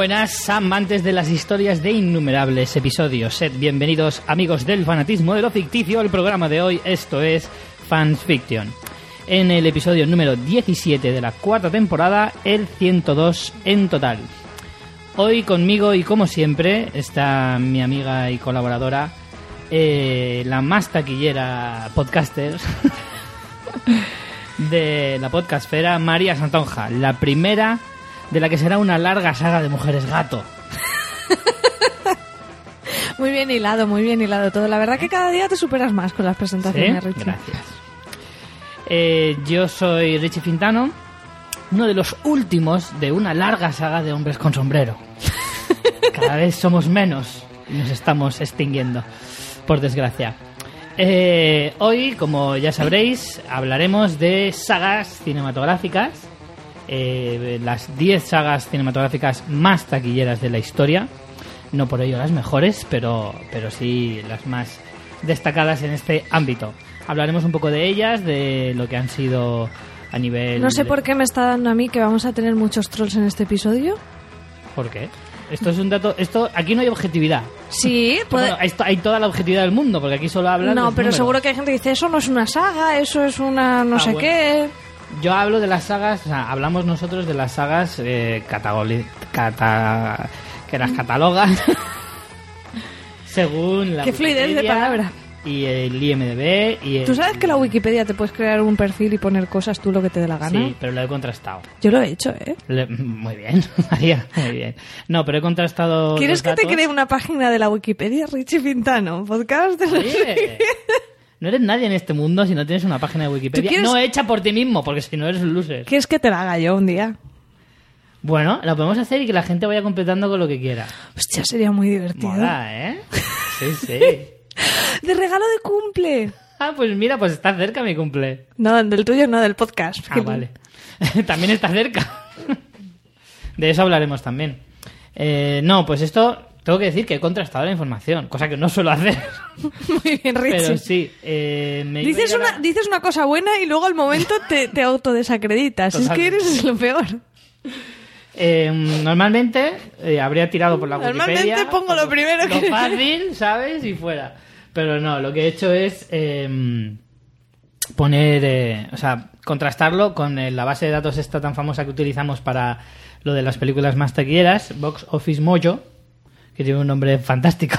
Buenas, amantes de las historias de innumerables episodios. Sed bienvenidos, amigos del fanatismo de lo ficticio, al programa de hoy. Esto es Fans Fiction. En el episodio número 17 de la cuarta temporada, el 102 en total. Hoy conmigo y como siempre está mi amiga y colaboradora, eh, la más taquillera podcaster de la podcastfera, María Santonja, la primera de la que será una larga saga de mujeres gato. Muy bien hilado, muy bien hilado todo. La verdad que cada día te superas más con las presentaciones, ¿Sí? Richie. Gracias. Eh, yo soy Richie Fintano, uno de los últimos de una larga saga de hombres con sombrero. Cada vez somos menos y nos estamos extinguiendo, por desgracia. Eh, hoy, como ya sabréis, hablaremos de sagas cinematográficas, eh, las 10 sagas cinematográficas más taquilleras de la historia. No por ello las mejores, pero, pero sí las más destacadas en este ámbito. Hablaremos un poco de ellas, de lo que han sido a nivel... No sé por qué me está dando a mí que vamos a tener muchos trolls en este episodio. ¿Por qué? Esto es un dato... Esto, aquí no hay objetividad. Sí, puede... Bueno, hay, hay toda la objetividad del mundo, porque aquí solo hablan No, pero números. seguro que hay gente que dice, eso no es una saga, eso es una no Ah, sé bueno. qué. Yo hablo de las sagas, o sea, hablamos nosotros de las sagas eh, cata- que las catalogan según la Qué fluidez de Wikipedia palabra. y el IMDB y el- ¿Tú sabes que la Wikipedia te puedes crear un perfil y poner cosas tú lo que te dé la gana? Sí, pero lo he contrastado. Yo lo he hecho, ¿eh? Le- Muy bien, María, muy bien. No, pero he contrastado. ¿Quieres que te cree una página de la Wikipedia, Richie Pintano? Podcast de los- No eres nadie en este mundo si no tienes una página de Wikipedia. quieres- No hecha por ti mismo, porque si no eres un loser. ¿Quieres que te la haga yo un día? Bueno, lo podemos hacer y que la gente vaya completando con lo que quiera. Hostia, sería muy divertido. Mola, ¿eh? Sí, sí. De regalo de cumple. Ah, pues mira, pues está cerca mi cumple. No, del tuyo no, del podcast. Ah, vale. también está cerca. De eso hablaremos también. Eh, no, pues esto tengo que decir que he contrastado la información, cosa que no suelo hacer. Muy bien, Richie. Pero sí, eh, me Dices una, dices una cosa buena y luego al momento te, te autodesacreditas. Es que eres lo peor. Eh, normalmente eh, habría tirado por la Normalmente Wikipedia. pongo lo primero lo que- fácil, ¿sabes? Y fuera. Pero no, lo que he hecho es eh, poner, eh, o sea, contrastarlo con la base de datos esta tan famosa que utilizamos para lo de las películas más taquilleras, Box Office Mojo, que tiene un nombre fantástico,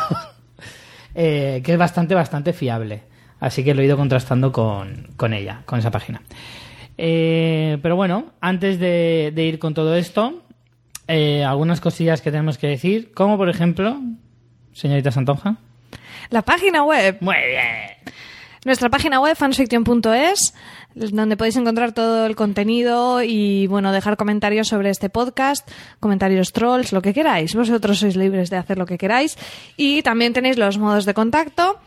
eh, que es bastante, bastante fiable. Así que lo he ido contrastando con, con ella, con esa página. Eh, pero bueno, antes de, de ir con todo esto, eh, algunas cosillas que tenemos que decir, como por ejemplo, señorita Santonja. La página web. Muy bien. Nuestra página web, fansfiction.es, donde podéis encontrar todo el contenido y, bueno, dejar comentarios sobre este podcast, comentarios trolls, lo que queráis. Vosotros sois libres de hacer lo que queráis. Y también tenéis los modos de contacto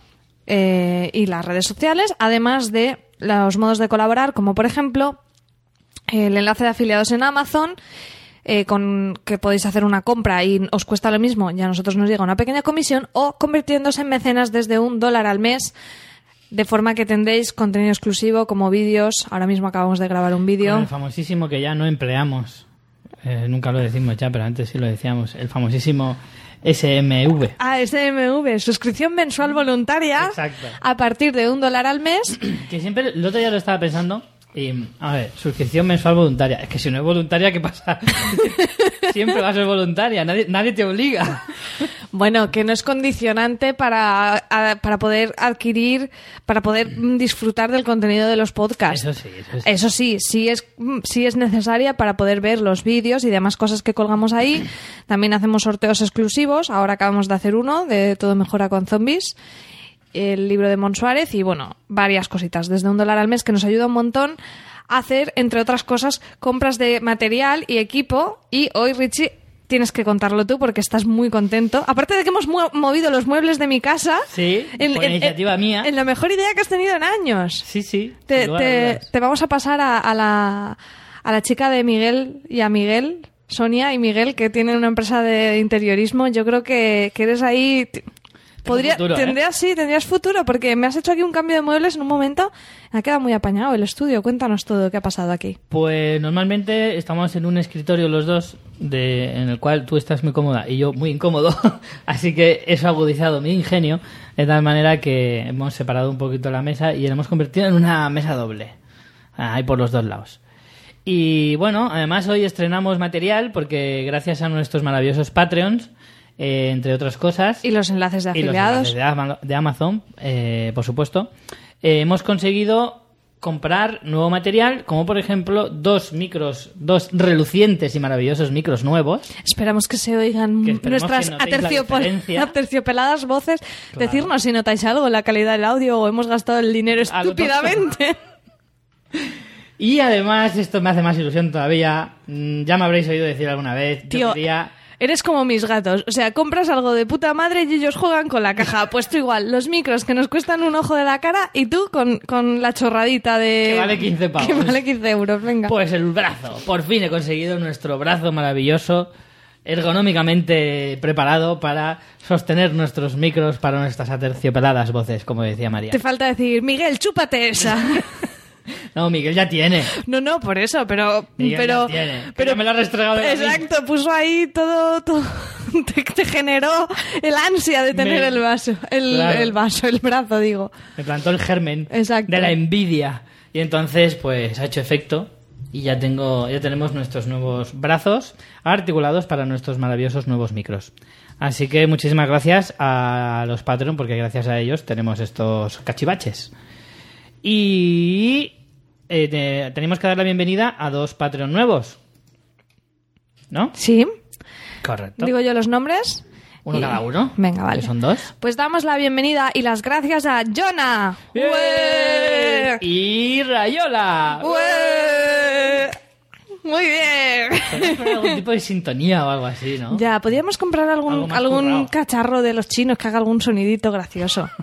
eh, y las redes sociales, además de los modos de colaborar, como por ejemplo el enlace de afiliados en Amazon, eh, con que podéis hacer una compra y os cuesta lo mismo y a nosotros nos llega una pequeña comisión, o convirtiéndose en mecenas desde un dólar al mes, de forma que tendréis contenido exclusivo como vídeos. Ahora mismo acabamos de grabar un vídeo. El famosísimo que ya no empleamos. Eh, nunca lo decimos ya, pero antes sí lo decíamos. El famosísimo SMV. Ah, SMV, suscripción mensual voluntaria Exacto. a partir de un dólar al mes. Que siempre, el otro día lo estaba pensando. Y, a ver, suscripción mensual voluntaria. Es que si no es voluntaria, ¿qué pasa? siempre va a ser voluntaria. Nadie, nadie te obliga. Bueno, que no es condicionante para, a- para poder adquirir, para poder disfrutar del contenido de los podcasts. Eso sí, eso sí. Eso sí, sí es, sí es necesaria para poder ver los vídeos y demás cosas que colgamos ahí. También hacemos sorteos exclusivos. Ahora acabamos de hacer uno de Todo Mejora con Zombies. El libro de Mon Suárez y, bueno, varias cositas. Desde un dólar al mes que nos ayuda un montón a hacer, entre otras cosas, compras de material y equipo. Y hoy, Richie, tienes que contarlo tú porque estás muy contento. Aparte de que hemos movido los muebles de mi casa. Sí, por iniciativa mía. En la mejor idea que has tenido en años. Sí, sí. Te, te vamos a pasar a, a la, a la chica de Miguel y a Miguel, Sonia y Miguel, que tienen una empresa de interiorismo. Yo creo que, que eres ahí. Podría, futuro, ¿eh? tendrías, sí, tendrías futuro, porque me has hecho aquí un cambio de muebles en un momento. Me ha quedado muy apañado el estudio. Cuéntanos todo qué ha pasado aquí. Pues normalmente estamos en un escritorio los dos, de, en el cual tú estás muy cómoda y yo muy incómodo, así que eso ha agudizado mi ingenio, de tal manera que hemos separado un poquito la mesa y la hemos convertido en una mesa doble, ahí por los dos lados. Y bueno, además hoy estrenamos material porque gracias a nuestros maravillosos Patreons, eh, entre otras cosas, Y los enlaces de y los afiliados. enlaces de, Ama- de Amazon, eh, por supuesto, eh, hemos conseguido comprar nuevo material, como por ejemplo dos micros, dos relucientes y maravillosos micros nuevos. Esperamos que se oigan Que nuestras que aterciopeladas voces. Decirnos si notáis algo en la calidad del audio o hemos gastado el dinero estúpidamente. Y además, esto me hace más ilusión todavía, mm, ya me habréis oído decir alguna vez, yo Tío, quería- eres como mis gatos. O sea, compras algo de puta madre y ellos juegan con la caja. Pues tú igual, los micros que nos cuestan un ojo de la cara y tú con, con la chorradita de... Que vale 15 pavos. Que vale 15 euros, venga. Pues el brazo. Por fin he conseguido nuestro brazo maravilloso, ergonómicamente preparado para sostener nuestros micros para nuestras aterciopeladas voces, como decía María. Te falta decir, Miguel, chúpate esa. No, Miguel ya tiene. No, no, por eso, pero... Miguel pero, ya tiene. Pero ya me lo ha restregado de Exacto, puso ahí todo... todo te, te generó el ansia de tener Me- el vaso. El, Claro. el vaso, el brazo, digo. Me plantó el germen Exacto. de la envidia. Y entonces, pues, ha hecho efecto. Y ya tengo, ya tenemos nuestros nuevos brazos articulados para nuestros maravillosos nuevos micros. Así que muchísimas gracias a los Patreon, porque gracias a ellos tenemos estos cachivaches. Y eh, te- tenemos que dar la bienvenida a dos Patreon nuevos. ¿No? Sí. Correcto. Digo yo los nombres. Uno Y- cada uno. Venga, vale. Que son dos. Pues damos la bienvenida y las gracias a Jonah. ¡Ué! Y Rayola. ¡Ué! Muy bien. Algún tipo de sintonía o algo así, ¿no? Ya, podríamos comprar algún, más algún currao. cacharro de los chinos que haga algún sonidito gracioso.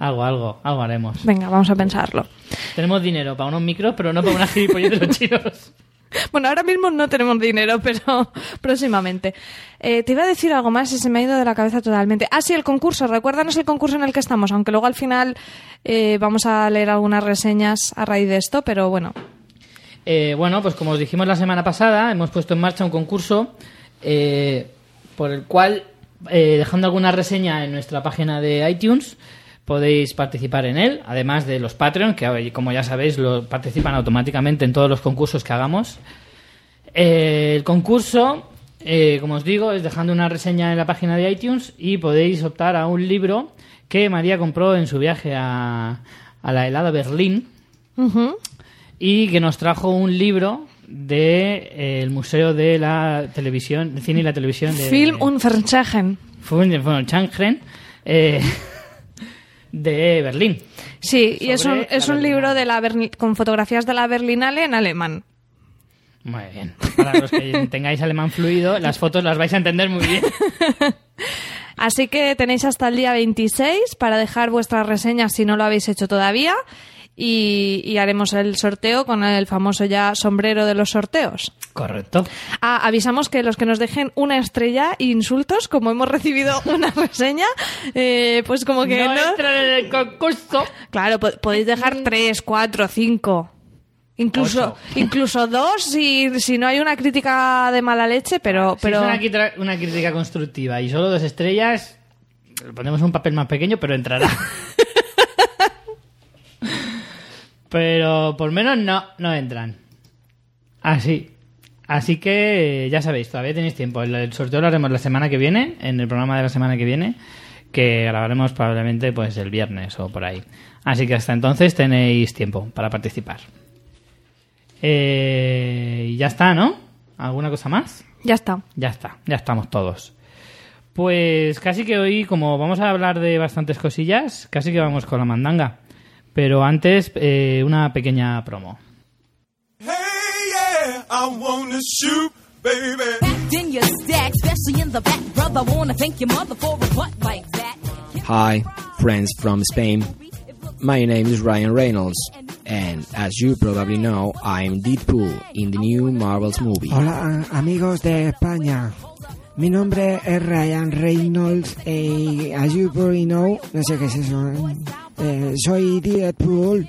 Algo, algo, algo haremos. Venga, vamos a pensarlo. Tenemos dinero para unos micros, pero no para una gilipollez de los chinos. Bueno, ahora mismo no tenemos dinero, pero próximamente. Eh, te iba a decir algo más y se me ha ido de la cabeza totalmente. Ah, sí, el concurso. Recuérdanos el concurso en el que estamos, aunque luego al final eh, vamos a leer algunas reseñas a raíz de esto, pero bueno. Eh, bueno, pues como os dijimos la semana pasada, hemos puesto en marcha un concurso eh, por el cual, dejando alguna reseña en nuestra página de iTunes, podéis participar en él, además de los Patreon, que eh, como ya sabéis, lo participan automáticamente en todos los concursos que hagamos. Eh, el concurso, eh, como os digo, es dejando una reseña en la página de iTunes y podéis optar a un libro que María compró en su viaje a, a la helada Berlín y que nos trajo un libro del Museo de la Televisión, de Cine y la Televisión de Film und Fernsehen. Film Changren, eh, de Berlín. Sí, y es un, es un libro de la Berli- con fotografías de la Berlinale en alemán. Muy bien. Para los que tengáis alemán fluido, las fotos las vais a entender muy bien. Así que tenéis hasta el día 26 para dejar vuestras reseñas si no lo habéis hecho todavía. Y, y haremos el sorteo con el famoso ya sombrero de los sorteos. Correcto. Ah, avisamos que los que nos dejen una estrella e insultos, como hemos recibido una reseña, eh, pues como que no, no. entran en el concurso. Claro, po- podéis dejar tres, cuatro, cinco. Incluso, Ocho. incluso dos si, si no hay una crítica de mala leche, pero, Si pero es una, una crítica constructiva y solo dos estrellas, ponemos un papel más pequeño, pero entrará. pero por menos no, no entran. Así. Así que ya sabéis, todavía tenéis tiempo. El, sorteo lo haremos la semana que viene, en el programa de la semana que viene, que grabaremos probablemente pues el viernes o por ahí. Así que hasta entonces tenéis tiempo para participar. Eh, y ya está, ¿no? ¿Alguna cosa más? ya está. Ya está, ya estamos todos. Pues casi que hoy, como vamos a hablar de bastantes cosillas, casi que vamos con la mandanga. Pero antes, eh, una pequeña promo. Hey, yeah, I wanna shoot, baby. Packed in your stack, especially in the back, brother. Wanna thank your mother for a butt like that. Hi, friends from Spain. My name is Ryan Reynolds, and as you probably know, I'm Deadpool in the new Marvel's movie. Hola amigos de España. Mi nombre es Ryan Reynolds y as you probably know, no sé qué es eso, ¿eh? Eh, soy Deadpool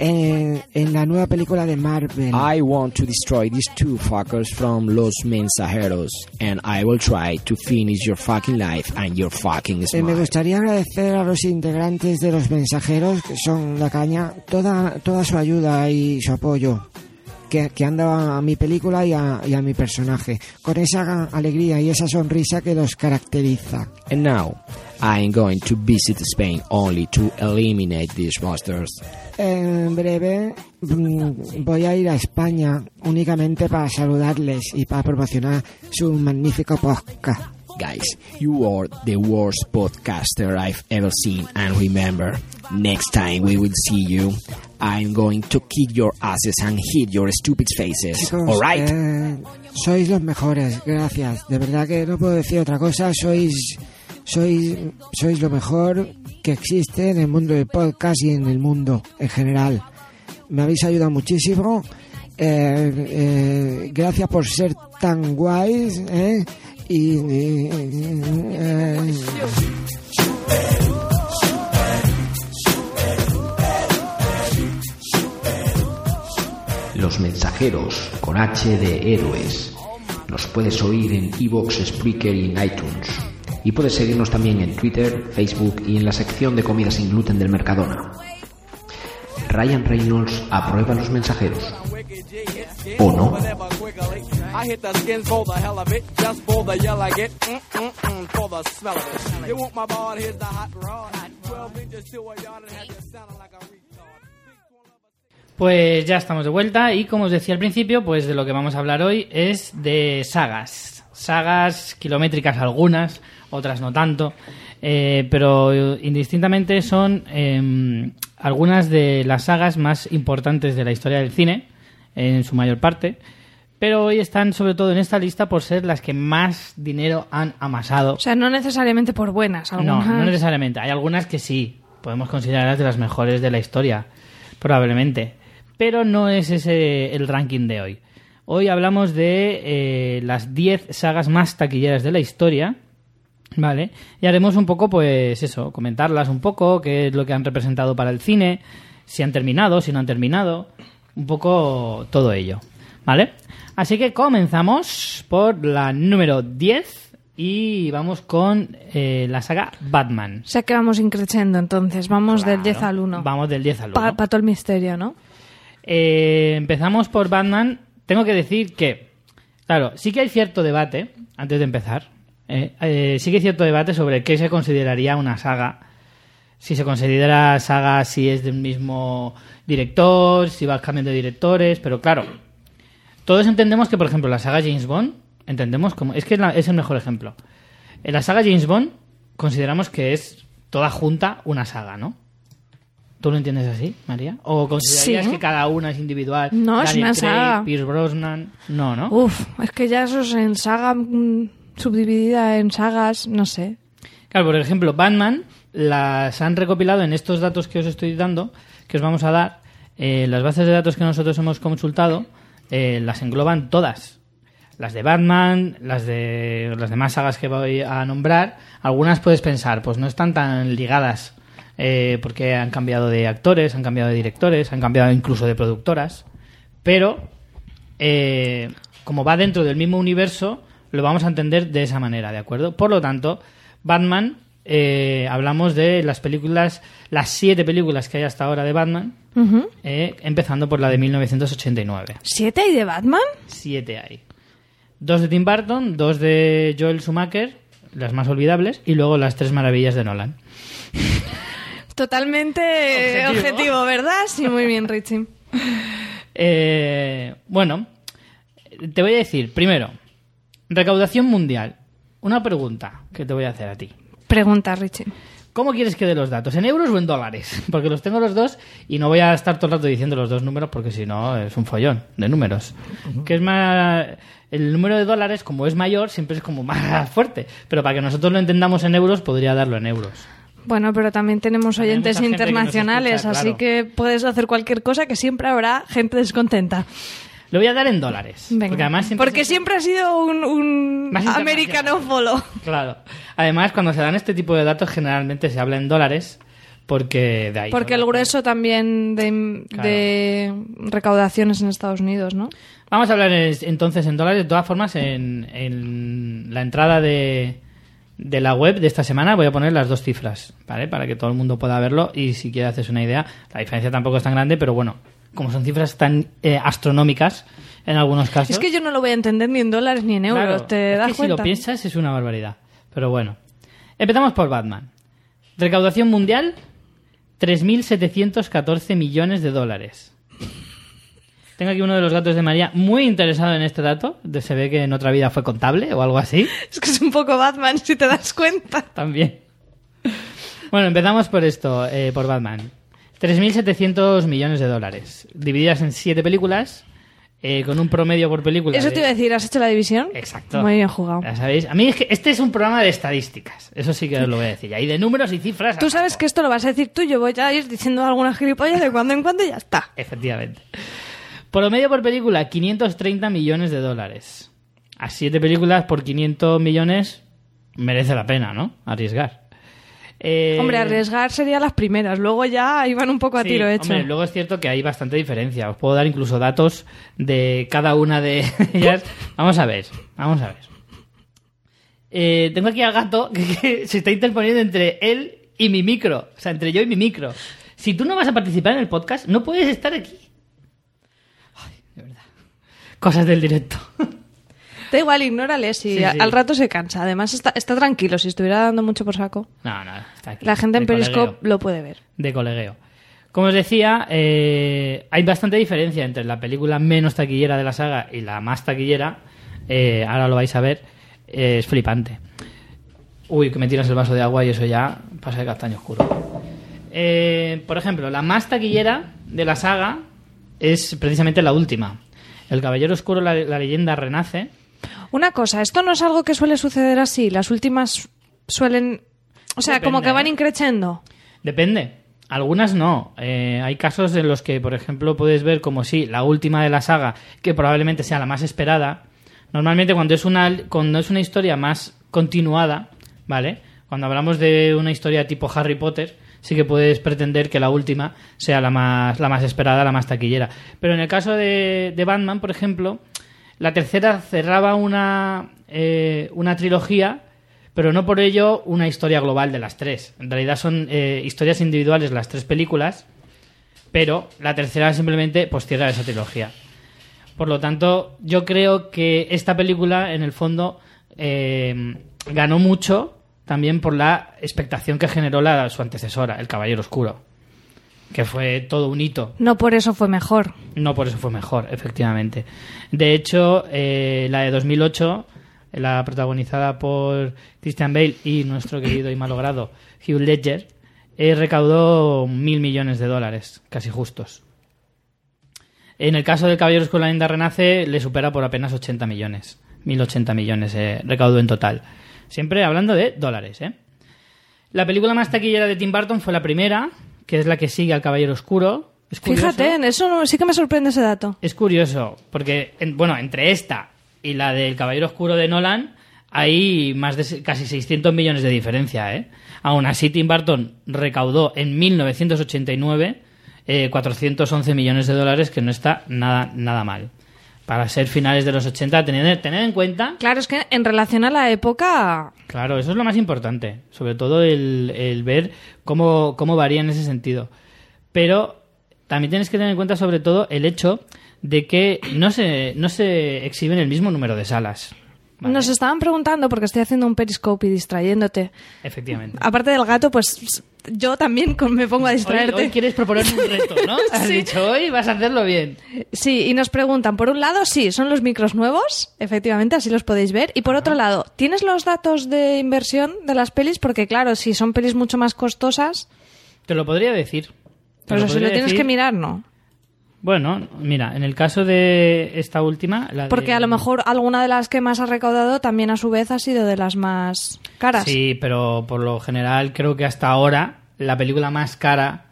en, en la nueva película de Marvel. I want to destroy these two fuckers from Los Mensajeros, and I will try to finish your fucking life and your fucking Eh, me smile. gustaría agradecer a los integrantes de los mensajeros, que son la caña, toda, toda su ayuda y su apoyo que, que han dado a mi película y a, y a mi personaje, con esa alegría y esa sonrisa que los caracteriza. And now, I'm going to visit Spain only to eliminate these monsters. En breve mm, voy a ir a España únicamente para saludarles y para promocionar su magnífico podcast. Guys, you are the worst podcaster I've ever seen, and remember, next time we will see you, I'm going to kick your asses and hit your stupid faces. Chicos, Alright? eh, sois los mejores, gracias. De verdad que no puedo decir otra cosa. Sois, sois, sois lo mejor que existe en el mundo del podcast y en el mundo en general. Me habéis ayudado muchísimo. Eh, eh, gracias por ser tan guays. ¿eh? Los mensajeros con H de héroes. Nos puedes oír en Evox, Spreaker y en iTunes. Y puedes seguirnos también en Twitter, Facebook y en la sección de comida sin gluten del Mercadona. Ryan Reynolds aprueba los mensajeros. ¿O no? I hit the skins for the hell of it, just for the yell I get, for the smell of it. You want my bod, here's the hot rod. 12 inches to a yard and have you sounding like a retard. Pues ya estamos de vuelta y como os decía al principio, pues de lo que vamos a hablar hoy es de sagas. Sagas kilométricas algunas, otras no tanto, eh, pero indistintamente son eh, algunas de las sagas más importantes de la historia del cine, en su mayor parte. Pero hoy están sobre todo en esta lista por ser las que más dinero han amasado O sea, no necesariamente por buenas. no, Algunas... no necesariamente. Hay algunas que sí, podemos considerarlas de las mejores de la historia, probablemente. Pero no es ese el ranking de hoy. Hoy hablamos de eh, las 10 sagas más taquilleras de la historia, ¿vale? Y haremos un poco, pues eso, comentarlas un poco, qué es lo que han representado para el cine, si han terminado, si no han terminado, un poco todo ello, ¿vale? Así que comenzamos por la número 10 y vamos con eh, la saga Batman. O sea que vamos increciendo entonces. Vamos del Claro, 10 al 1. Vamos del 10 al 1. Para todo el misterio, ¿no? Eh, empezamos por Batman. Tengo que decir que, claro, sí que hay cierto debate, antes de empezar, eh, eh, sí que hay cierto debate sobre qué se consideraría una saga. Si se considera saga si es del mismo director, si va cambiando de directores, pero claro, todos entendemos que, por ejemplo, la saga James Bond, entendemos como... Es que es, la- es el mejor ejemplo. En la saga James Bond consideramos que es toda junta una saga, ¿no? ¿Tú lo entiendes así, María? ¿O considerarías Sí. que cada una es individual? No, es Daniel una Craig, saga. Pierce Brosnan... No, ¿no? Uf, es que ya eso es en saga mm, subdividida en sagas, no sé. Claro, por ejemplo, Batman las han recopilado en estos datos que os estoy dando, que os vamos a dar. eh, las bases de datos que nosotros hemos consultado eh, las engloban todas. Las de Batman, las de las demás sagas que voy a nombrar. Algunas puedes pensar, pues no están tan ligadas eh, porque han cambiado de actores, han cambiado de directores, han cambiado incluso de productoras. Pero eh, como va dentro del mismo universo, lo vamos a entender de esa manera, ¿de acuerdo? Por lo tanto, Batman, eh, hablamos de las películas, las siete películas que hay hasta ahora de Batman, Eh, empezando por la de 1989. ¿Siete hay de Batman? Siete hay. Dos de Tim Burton, dos de Joel Schumacher, las más olvidables, y luego las tres maravillas de Nolan. Totalmente Objetivo. objetivo, ¿verdad? Sí, muy bien, Richie. Eh, bueno, te voy a decir, primero, recaudación mundial. Una pregunta que te voy a hacer a ti. Pregunta, Richie. ¿Cómo quieres que dé los datos? ¿En euros o en dólares? Porque los tengo los dos y no voy a estar todo el rato diciendo los dos números porque si no es un follón de números. Que es más. El número de dólares, como es mayor, siempre es como más fuerte. Pero para que nosotros lo entendamos en euros, podría darlo en euros. Bueno, pero también tenemos oyentes que internacionales, escucha, así claro. que puedes hacer cualquier cosa que siempre habrá gente descontenta. Le voy a dar en dólares. Venga. Porque además siempre Porque se- siempre ha sido un, un americanófolo. Claro. Además, cuando se dan este tipo de datos, generalmente se habla en dólares, porque de ahí. Porque el grueso también de, Claro. de recaudaciones en Estados Unidos, ¿no? Vamos a hablar es- entonces en dólares. De todas formas, en, en la entrada de, de la web de esta semana voy a poner las dos cifras, ¿vale? Para que todo el mundo pueda verlo y si quiere hacerse una idea. La diferencia tampoco es tan grande, pero bueno, como son cifras tan eh, astronómicas en algunos casos. Es que yo no lo voy a entender ni en dólares ni en euros, Claro, ¿te es das que si lo piensas es una barbaridad. Pero bueno. Empezamos por Batman. Recaudación mundial, 3.714 millones de dólares. Tengo aquí uno de los gatos de María muy interesado en este dato. De- Se ve que en otra vida fue contable o algo así. Es que es un poco Batman, si te das cuenta. También. Bueno, empezamos por esto, eh, por Batman. 3.700 millones de dólares. Divididas en siete películas, eh, con un promedio por película. Eso de- te iba a decir, ¿has hecho la división? Exacto. Muy bien jugado. Ya sabéis, a mí es que este es un programa de estadísticas. Eso sí que os lo voy a decir. Y de números y cifras. Tú sabes que esto lo vas a decir tú, yo voy a ir diciendo alguna gilipollas de cuando en cuando y ya está. Efectivamente. Promedio por película, 530 millones de dólares. A siete películas por 500 millones merece la pena, ¿no? Arriesgar. Eh, Hombre, arriesgar sería las primeras, luego ya iban un poco a sí, tiro hecho. hombre, luego es cierto que hay bastante diferencia. Os puedo dar incluso datos de cada una de ellas. Vamos a ver, vamos a ver. Eh, tengo aquí al gato que, que se está interponiendo entre él y mi micro. O sea, entre yo y mi micro. Si tú no vas a participar en el podcast, no puedes estar aquí. Ay, de verdad. Cosas del directo. Da igual, ignórale, si Sí, a- sí. al rato se cansa. Además está, está tranquilo, si estuviera dando mucho por saco. No, no, está aquí. La gente en Periscope colegueo. lo puede ver. de colegueo. Como os decía, eh, hay bastante diferencia entre la película menos taquillera de la saga y la más taquillera. Eh, ahora lo vais a ver. Eh, es flipante. Uy, que me tiras el vaso de agua y eso ya pasa de castaño oscuro. Eh, por ejemplo, la más taquillera de la saga es precisamente la última. El Caballero Oscuro, la, la leyenda renace. Una cosa, esto no es algo que suele suceder así. Las últimas suelen... O sea, como que van ¿eh? increchendo. Depende. Algunas no. Eh, hay casos en los que, por ejemplo, puedes ver como si la última de la saga, que probablemente sea la más esperada, normalmente cuando es una, cuando es una historia más continuada, ¿vale? Cuando hablamos de una historia tipo Harry Potter, sí que puedes pretender que la última sea la más, la más esperada, la más taquillera. Pero en el caso de, de Batman, por ejemplo, la tercera cerraba una, eh, una trilogía, pero no por ello una historia global de las tres. En realidad son eh, historias individuales las tres películas, pero la tercera simplemente pues cierra esa trilogía. Por lo tanto, yo creo que esta película, en el fondo, eh, ganó mucho también por la expectación que generó la, su antecesora, El Caballero Oscuro, que fue todo un hito. No por eso fue mejor. No por eso fue mejor, efectivamente. De hecho, eh, la de 2008, la protagonizada por Christian Bale y nuestro querido y malogrado Hugh Ledger, eh, recaudó mil millones de dólares, casi justos. En el caso del Caballero Oscuro la leyenda renace, le supera por apenas 80 millones. 1080 millones eh, recaudó en total. Siempre hablando de dólares, ¿eh? La película más taquillera de Tim Burton fue la primera, que es la que sigue al Caballero Oscuro. Es. Fíjate, en eso no- sí que me sorprende ese dato. Es curioso, porque, en- bueno, entre esta y la del Caballero Oscuro de Nolan hay más de casi 600 millones de diferencia, ¿eh? Aún así, Tim Burton recaudó en 1989 eh, 411 millones de dólares, que no está nada, nada mal. Para ser finales de los 80, tened, tened en cuenta Claro, es que en relación a la época... Claro, eso es lo más importante. Sobre todo el, el ver cómo, cómo varía en ese sentido. Pero también tienes que tener en cuenta sobre todo el hecho de que no se, no se exhiben el mismo número de salas. ¿vale? Nos estaban preguntando, porque estoy haciendo un periscope y distrayéndote. Efectivamente. Aparte del gato, pues yo también me pongo a distraerte. hoy quieres proponerme un reto, ¿no? Has Sí. dicho, hoy vas a hacerlo bien. Sí, y nos preguntan, por un lado, sí, son los micros nuevos, efectivamente, así los podéis ver. Y por otro lado, ¿tienes los datos de inversión de las pelis? Porque claro, si son pelis mucho más costosas, Te lo podría decir. Te pero si lo tienes decir. que mirar, no. Bueno, mira, en el caso de esta última... la Porque de- a lo mejor alguna de las que más ha recaudado también a su vez ha sido de las más caras. Sí, pero por lo general creo que hasta ahora la película más cara,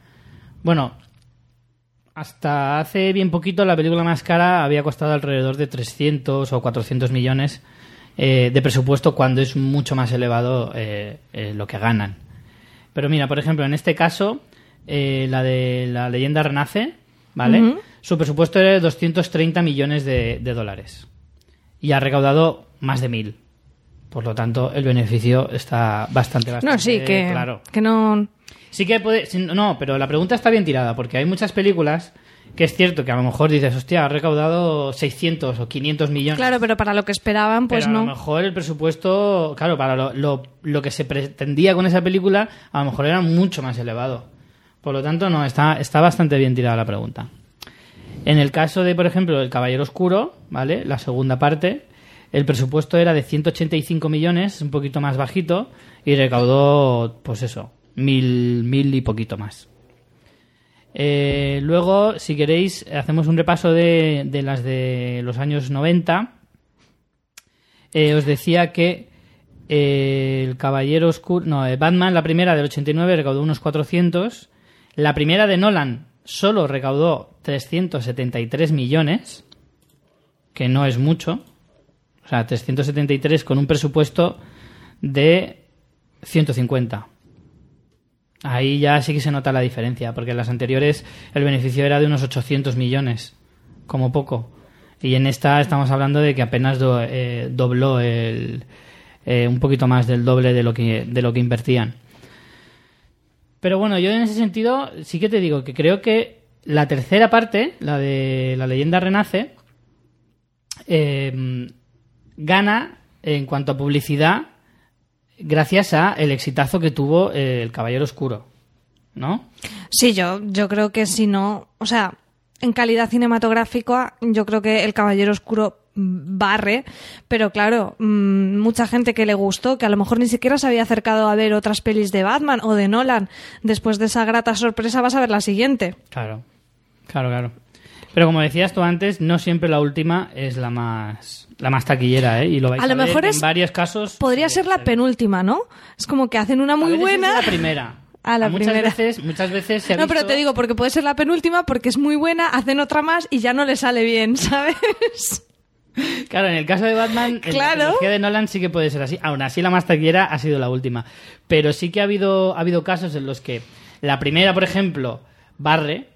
bueno, hasta hace bien poquito la película más cara había costado alrededor de 300 o 400 millones eh, de presupuesto cuando es mucho más elevado eh, eh, lo que ganan. Pero mira, por ejemplo, en este caso, eh, la de la leyenda renace, ¿vale? Su presupuesto era de 230 millones de, de dólares y ha recaudado más de mil. Por lo tanto, el beneficio está bastante, bastante No, sí, que, claro. que no... Sí que puede. No, pero la pregunta está bien tirada, porque hay muchas películas que es cierto que a lo mejor dices, hostia, ha recaudado 600 o 500 millones. Claro, pero para lo que esperaban, pues pero a no. lo mejor el presupuesto, claro, para lo, lo, lo que se pretendía con esa película, a lo mejor era mucho más elevado. Por lo tanto, no, está, está bastante bien tirada la pregunta. En el caso de, por ejemplo, El Caballero Oscuro, ¿vale? La segunda parte, el presupuesto era de 185 millones, un poquito más bajito, y recaudó, pues eso, mil, mil y poquito más. Eh, luego, si queréis, hacemos un repaso de, de las de los años 90. Eh, os decía que eh, el Caballero Oscuro. No, Batman, la primera del 89, recaudó unos 400. La primera de Nolan solo recaudó 373 millones, que no es mucho. O sea, 373 con un presupuesto de 150. Ahí ya sí que se nota la diferencia, porque en las anteriores el beneficio era de unos 800 millones, como poco. Y en esta estamos hablando de que apenas eh, dobló el, eh, un poquito más del doble de lo que, de lo que invertían. Pero bueno, yo en ese sentido sí que te digo que creo que la tercera parte, la de la leyenda renace, eh, gana en cuanto a publicidad gracias a el exitazo que tuvo eh, el Caballero Oscuro, ¿no? Sí, yo, yo creo que si no, o sea, en calidad cinematográfica, yo creo que El Caballero Oscuro barre, pero claro, mm, mucha gente que le gustó, que a lo mejor ni siquiera se había acercado a ver otras pelis de Batman o de Nolan, después de esa grata sorpresa vas a ver la siguiente. Claro, claro, claro. Pero como decías tú antes, no siempre la última es la más la más taquillera, ¿eh? Y lo vais a, A lo ver mejor en es- varios casos. Podría ser la penúltima, ¿no? Es como que hacen una A muy es buena. la primera. Ah, la muchas primera. veces, muchas veces se ha No, pero te digo, porque puede ser la penúltima, porque es muy buena, hacen otra más y ya no le sale bien, ¿sabes? Claro, en el caso de Batman, en Claro. la trilogía de Nolan sí que puede ser así. Aún así, la más taquillera ha sido la última. Pero sí que ha habido, ha habido casos en los que la primera, por ejemplo, barre.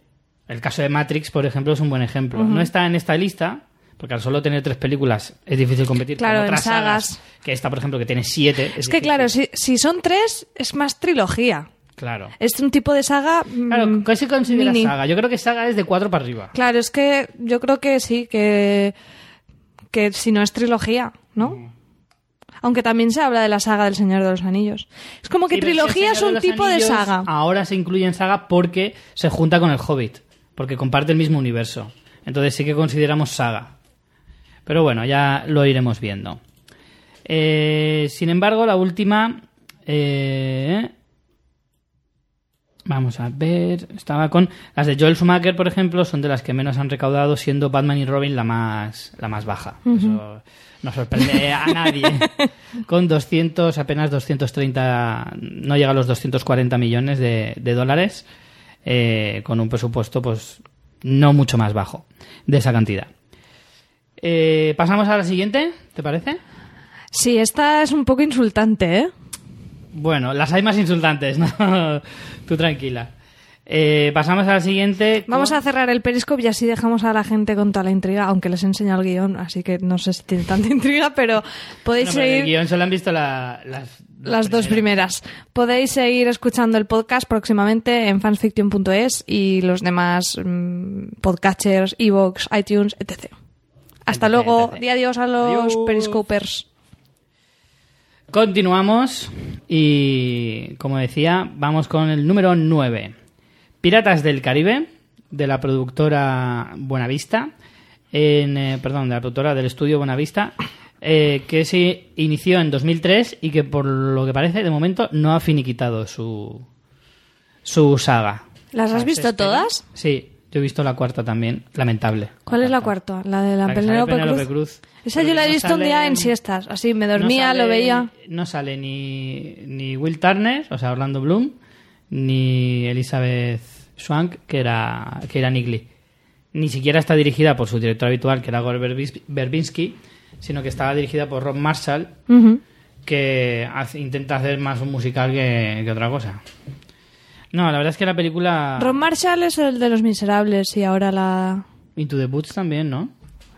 El caso de Matrix, por ejemplo, es un buen ejemplo. No está en esta lista, porque al solo tener tres películas es difícil competir Claro, con en otras sagas. sagas. Que esta, por ejemplo, que tiene siete. Es que claro, si, si son tres, es más trilogía. Claro. Es un tipo de saga. mm, Claro, ¿qué se considera mini. saga? Yo creo que saga es de cuatro para arriba. Claro, es que yo creo que sí, que, que si no es trilogía, ¿no? Aunque también se habla de la saga del Señor de los Anillos. Es como que Sí, trilogía es un tipo de saga. Ahora se incluye en saga porque se junta con el Hobbit, porque comparte el mismo universo. Entonces sí que consideramos saga. Pero bueno, ya lo iremos viendo. Eh, sin embargo, la última... eh, Vamos a ver, estaba con las de Joel Schumacher, por ejemplo, son de las que menos han recaudado, siendo Batman y Robin la más la más baja. Eso no sorprende a nadie. con 200, apenas 230, no llega a los 240 millones de, de dólares, eh, con un presupuesto, pues, no mucho más bajo de esa cantidad. Eh, Pasamos a la siguiente, ¿te parece? Sí, esta es un poco insultante, ¿eh? Bueno, las hay más insultantes, ¿no? Tú tranquila. Eh, pasamos a la siguiente. Vamos a cerrar el periscope y así dejamos a la gente con toda la intriga, aunque les he enseñado el guion, así que no sé si tiene tanta intriga, pero podéis No, pero en el seguir guion solo han visto la- las, las dos primeras. Podéis seguir escuchando el podcast próximamente en fansfiction.es y los demás mm, podcatchers, Evox, iTunes, etc. Hasta Etc, luego. etc. Di adiós a los Adiós. periscopers. Continuamos y, como decía, vamos con el número 9. Piratas del Caribe, de la productora Buenavista, en, eh, perdón, de la productora del estudio Buenavista, eh, que se inició en 2003 y que por lo que parece, de momento, no ha finiquitado su, su saga. ¿Las has visto todas? Sí, yo he visto la cuarta también, lamentable. ¿Cuál es la cuarta? La de la, La Penélope Cruz. Cruz. Esa yo la he no visto un día en siestas. Así me No dormía, sale- lo veía. No sale ni, ni Will Turner, o sea, Orlando Bloom, ni Elizabeth Swank, que era, que era Nick Lee. Ni siquiera está dirigida por su director habitual, que era Gore Verbinski, sino que estaba dirigida por Rob Marshall, que hace- intenta hacer más un musical que, que otra cosa. No, la verdad es que la película... Ron Marshall es el de Los Miserables y ahora la... Into the Boots también, ¿no?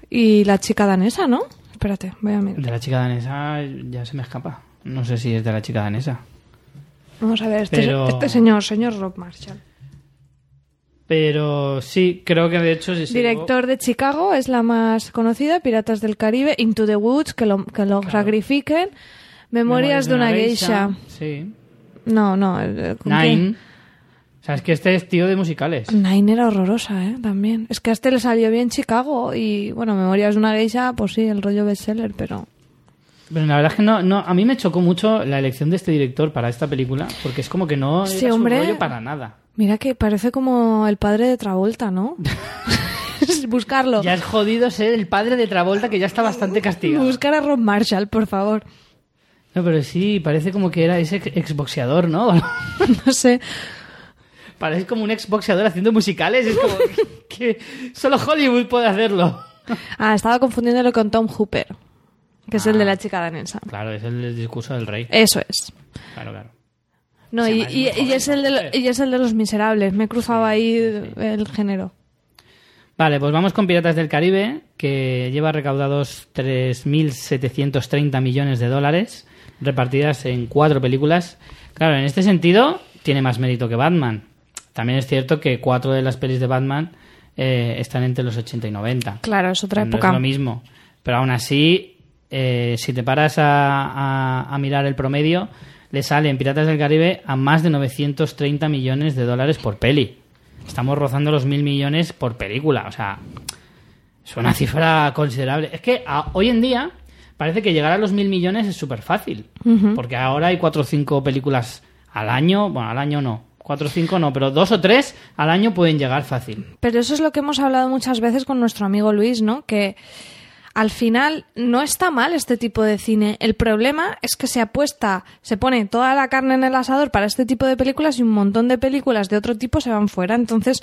Y la chica danesa, ¿no? Espérate, voy a mirar. De la chica danesa ya se me escapa. No sé si es de la chica danesa. Vamos a ver, este, Pero- este señor, señor Rob Marshall. Pero sí, creo que de hecho... Director de Chicago es la más conocida, Piratas del Caribe, Into the Woods, que lo, que lo sacrifiquen, Memorias, de una geisha. Sí. No, no. ¿con Nine. O sea, es que este es tío de musicales. Nine era horrorosa, ¿eh? También. Es que a este le salió bien Chicago y, bueno, Memorias de una geisha, pues sí, el rollo bestseller, pero... Pero la verdad es que no, no, a mí me chocó mucho la elección de este director para esta película, porque es como que no Sí, era su hombre. rollo para nada. Mira que parece como el padre de Travolta, ¿no? Buscarlo. Ya es jodido ser el padre de Travolta, que ya está bastante castigado. Buscar a Ron Marshall, por favor. No, pero sí, parece como que era ese ex- exboxeador, ¿no? No sé. Parece como un exboxeador haciendo musicales. Es como que solo Hollywood puede hacerlo. Ah, estaba confundiéndolo con Tom Hooper, que es el de la chica danesa. Claro, es el discurso del rey. Eso es. Claro, claro. No, y, es y- muy y joven, es el de y es el de los miserables. Me he cruzado ahí el género. Vale, pues vamos con Piratas del Caribe, que lleva recaudados 3.730 millones de dólares, repartidas en cuatro películas. Claro, en este sentido, tiene más mérito que Batman. También es cierto que cuatro de las pelis de Batman eh, están entre los 80 y 90. Claro, es otra No época. es lo mismo. Pero aún así, eh, si te paras a, a- a mirar el promedio, le sale en Piratas del Caribe a más de 930 millones de dólares por peli. Estamos rozando los mil millones por película. O sea, es una cifra considerable. Es que a- hoy en día parece que llegar a los mil millones es súper fácil. Porque ahora hay cuatro o cinco películas al año. Bueno, al año no. Cuatro o cinco no, pero dos o tres al año pueden llegar fácil. Pero eso es lo que hemos hablado muchas veces con nuestro amigo Luis, ¿no? Que al final no está mal este tipo de cine. El problema es que se apuesta, se pone toda la carne en el asador para este tipo de películas y un montón de películas de otro tipo se van fuera. Entonces,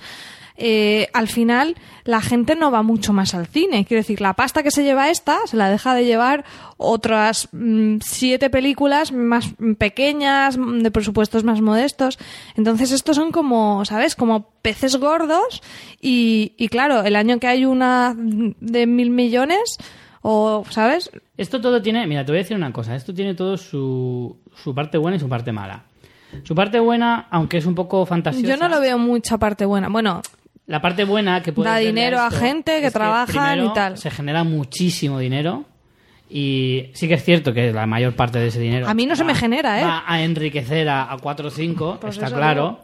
eh, al final, la gente no va mucho más al cine. Quiero decir, la pasta que se lleva esta se la deja de llevar otras mm, siete películas más pequeñas, mm, de presupuestos más modestos. Entonces, estos son como, ¿sabes? Como peces gordos. Y, y claro, el año que hay una de mil millones, o, ¿sabes? Esto todo tiene, mira, te voy a decir una cosa, esto tiene todo su, su parte buena y su parte mala. Su parte buena, aunque es un poco fantasiosa. Yo no lo veo mucha parte buena. Bueno, La parte buena que puede Da dinero a gente que primero y tal. Se genera muchísimo dinero y sí que es cierto que la mayor parte de ese dinero A mí no se va- me genera, ¿eh? va a enriquecer a, a 4 o 5, Pues está claro.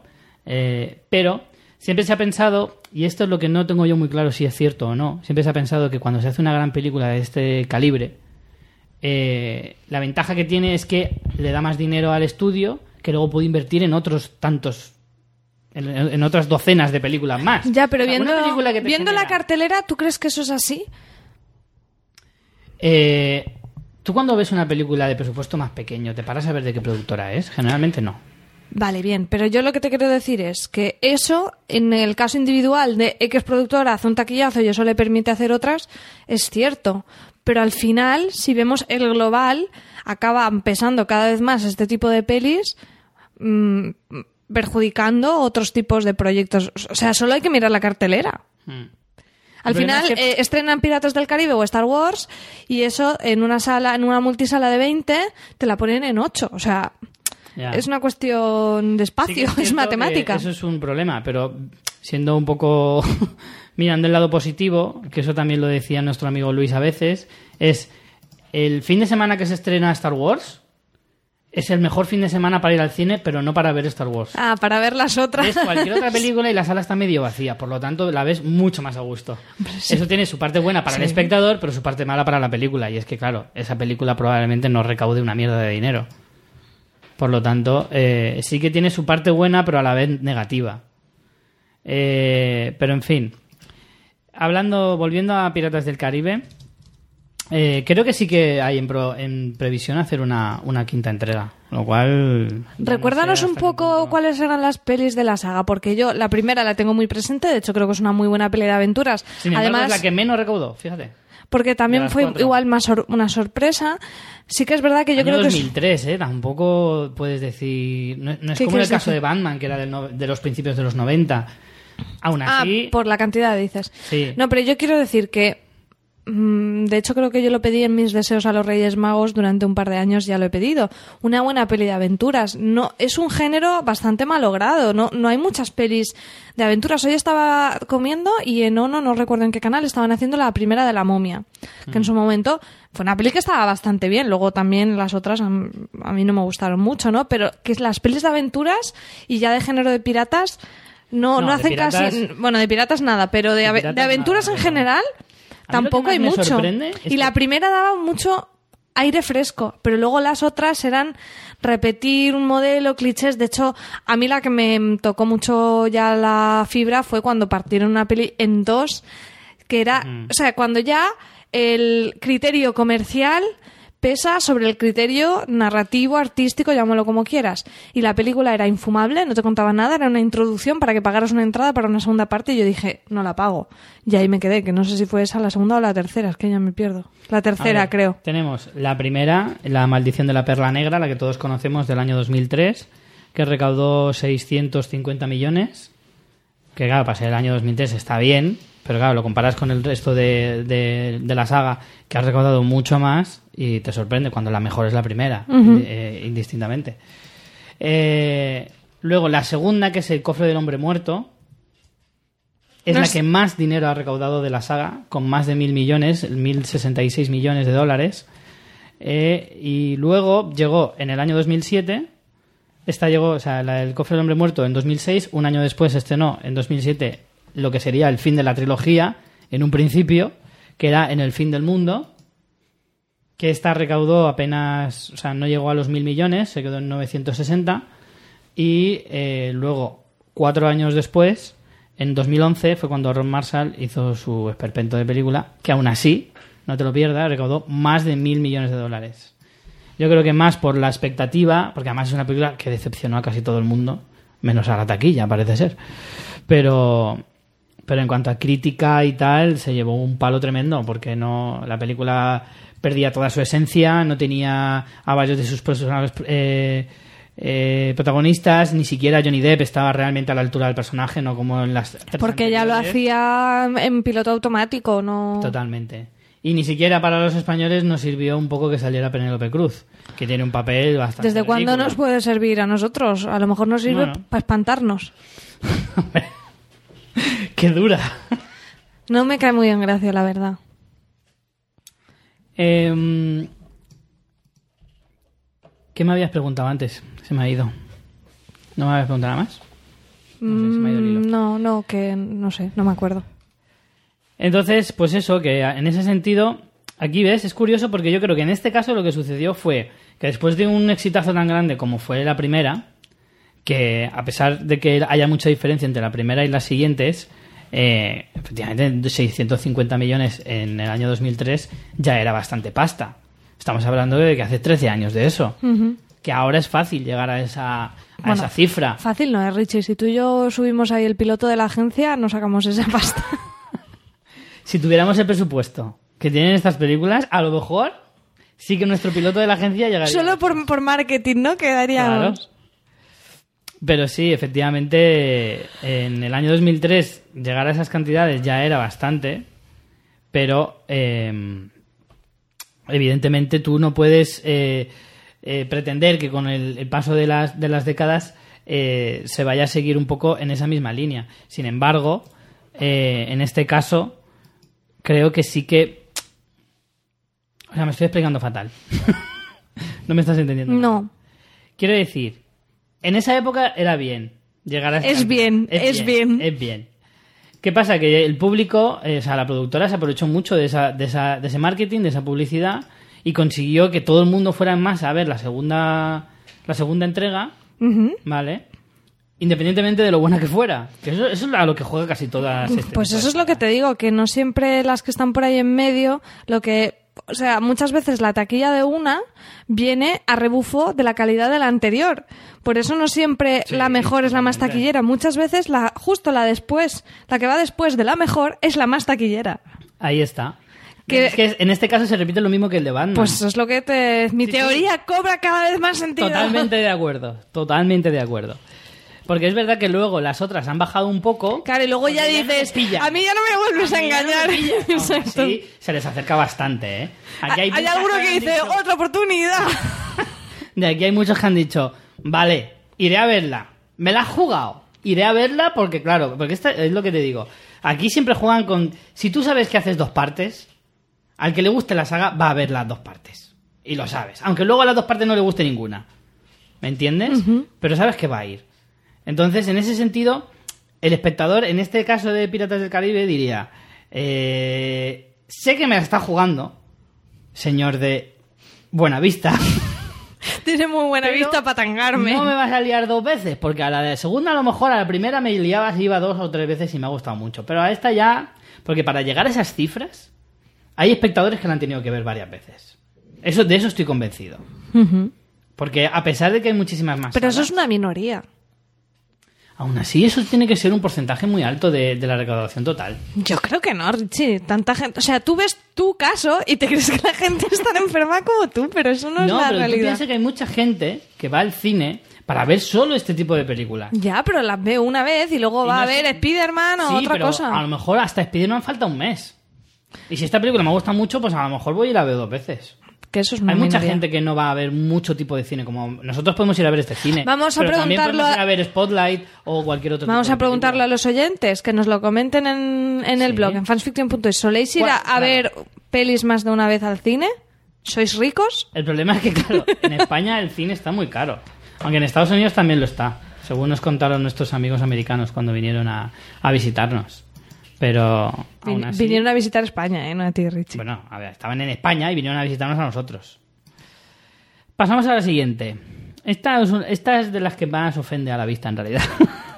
Eh, pero siempre se ha pensado, y esto es lo que no tengo yo muy claro si es cierto o no, siempre se ha pensado que cuando se hace una gran película de este calibre, eh, la ventaja que tiene es que le da más dinero al estudio que luego puede invertir en otros tantos en, en otras docenas de películas más. ya, pero O sea, una viendo, película que te viendo la cartelera, ¿tú crees que eso es así? Eh, Tú cuando ves una película de presupuesto más pequeño, ¿te paras a ver de qué productora es? Generalmente no. Vale, bien, pero yo lo que te quiero decir es que eso, en el caso individual de X productora hace un taquillazo y eso le permite hacer otras, es cierto. Pero al final, si vemos el global, acaba pesando cada vez más este tipo de pelis, mm, perjudicando otros tipos de proyectos. O sea, solo hay que mirar la cartelera. Hmm. Al final es que- eh, estrenan Piratas del Caribe o Star Wars y eso en una sala, en una multisala de 20, te la ponen en 8. O sea, Ya. es una cuestión de Sí espacio, es, cierto matemática. Eso es un problema, pero siendo un poco mirando el lado positivo, que eso también lo decía nuestro amigo Luis a veces, es el fin de semana que se estrena Star Wars es el mejor fin de semana para ir al cine, pero no para ver Star Wars. Ah, para ver las otras. Ves cualquier otra película y la sala está medio vacía, por lo tanto la ves mucho más a gusto. Eso tiene su parte buena para el espectador, pero su parte mala para la película. Y es que, claro, esa película probablemente no recaude una mierda de dinero. Por lo tanto, eh, sí que tiene su parte buena, pero a la vez negativa. Eh, pero en fin, hablando, volviendo a Piratas del Caribe, Eh, creo que sí que hay en, pro- en previsión hacer una, una quinta entrega, lo cual... no Recuérdanos sé un poco cuáles eran las pelis de la saga, porque yo la primera la tengo muy presente, de hecho creo que es una muy buena peli de aventuras. Sin embargo, Además, es la que menos recaudó, fíjate. porque también fue cuatro. igual más sor- una sorpresa. Sí que es verdad que yo Año creo que es- 2003, ¿eh? Tampoco puedes decir... No, no es ¿Qué como en el caso decir? de Batman, que era del no- de los principios de los 90. Aún Ah, así... por la cantidad dices. Sí. No, pero yo quiero decir que de hecho creo que yo lo pedí en mis deseos a los Reyes Magos durante un par de años ya lo he pedido. Una buena peli de aventuras. No es un género bastante malogrado, no no hay muchas pelis de aventuras. Hoy estaba comiendo y en Ono no recuerdo en qué canal estaban haciendo la primera de la momia, que en su momento fue una peli que estaba bastante bien. Luego también las otras a, mí no me gustaron mucho, ¿no? Pero que es las pelis de aventuras y ya de género de piratas no, No, hacen piratas- casi. Bueno, de piratas nada, pero de, De aventuras nada, en general tampoco hay mucho. Y la primera daba mucho aire fresco, pero luego las otras eran repetir un modelo, clichés. De hecho, a mí la que me tocó mucho ya la fibra fue cuando partieron una peli en dos, que era, o sea, cuando ya el criterio comercial pesa sobre el criterio narrativo, artístico, llámalo como quieras. Y la película era infumable, no te contaba nada, era una introducción para que pagaras una entrada para una segunda parte y yo dije, no la pago. Y ahí me quedé, que no sé si fue esa la segunda o la tercera, es que ya me pierdo. La tercera, ver, creo. Tenemos la primera, La maldición de la perla negra, la que todos conocemos del año 2003, que recaudó 650 millones. Que claro, para ser el año 2003 está bien, pero claro, lo comparas con el resto de, de- de la saga, que ha recaudado mucho más y te sorprende cuando la mejor es la primera, eh, indistintamente. Eh, luego, la segunda, que es El cofre del hombre muerto, es No la es- que más dinero ha recaudado de la saga, con más de mil millones, mil sesenta y seis millones de dólares. Eh, y luego llegó en el año 2007. Esta llegó, o sea, la del cofre del hombre muerto en 2006. Un año después estrenó en 2007 lo que sería el fin de la trilogía, en un principio, que era En el fin del mundo. Que esta recaudó apenas, o sea, no llegó a los mil millones, se quedó en 960. Y eh, luego, cuatro años después, en 2011, fue cuando Ron Marshall hizo su esperpento de película, que aún así, no te lo pierdas, recaudó más de mil millones de dólares. Yo creo que más por la expectativa, porque además es una película que decepcionó a casi todo el mundo, menos a la taquilla, parece ser. Pero, pero en cuanto a crítica y tal, se llevó un palo tremendo, porque no la película perdía toda su esencia, no tenía a varios de sus personajes eh, eh, protagonistas, ni siquiera Johnny Depp estaba realmente a la altura del personaje, no como en las Porque ya lo hacía en piloto automático, no. Totalmente. Y ni siquiera para los españoles nos sirvió un poco que saliera Penélope Cruz, que tiene un papel bastante. ¿Desde cuándo nos puede servir a nosotros? A lo mejor nos sirve Bueno. para espantarnos. ¡Qué dura! No me cae muy en gracia, la verdad. Em, ¿Qué me habías preguntado antes? Se me ha ido. ¿No me habías preguntado nada más? No sé, se me ha ido el hilo. Mm, No, no, que no sé, no me acuerdo. Entonces, pues eso, que en ese sentido, aquí ves, es curioso porque yo creo que en este caso lo que sucedió fue que después de un exitazo tan grande como fue la primera, que a pesar de que haya mucha diferencia entre la primera y las siguientes, eh, efectivamente 650 millones en el año 2003 ya era bastante pasta. Estamos hablando de que hace 13 años de eso. Que ahora es fácil llegar a esa, a Bueno, esa cifra. Fácil no es, Richie. Si tú y yo subimos ahí el piloto de la agencia, no sacamos esa pasta. Si tuviéramos el presupuesto que tienen estas películas, a lo mejor sí que nuestro piloto de la agencia llegaría. Solo por, por marketing, ¿no? Quedaríamos. Claro. Pero sí, efectivamente, en el año 2003 llegar a esas cantidades ya era bastante, pero eh, evidentemente tú no puedes eh, eh, pretender que con el, el paso de las, de las décadas eh, se vaya a seguir un poco en esa misma línea. Sin embargo, en este caso, creo que sí que... O sea, me estoy explicando fatal. no me estás entendiendo. No. Quiero decir, en esa época era bien llegar a... Es bien, es bien. Es bien. ¿Qué pasa? Que el público, eh, o sea, la productora se aprovechó mucho de, esa, de, esa, de ese marketing, de esa publicidad y consiguió que todo el mundo fuera en masa a ver la segunda, la segunda entrega. ¿vale? Independientemente de lo buena que fuera. Que eso, eso es a lo que juega casi todas. este Pues eso es lo que te digo, que no siempre las que están por ahí en medio, lo que o sea, muchas veces la taquilla de una viene a rebufo de la calidad de la anterior. Por eso no siempre Sí, la mejor es la más taquillera. Muchas veces la, justo la después, la que va después de la mejor, es la más taquillera. Ahí está. Que- Es que en este caso se repite lo mismo que el de Batman. Pues es lo que te... Mi Sí, teoría cobra cada vez más sentido. Totalmente de acuerdo, totalmente de acuerdo. Porque es verdad que luego las otras han bajado un poco. Claro, y luego ya no dices, pillan. a mí ya no me vuelves a, ya no engañar. Exacto. así, se les acerca bastante, ¿eh? Aquí hay, alguno que dice, dicho- otra oportunidad. De aquí hay muchos que han dicho, vale, iré a verla. Me la has jugado. Iré a verla porque, claro, porque esta es lo que te digo. Aquí siempre juegan con... Si tú sabes que haces dos partes, al que le guste la saga va a ver las dos partes. Y lo sabes. Aunque luego a las dos partes no le guste ninguna. ¿Me entiendes? Pero sabes que va a ir. Entonces, en ese sentido, el espectador, en este caso de Piratas del Caribe, diría... eh, sé que me la está jugando, señor de Buenavista. Tiene muy buena Pero vista para tangarme. No me vas a liar dos veces, porque a la de segunda a lo mejor a la primera me liabas y iba dos o tres veces y me ha gustado mucho. Pero a esta ya, porque para llegar a esas cifras, hay espectadores que la han tenido que ver varias veces. Eso, de eso estoy convencido. Porque a pesar de que hay muchísimas más. Pero eso es una minoría. Aún así, eso tiene que ser un porcentaje muy alto de, de la recaudación total. Yo creo que no, Richie. Tanta gente. O sea, tú ves tu caso y te crees que la gente es tan enferma como tú, pero eso no, es la pero tú realidad. piensas que hay mucha gente que va al cine para ver solo este tipo de películas. Ya, pero las veo una vez y luego Y va no a ver sé- Spider-Man o Sí, otra pero cosa. A lo mejor hasta Spider-Man falta un mes. Y si esta película me gusta mucho, pues a lo mejor voy y la veo dos veces. Que eso es una Hay mucha gente que no va a ver mucho tipo de cine, como nosotros podemos ir a ver este cine. Vamos a pero también podemos ir a ver Spotlight o cualquier otro Vamos tipo a preguntarlo a los oyentes, que nos lo comenten en, en el Sí. blog, en fansfiction.es. ¿Soléis ir a, a ver pelis más de una vez al cine? ¿Sois ricos? El problema es que, claro, en España el cine está muy caro. Aunque en Estados Unidos también lo está. Según nos contaron nuestros amigos americanos cuando vinieron a, a visitarnos. Pero aún Vin- así... Vinieron a visitar España, ¿eh? No a ti, Richie. Bueno, a ver, estaban en España y vinieron a visitarnos a nosotros. Pasamos a la siguiente. Esta es, un- esta es de las que más ofende a la vista, en realidad.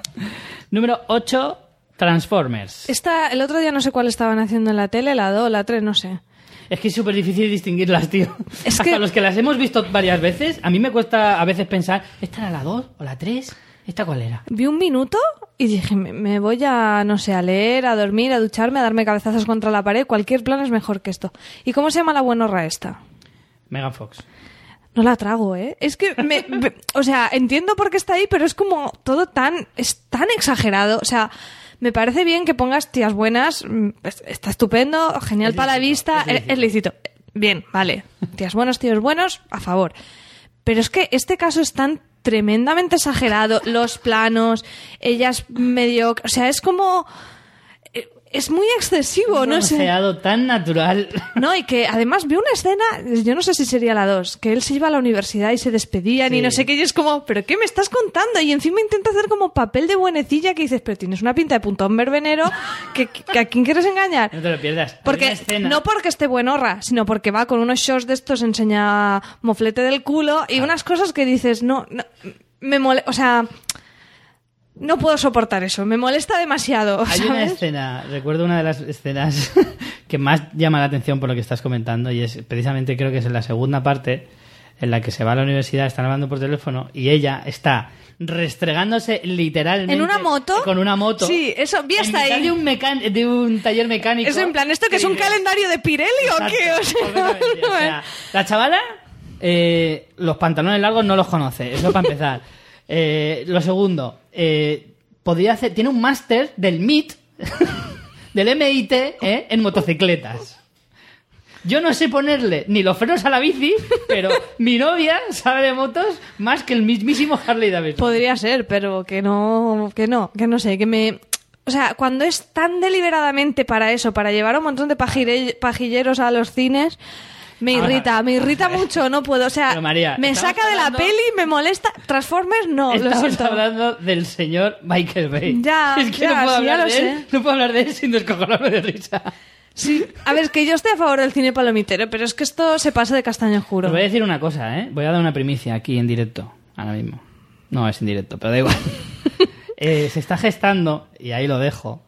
Número 8, Transformers. Esta, el otro día no sé cuál estaban haciendo en la tele, la 2, la 3, no sé. Es que es súper difícil distinguirlas, tío. Es Hasta que- los que las hemos visto varias veces, a mí me cuesta a veces pensar, ¿esta era la 2 o la 3? ¿Esta cuál era? Vi un minuto y dije, me, me voy a, no sé, a leer, a dormir, a ducharme, a darme cabezazos contra la pared. Cualquier plan es mejor que esto. ¿Y cómo se llama la buenorra esta? Megan Fox. No la trago, ¿eh? Es que, me, me- o sea, entiendo por qué está ahí, pero es como todo tan, es tan exagerado. O sea, me parece bien que pongas tías buenas, mm, es- está estupendo, genial Es para la vista, es lícito. es lícito. Bien, vale. Tías buenas, tíos buenos, a favor. Pero es que este caso es tan tremendamente exagerado, los planos, ellas medio, o sea, es como, es muy excesivo, no sé. Tan natural. No, y que además vi una escena, yo no sé si sería la 2, que él se iba a la universidad y se despedían y no sé qué, y es como, ¿pero qué me estás contando? Y encima intenta hacer como papel de buenecilla que dices, pero tienes una pinta de puntón verbenero, que, que ¿a quién quieres engañar? No te lo pierdas. Porque, no porque esté buenorra, sino porque va con unos shorts de estos, enseña moflete del culo y unas cosas que dices, no, no me mole, o sea, no puedo soportar eso, me molesta demasiado, Hay una escena, recuerdo una de las escenas que más llama la atención por lo que estás comentando y es precisamente creo que es en la segunda parte en la que se va a la universidad, están hablando por teléfono y ella está restregándose literalmente ¿En una moto? con una moto Sí, eso, vi hasta ahí. de un, mecan- de un taller mecánico Eso en plan, ¿esto que es un calendario de Pirelli o qué? O sea, Completamente. O sea, la chavala, eh, los pantalones largos no los conoce, eso para empezar. Eh, lo segundo, eh, podría hacer, tiene un máster del MIT, del MIT, eh, en motocicletas. Yo no sé ponerle ni los frenos a la bici, pero mi novia sabe de motos más que el mismísimo Harley Davidson. Podría ser, pero que no, que no, que no sé, que me... O sea, cuando es tan deliberadamente para eso, para llevar un montón de pajilleros a los cines, me Vamos a irrita, me irrita mucho, no puedo. O sea, María, me saca de la hablando- peli, me molesta. Transformers, no, lo Estamos siento. hablando del señor Michael Bay. Ya, es que ya, no, puedo sí, ya hablar lo de él, no puedo hablar de él sin descojonarme de risa. Sí, a ver, es que yo estoy a favor del cine palomitero, pero es que esto se pasa de castaño juro. Os voy a decir una cosa, ¿eh? Voy a dar una primicia aquí en directo, ahora mismo. No es en directo, pero da igual. Eh, se está gestando, y ahí lo dejo,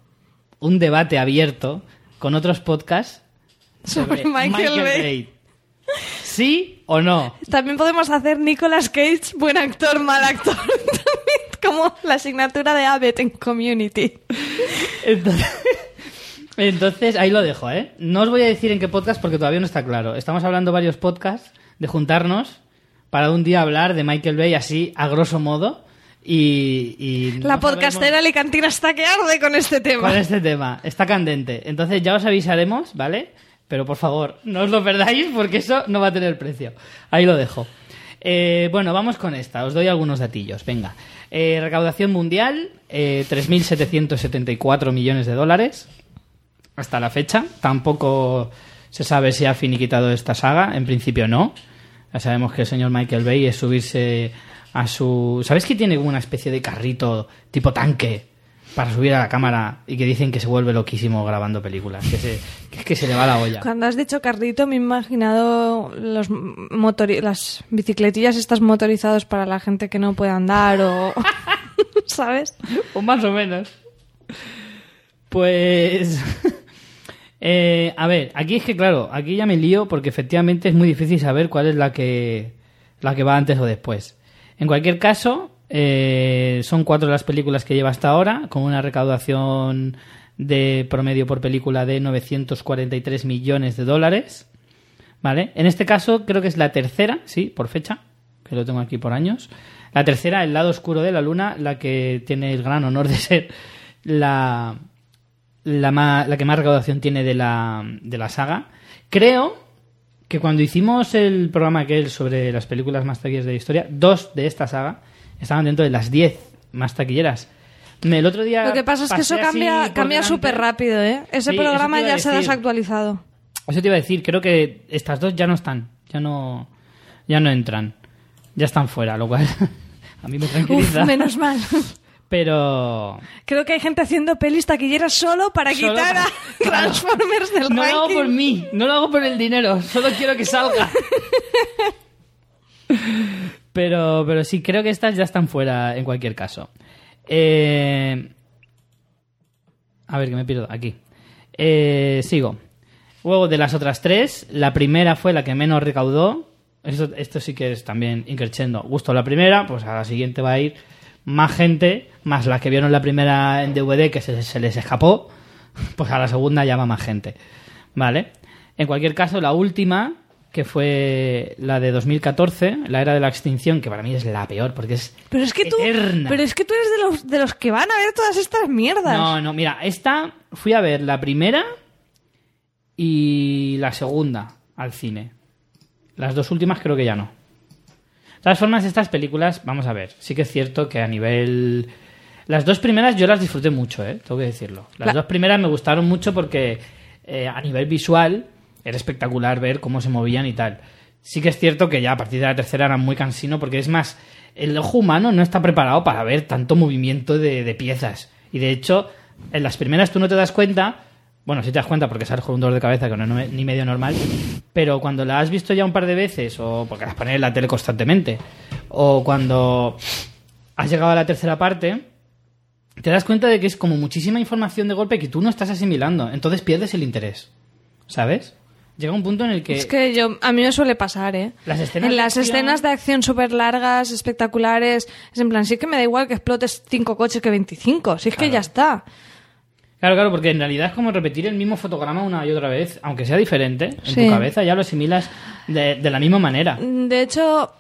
un debate abierto con otros podcasts Sobre Michael Bay. ¿Sí o no? También podemos hacer Nicolas Cage, buen actor, mal actor. Como la asignatura de Abbott en Community. Entonces, entonces, ahí lo dejo, ¿eh? No os voy a decir en qué podcast porque todavía no está claro. Estamos hablando varios podcasts de juntarnos para un día hablar de Michael Bay así, a grosso modo. Y, y La no podcastera sabemos- alicantina está que arde con este tema. con este tema. Está candente. Entonces ya os avisaremos, ¿vale? Pero por favor, no os lo perdáis porque eso no va a tener precio. Ahí lo dejo. Eh, bueno, vamos con esta. Os doy algunos datillos. Venga. Eh, recaudación mundial, eh, 3.774 millones de dólares hasta la fecha. Tampoco se sabe si ha finiquitado esta saga. En principio no. Ya sabemos que el señor Michael Bay es subirse a su... ¿Sabes que tiene una especie de carrito tipo tanque para subir a la cámara y que dicen que se vuelve loquísimo grabando películas? Que, se, que es que se le va la olla. Cuando has dicho carrito me he imaginado los motori- las bicicletillas estas motorizadas para la gente que no puede andar o... ¿Sabes? O más o menos. Pues... eh, a ver, aquí es que claro, aquí ya me lío porque efectivamente es muy difícil saber cuál es la que, la que va antes o después. En cualquier caso, eh, son cuatro las películas que lleva hasta ahora, con una recaudación de promedio por película de 943 millones de dólares. ¿Vale? En este caso creo que es la tercera, sí, por fecha, que lo tengo aquí por años. La tercera, El lado oscuro de la luna, la que tiene el gran honor de ser la, la, ma- la que más recaudación tiene de la, de la saga. Creo que cuando hicimos el programa aquel sobre las películas más taquilleras de la historia, dos de esta saga estaban dentro de las diez más taquilleras. El otro día Lo que pasa es que eso cambia, cambia súper rápido, ¿eh? Ese Sí, programa a ya se ha desactualizado. Eso te iba a decir, creo que estas dos ya no están, ya no, ya no entran, ya están fuera, lo cual a mí me Uf, tranquiliza. menos mal. Pero Creo que hay gente haciendo pelis taquilleras solo para Solo quitar a para- Transformers del no lo hago ranking. por mí, no lo hago por el dinero, solo quiero que salga. Pero, pero sí, creo que estas ya están fuera en cualquier caso. Eh, A ver, que me pierdo. Aquí. Eh, sigo. Luego de las otras tres, la primera fue la que menos recaudó. Esto, sí que es también increchendo. Gustó la primera, pues a la siguiente va a ir más gente, más la que vieron la primera en DVD que se, se les escapó, pues a la segunda va más gente. ¿Vale? En cualquier caso, la última, que fue la de 2014, la era de la extinción, que para mí es la peor, porque es Pero es que tú, pero es que tú eres de los, de los que van a ver todas estas mierdas. No, no, mira, esta fui a ver la primera y la segunda al cine. Las dos últimas creo que ya no. De todas formas, estas películas, vamos a ver, sí que es cierto que a nivel... Las dos primeras yo las disfruté mucho, ¿eh? tengo que decirlo. Las La- dos primeras me gustaron mucho porque eh, a nivel visual era espectacular ver cómo se movían y tal. Sí que es cierto que ya a partir de la tercera era muy cansino porque es más, el ojo humano no está preparado para ver tanto movimiento de, de piezas. Y de hecho, en las primeras tú no te das cuenta, bueno, sí te das cuenta porque sales con un dolor de cabeza que no es ni medio normal, pero cuando la has visto ya un par de veces, o porque las pones en la tele constantemente, o cuando has llegado a la tercera parte, te das cuenta de que es como muchísima información de golpe que tú no estás asimilando, entonces pierdes el interés, ¿sabes? Llega un punto en el que... Es que yo, a mí me suele pasar, ¿eh? Las escenas en de las acción- escenas de acción súper largas, espectaculares, es en plan, sí que me da igual que explotes cinco coches que 25, si es que Claro. ya está. Claro, claro, porque en realidad es como repetir el mismo fotograma una y otra vez, aunque sea diferente, en Sí. tu cabeza ya lo asimilas de, de la misma manera. De hecho,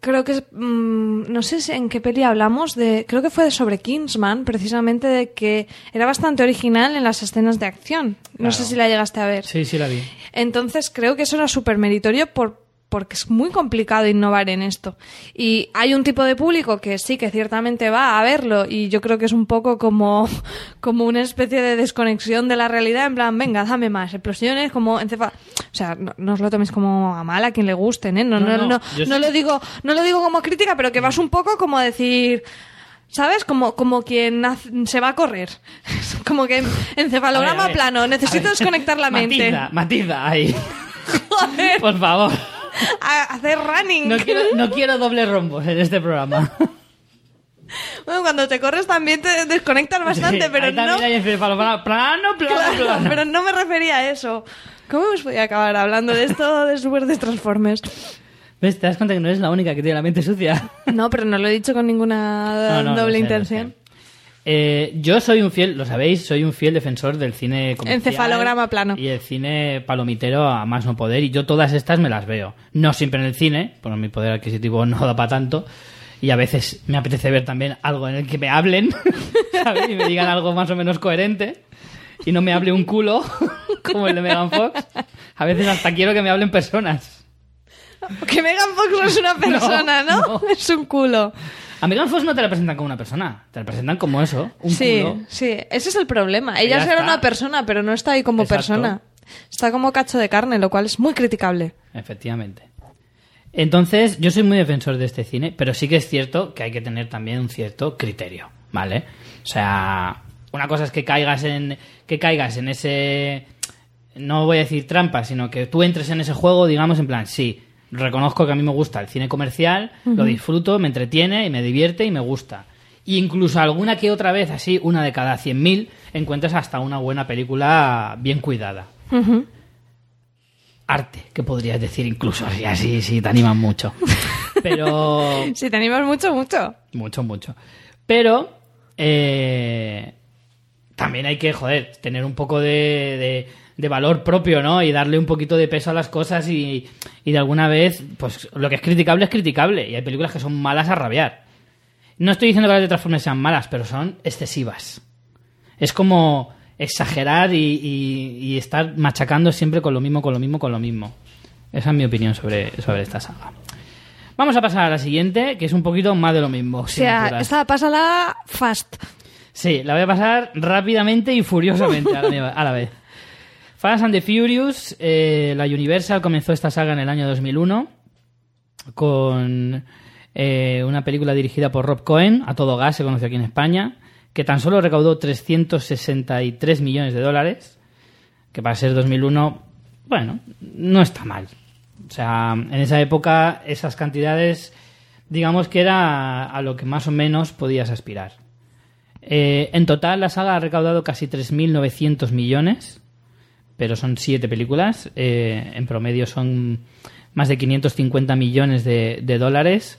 creo que es, mm, no sé si en qué peli hablamos de, creo que fue sobre Kingsman, precisamente de que era bastante original en las escenas de acción. No Claro. sé si la llegaste a ver. Sí, sí la vi. Entonces creo que eso era súper meritorio por, porque es muy complicado innovar en esto. Y hay un tipo de público que sí, que ciertamente va a verlo y yo creo que es un poco como, como una especie de desconexión de la realidad, en plan, venga, dame más explosiones, como encefa... O sea, no, no os lo toméis como a mal a quien le gusten, ¿eh? No, No, no, no, lo digo, no lo digo como crítica, pero que vas un poco como a decir... ¿Sabes? Como, como quien hace- se va a correr. Como que encefalograma A ver, a ver. plano. Necesito desconectar la mente. Matiza, matiza ahí. Joder. Por favor. A hacer running. No quiero, no quiero dobles rombos en este programa. Bueno, cuando te corres también te desconectas bastante, Sí, pero no. hay plano, plano, Claro, plano. pero no me refería a eso. ¿Cómo hemos podido acabar hablando de esto de Super de Transformers? ¿Ves? Te das cuenta que no eres la única que tiene la mente sucia. No, pero no lo he dicho con ninguna No, no, lo doble sé, intención. sé. Eh, yo soy un fiel, lo sabéis, soy un fiel defensor del cine comercial Encefalograma plano. y el cine palomitero a más no poder y yo todas estas me las veo. No siempre en el cine, porque mi poder adquisitivo no da para tanto y a veces me apetece ver también algo en el que me hablen ¿sabes? y me digan algo más o menos coherente y no me hable un culo como el de Megan Fox. A veces hasta quiero que me hablen personas. Que Megan Fox no es una persona, ¿no? no. Es un culo. A Megan Fox no te la presentan como una persona, te la presentan como eso, un sí, culo. sí, ese es el problema. Ella será una persona, pero no está ahí como Exacto. persona. Está como cacho de carne, lo cual es muy criticable. Efectivamente. Entonces, yo soy muy defensor de este cine, pero sí que es cierto que hay que tener también un cierto criterio, ¿vale? O sea, una cosa es que caigas en que caigas en ese no voy a decir trampa, sino que tú entres en ese juego, digamos en plan, sí, reconozco que a mí me gusta el cine comercial, lo disfruto, me entretiene y me divierte y me gusta. Y incluso alguna que otra vez, así, una de cada 100.000, encuentras hasta una buena película bien cuidada. Arte, que podrías decir incluso, así, así, si te animan mucho. Pero... Si te animas mucho, mucho. Mucho, mucho. Pero eh, también hay que, joder, tener un poco de, de- de valor propio, ¿no? Y darle un poquito de peso a las cosas y, y de alguna vez, pues lo que es criticable es criticable. Y hay películas que son malas a rabiar. No estoy diciendo que las de Transformers sean malas, pero son excesivas. Es como exagerar y, y- y estar machacando siempre con lo mismo, con lo mismo, con lo mismo. Esa es mi opinión sobre, sobre esta saga. Vamos a pasar a la siguiente, que es un poquito más de lo mismo. O sea, esta pásala fast. Sí, la voy a pasar rápidamente y furiosamente a la, a la vez. Fast and the Furious, eh, la Universal comenzó esta saga en el año 2001 con eh, una película dirigida por Rob Cohen, a todo gas se conoce aquí en España, que tan solo recaudó 363 millones de dólares, que para ser 2001, bueno, no está mal. O sea, en esa época esas cantidades, digamos que era a lo que más o menos podías aspirar. Eh, en total, la saga ha recaudado casi 3.900 millones, pero son siete películas. Eh, en promedio son más de 550 millones de, de dólares.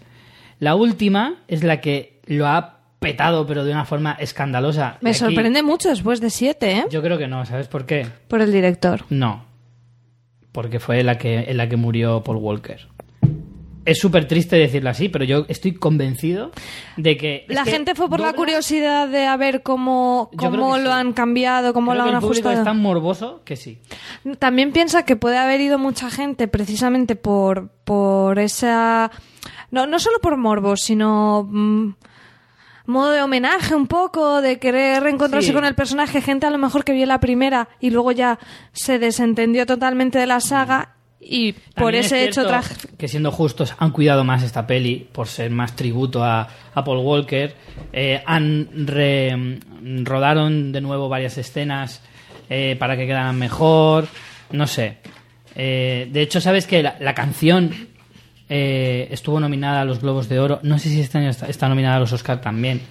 La última es la que lo ha petado, pero de una forma escandalosa. Me aquí sorprende mucho después de siete, ¿eh? Yo creo que no, ¿sabes por qué? Por el director. No. Porque fue la que, en la que murió Paul Walker. Es súper triste decirlo así, pero yo estoy convencido de que... La que gente fue por la curiosidad de a ver cómo, cómo lo sí. han cambiado, cómo Creo lo que han público ajustado. es tan morboso que sí. También piensa que puede haber ido mucha gente precisamente por, por esa... No, no solo por morbos, sino... mm, modo de homenaje un poco, de querer reencontrarse Sí. con el personaje, gente a lo mejor que vio la primera y luego ya se desentendió totalmente de la saga y por es ese hecho traje... Que siendo justos, han cuidado más esta peli por ser más tributo a, a Paul Walker. Eh, han re- rodaron de nuevo varias escenas eh, para que quedaran mejor. No sé. Eh, de hecho, sabes que la, la canción eh, estuvo nominada a los Globos de Oro. No sé si este año está, está nominada a los Oscar también.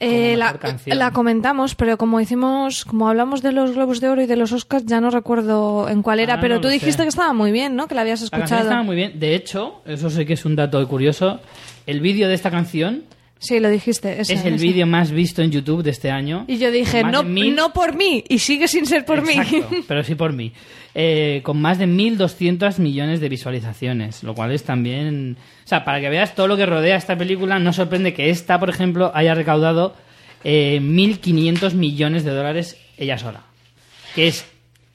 Eh, la, la comentamos, pero como hicimos, como hablamos de los Globos de Oro y de los Oscars, ya no recuerdo en cuál era, Ah, pero no tú dijiste sé. que estaba muy bien, ¿no? Que la habías La escuchado. estaba muy bien. De hecho, eso sí que es un dato curioso. El vídeo de esta canción Sí, lo dijiste. es el vídeo más visto en YouTube de este año. Y yo dije, no, mil- no por mí, y sigue sin ser por Exacto, mí. pero sí por mí. Eh, con más de 1.200 millones de visualizaciones, lo cual es también... O sea, para que veas todo lo que rodea esta película, no sorprende que esta, por ejemplo, haya recaudado eh, 1.500 millones de dólares ella sola. Que es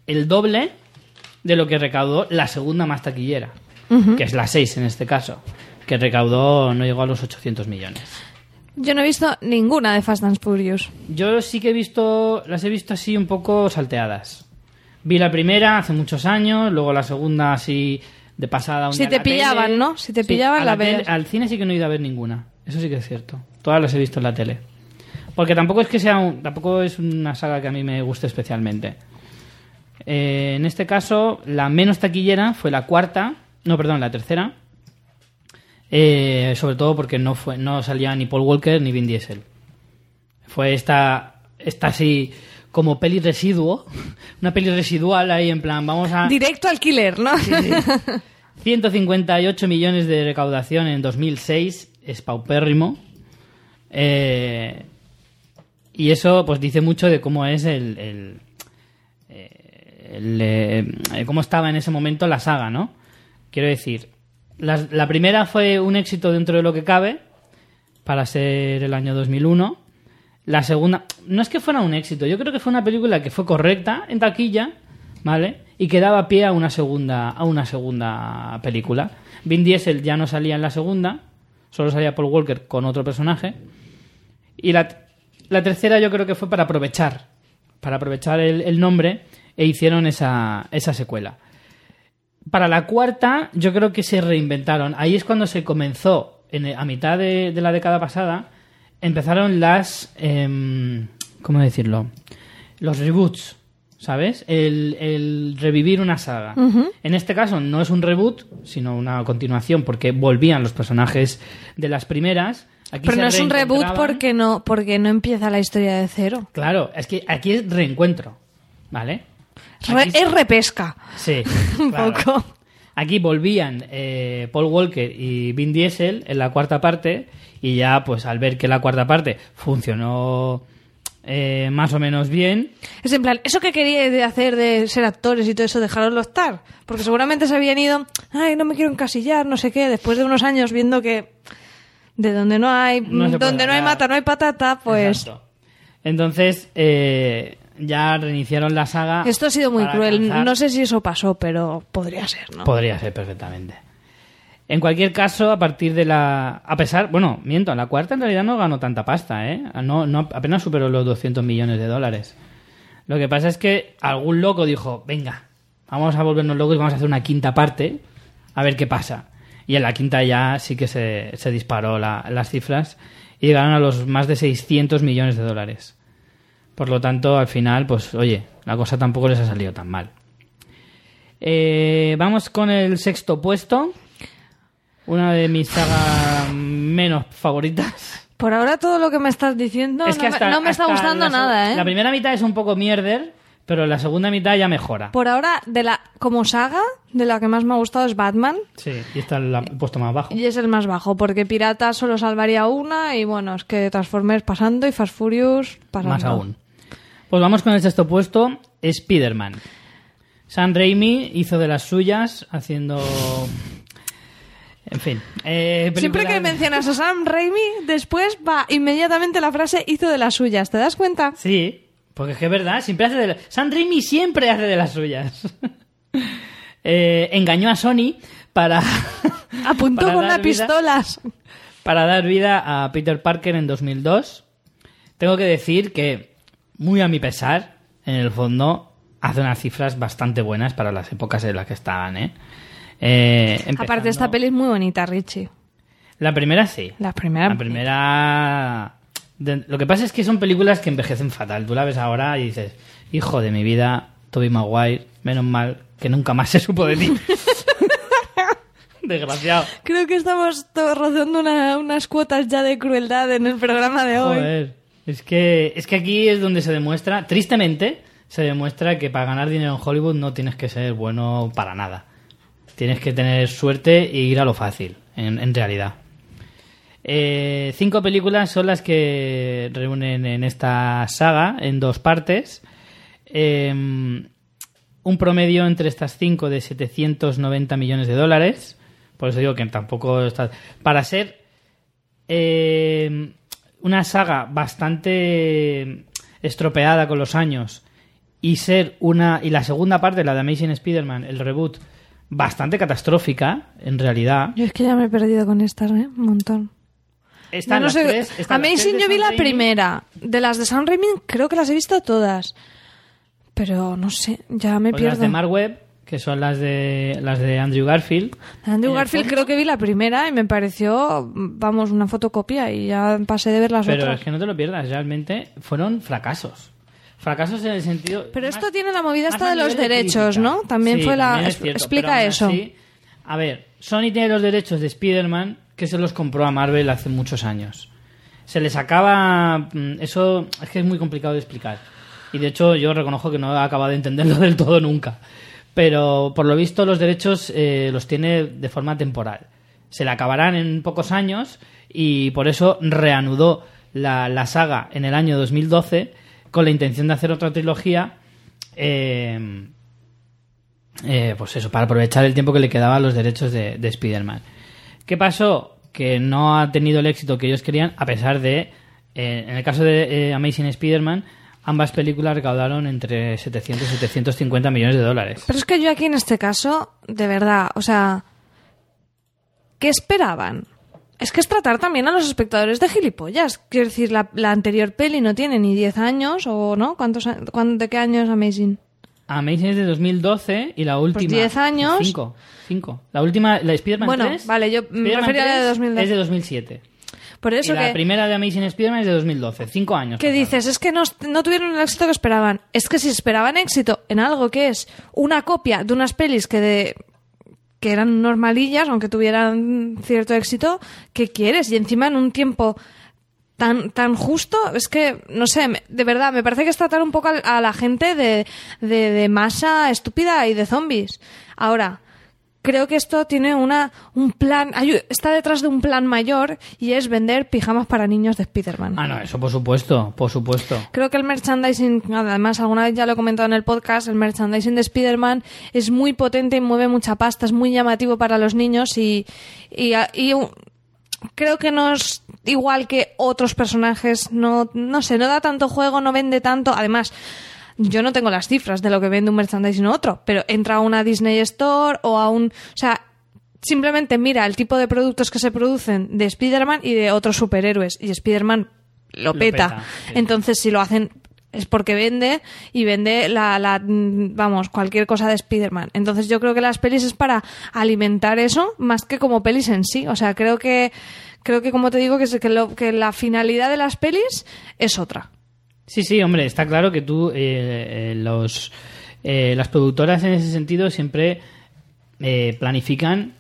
el doble de lo que recaudó la segunda más taquillera, que es la 6 en este caso, que recaudó, no llegó a los 800 millones. Yo no he visto ninguna de Fast and Furious. Yo sí que he visto, las he visto así un poco salteadas. Vi la primera hace muchos años, luego la segunda así de pasada. un Si día te la pillaban, tele. ¿no? Si te pillaban, la veías. Al cine sí que no he ido a ver ninguna. Eso sí que es cierto. Todas las he visto en la tele. Porque tampoco es que sea un- tampoco es una saga que a mí me guste especialmente. Eh, en este caso, la menos taquillera fue la cuarta, no, perdón, la tercera. Eh, sobre todo porque no fue no salía ni Paul Walker ni Vin Diesel. Fue esta, esta así como peli residuo, una peli residual ahí en plan, vamos a... Directo al killer, ¿no? 158 millones de recaudación en 2006, es paupérrimo. Eh, y eso pues dice mucho de cómo es el... el, eh, el, eh, cómo estaba en ese momento la saga, ¿no? Quiero decir, la primera fue un éxito dentro de lo que cabe, para ser el año 2001. La segunda, no es que fuera un éxito, yo creo que fue una película que fue correcta en taquilla, ¿vale? Y que daba pie a una segunda, a una segunda película. Vin Diesel ya no salía en la segunda, solo salía Paul Walker con otro personaje. Y la, la tercera yo creo que fue para aprovechar, para aprovechar el, el nombre e hicieron esa, esa secuela. Para la cuarta, yo creo que se reinventaron. Ahí es cuando se comenzó, en, a mitad de, de la década pasada, empezaron las. em, ¿Cómo decirlo? Los reboots, ¿sabes? El, el revivir una saga. En este caso no es un reboot, sino una continuación, porque volvían los personajes de las primeras. Aquí Pero no es un reboot porque no, porque no empieza la historia de cero. Claro, es que aquí es reencuentro, ¿vale? Re- Aquí- es repesca. Sí, Un claro. poco. Aquí volvían eh, Paul Walker y Vin Diesel en la cuarta parte y ya pues al ver que la cuarta parte funcionó eh, más o menos bien, Es en plan, eso que quería de hacer de ser actores y todo eso, dejaroslo estar. Porque seguramente se habían ido, ay, no me quiero encasillar, no sé qué, después de unos años viendo que de donde no hay, No donde no hay mata, no hay patata, pues Exacto. entonces eh, ya reiniciaron la saga. esto ha sido muy cruel. alcanzar- No sé si eso pasó, pero podría ser, ¿no? Podría ser perfectamente. En cualquier caso, a partir de la... A pesar... Bueno, miento, la cuarta en realidad no ganó tanta pasta, ¿eh? No, no, apenas superó los 200 millones de dólares. Lo que pasa es que algún loco dijo, venga, vamos a volvernos locos y vamos a hacer una quinta parte, a ver qué pasa. Y en la quinta ya sí que se, se disparó la- las cifras y llegaron a los más de 600 millones de dólares. Por lo tanto, al final, pues oye, la cosa tampoco les ha salido tan mal. Eh, vamos con el sexto puesto. Una de mis sagas menos favoritas. Por ahora todo lo que me estás diciendo es que no, me- hasta- no me está gustando la nada, ¿eh? La primera mitad es un poco mierder, pero la segunda mitad ya mejora. Por ahora, de la como saga, de la que más me ha gustado es Batman. Sí, y está el el puesto más bajo. Y es el más bajo, porque Pirata solo salvaría una y bueno, es que Transformers pasando y Fast Furious pasando. Más aún. Pues vamos con el sexto puesto, Spider-Man. Sam Raimi hizo de las suyas haciendo... En fin. eh, Siempre que mencionas a Sam Raimi, después va inmediatamente la frase hizo de las suyas, ¿te das cuenta? Sí, porque es que es verdad, siempre hace de la- Sam Raimi siempre hace de las suyas. Eh, engañó a Sony para... Apuntó para con las pistolas. para dar vida a Peter Parker en 2002. Tengo que decir que, muy a mi pesar, en el fondo, hace unas cifras bastante buenas para las épocas en las que estaban, ¿eh? Eh, Aparte, esta peli es muy bonita, Richie. La primera sí. La primera. La primera... de- Lo que pasa es que son películas que envejecen fatal. Tú la ves ahora y dices, hijo de mi vida, Tobey Maguire, menos mal que nunca más se supo de ti. Desgraciado. Creo que estamos rozando una- unas cuotas ya de crueldad en el programa de hoy. Joder, es que, es que aquí es donde se demuestra, tristemente, se demuestra que para ganar dinero en Hollywood no tienes que ser bueno para nada. Tienes que tener suerte e ir a lo fácil, en, realidad. Eh, cinco películas son las que reúnen en esta saga, en dos partes. Eh, un promedio entre estas cinco de 790 millones de dólares. Por eso digo que tampoco está... Para ser eh, una saga bastante estropeada con los años y ser una y la segunda parte la de Amazing Spider-Man el reboot bastante catastrófica en realidad Yo es que ya me he perdido con estas, ¿eh? Un montón. están no las sé- tres están las Amazing yo vi la primera. De las de Sam Raimi creo que las he visto todas. Pero no sé, ya me Pues pierdo. las de Mark Webb que son las de las de Andrew Garfield Andrew el Garfield creo que vi la primera y me pareció, vamos, una fotocopia y ya pasé de ver las pero otras. es que no te lo pierdas realmente fueron fracasos fracasos en el sentido Pero más- esto tiene la movida esta de los derechos, crítica. ¿no? También Sí, fue la... también es es- cierto, explica pero eso. así, a ver, Sony tiene los derechos de Spider-Man que se los compró a Marvel hace muchos años. Se les acaba... mm, Eso es que es muy complicado de explicar. Y de hecho yo reconozco que no he acabado de entenderlo del todo nunca. Pero por lo visto los derechos eh, los tiene de forma temporal. Se le acabarán en pocos años y por eso reanudó la, la saga en el año 2012 con la intención de hacer otra trilogía. eh, eh, pues eso, para aprovechar el tiempo que le quedaba a los derechos de, de Spider-Man. ¿Qué pasó? Que no ha tenido el éxito que ellos querían, a pesar de, eh, en el caso de eh, Amazing Spider-Man, ambas películas recaudaron entre 700 y 750 millones de dólares. Pero es que yo aquí en este caso, de verdad, o sea, ¿qué esperaban? Es que es tratar también a los espectadores de gilipollas. Quiero decir, la, la anterior peli no tiene ni 10 años, o no, ¿Cuántos, a- cuán- ¿de qué año es Amazing? Amazing es de 2012 y la última... 10 años. 5. 5. La última, la Spider-Man Bueno, 3... vale, yo me refería a la de 3 2012. Es de 2007. Por eso y la que... primera de Amazing Spider-Man es de 2012. 5 años. ¿Qué dices? Es que no, no tuvieron el éxito que esperaban. Es que si esperaban éxito en algo que es una copia de unas pelis que de que eran normalillas, aunque tuvieran cierto éxito, ¿qué quieres? Y encima en un tiempo tan tan justo, es que, no sé, de verdad, me parece que es tratar un poco a, la gente de, de, de masa estúpida y de zombies. Ahora, creo que esto tiene una un plan, está detrás de un plan mayor y es vender pijamas para niños de Spider-Man. Ah, no, eso por supuesto, por supuesto. Creo que el merchandising, además alguna vez ya lo he comentado en el podcast, el merchandising de Spider-Man es muy potente y mueve mucha pasta, es muy llamativo para los niños y, y, y, creo que no es igual que otros personajes, no, no sé, no da tanto juego, no vende tanto, además... Yo no tengo las cifras de lo que vende un merchandising u otro, pero entra a una Disney Store o a un... O sea, simplemente mira el tipo de productos que se producen de Spider-Man y de otros superhéroes. Y Spider-Man lo Lo peta. Entonces, si lo hacen es porque vende y vende la, la vamos, cualquier cosa de Spider-Man. Entonces, yo creo que las pelis es para alimentar eso más que como pelis en sí. O sea, creo que creo que como te digo que, es- que, lo- que la finalidad de las pelis es otra. Sí, sí, hombre, está claro que tú, eh, eh, los, eh, las productoras en ese sentido siempre eh, planifican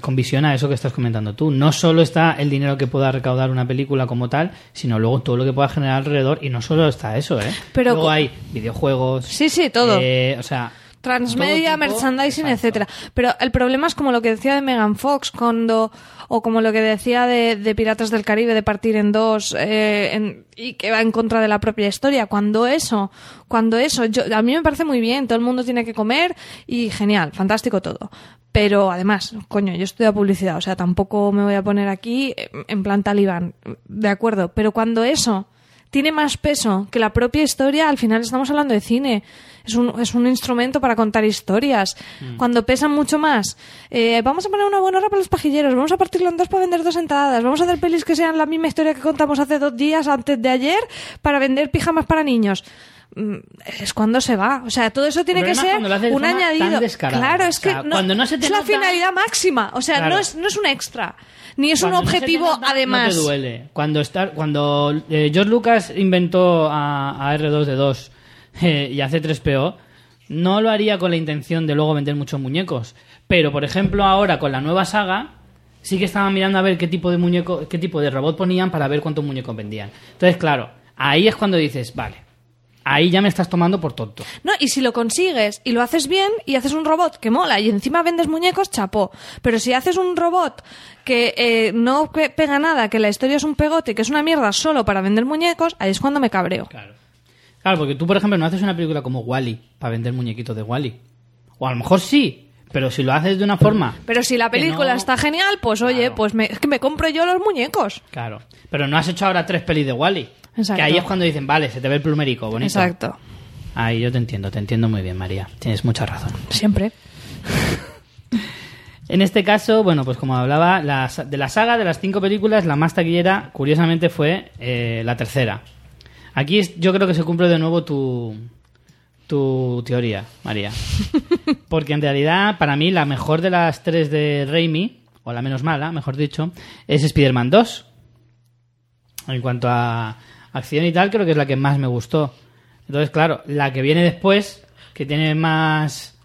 con visión a eso que estás comentando tú. No solo está el dinero que pueda recaudar una película como tal, sino luego todo lo que pueda generar alrededor. Y no solo está eso, ¿eh? Pero luego hay videojuegos. Sí, sí, todo. eh, o sea. Transmedia, merchandising, Exacto. etcétera. Pero el problema es como lo que decía de Megan Fox cuando o como lo que decía de, de Piratas del Caribe de partir en dos eh, en- y que va en contra de la propia historia. Cuando eso, cuando eso, yo, a mí me parece muy bien. Todo el mundo tiene que comer y genial, fantástico todo. Pero además, coño, yo estudio publicidad, o sea, tampoco me voy a poner aquí en- en plan talibán, de acuerdo. Pero cuando eso tiene más peso que la propia historia, al final estamos hablando de cine. Es un, es un instrumento para contar historias. Cuando pesan mucho más, eh, vamos a poner una buena hora para los pajilleros, vamos a partirlo en dos para vender dos entradas, vamos a hacer pelis que sean la misma historia que contamos hace dos días antes de ayer para vender pijamas para niños. Mm, Es cuando se va. O sea, todo eso tiene que ser un añadido. Claro, es O sea, que no, cuando no se te es la finalidad máxima. O sea, Claro. no, es, no es un extra. Ni es Cuando un objetivo además. No te duele. Cuando, está, cuando eh, George Lucas inventó a, a R2D2 eh, y hace 3PO, no lo haría con la intención de luego vender muchos muñecos. Pero, por ejemplo, ahora con la nueva saga, sí que estaban mirando a ver qué tipo de muñeco, qué tipo de robot ponían para ver cuántos muñecos vendían. Entonces, claro, ahí es cuando dices, vale, ahí ya me estás tomando por tonto. No, y si lo consigues y lo haces bien y haces un robot que mola y encima vendes muñecos, chapó. Pero si haces un robot que eh, no pe- pega nada, que la historia es un pegote, que es una mierda solo para vender muñecos, ahí es cuando me cabreo. Claro. Claro, porque tú, por ejemplo, no haces una película como Wally para vender muñequitos de Wally. O a lo mejor sí, pero si lo haces de una forma. Pero si la película no- está genial, pues oye, Claro. pues me, es que me compro yo los muñecos. Claro. Pero no has hecho ahora tres pelis de Wally. Exacto. Que ahí es cuando dicen, vale, se te ve el plumerico, bonito. Exacto. Ahí yo te entiendo, te entiendo muy bien, María. Tienes mucha razón. Siempre. En este caso, bueno, pues como hablaba, la de la saga de las cinco películas, la más taquillera, curiosamente, fue eh, la tercera. Aquí es- yo creo que se cumple de nuevo tu, tu teoría, María. Porque en realidad, para mí, la mejor de las tres de Raimi, o la menos mala, mejor dicho, es Spider-Man 2. En cuanto a acción y tal, creo que es la que más me gustó. Entonces, claro, la que viene después, que tiene más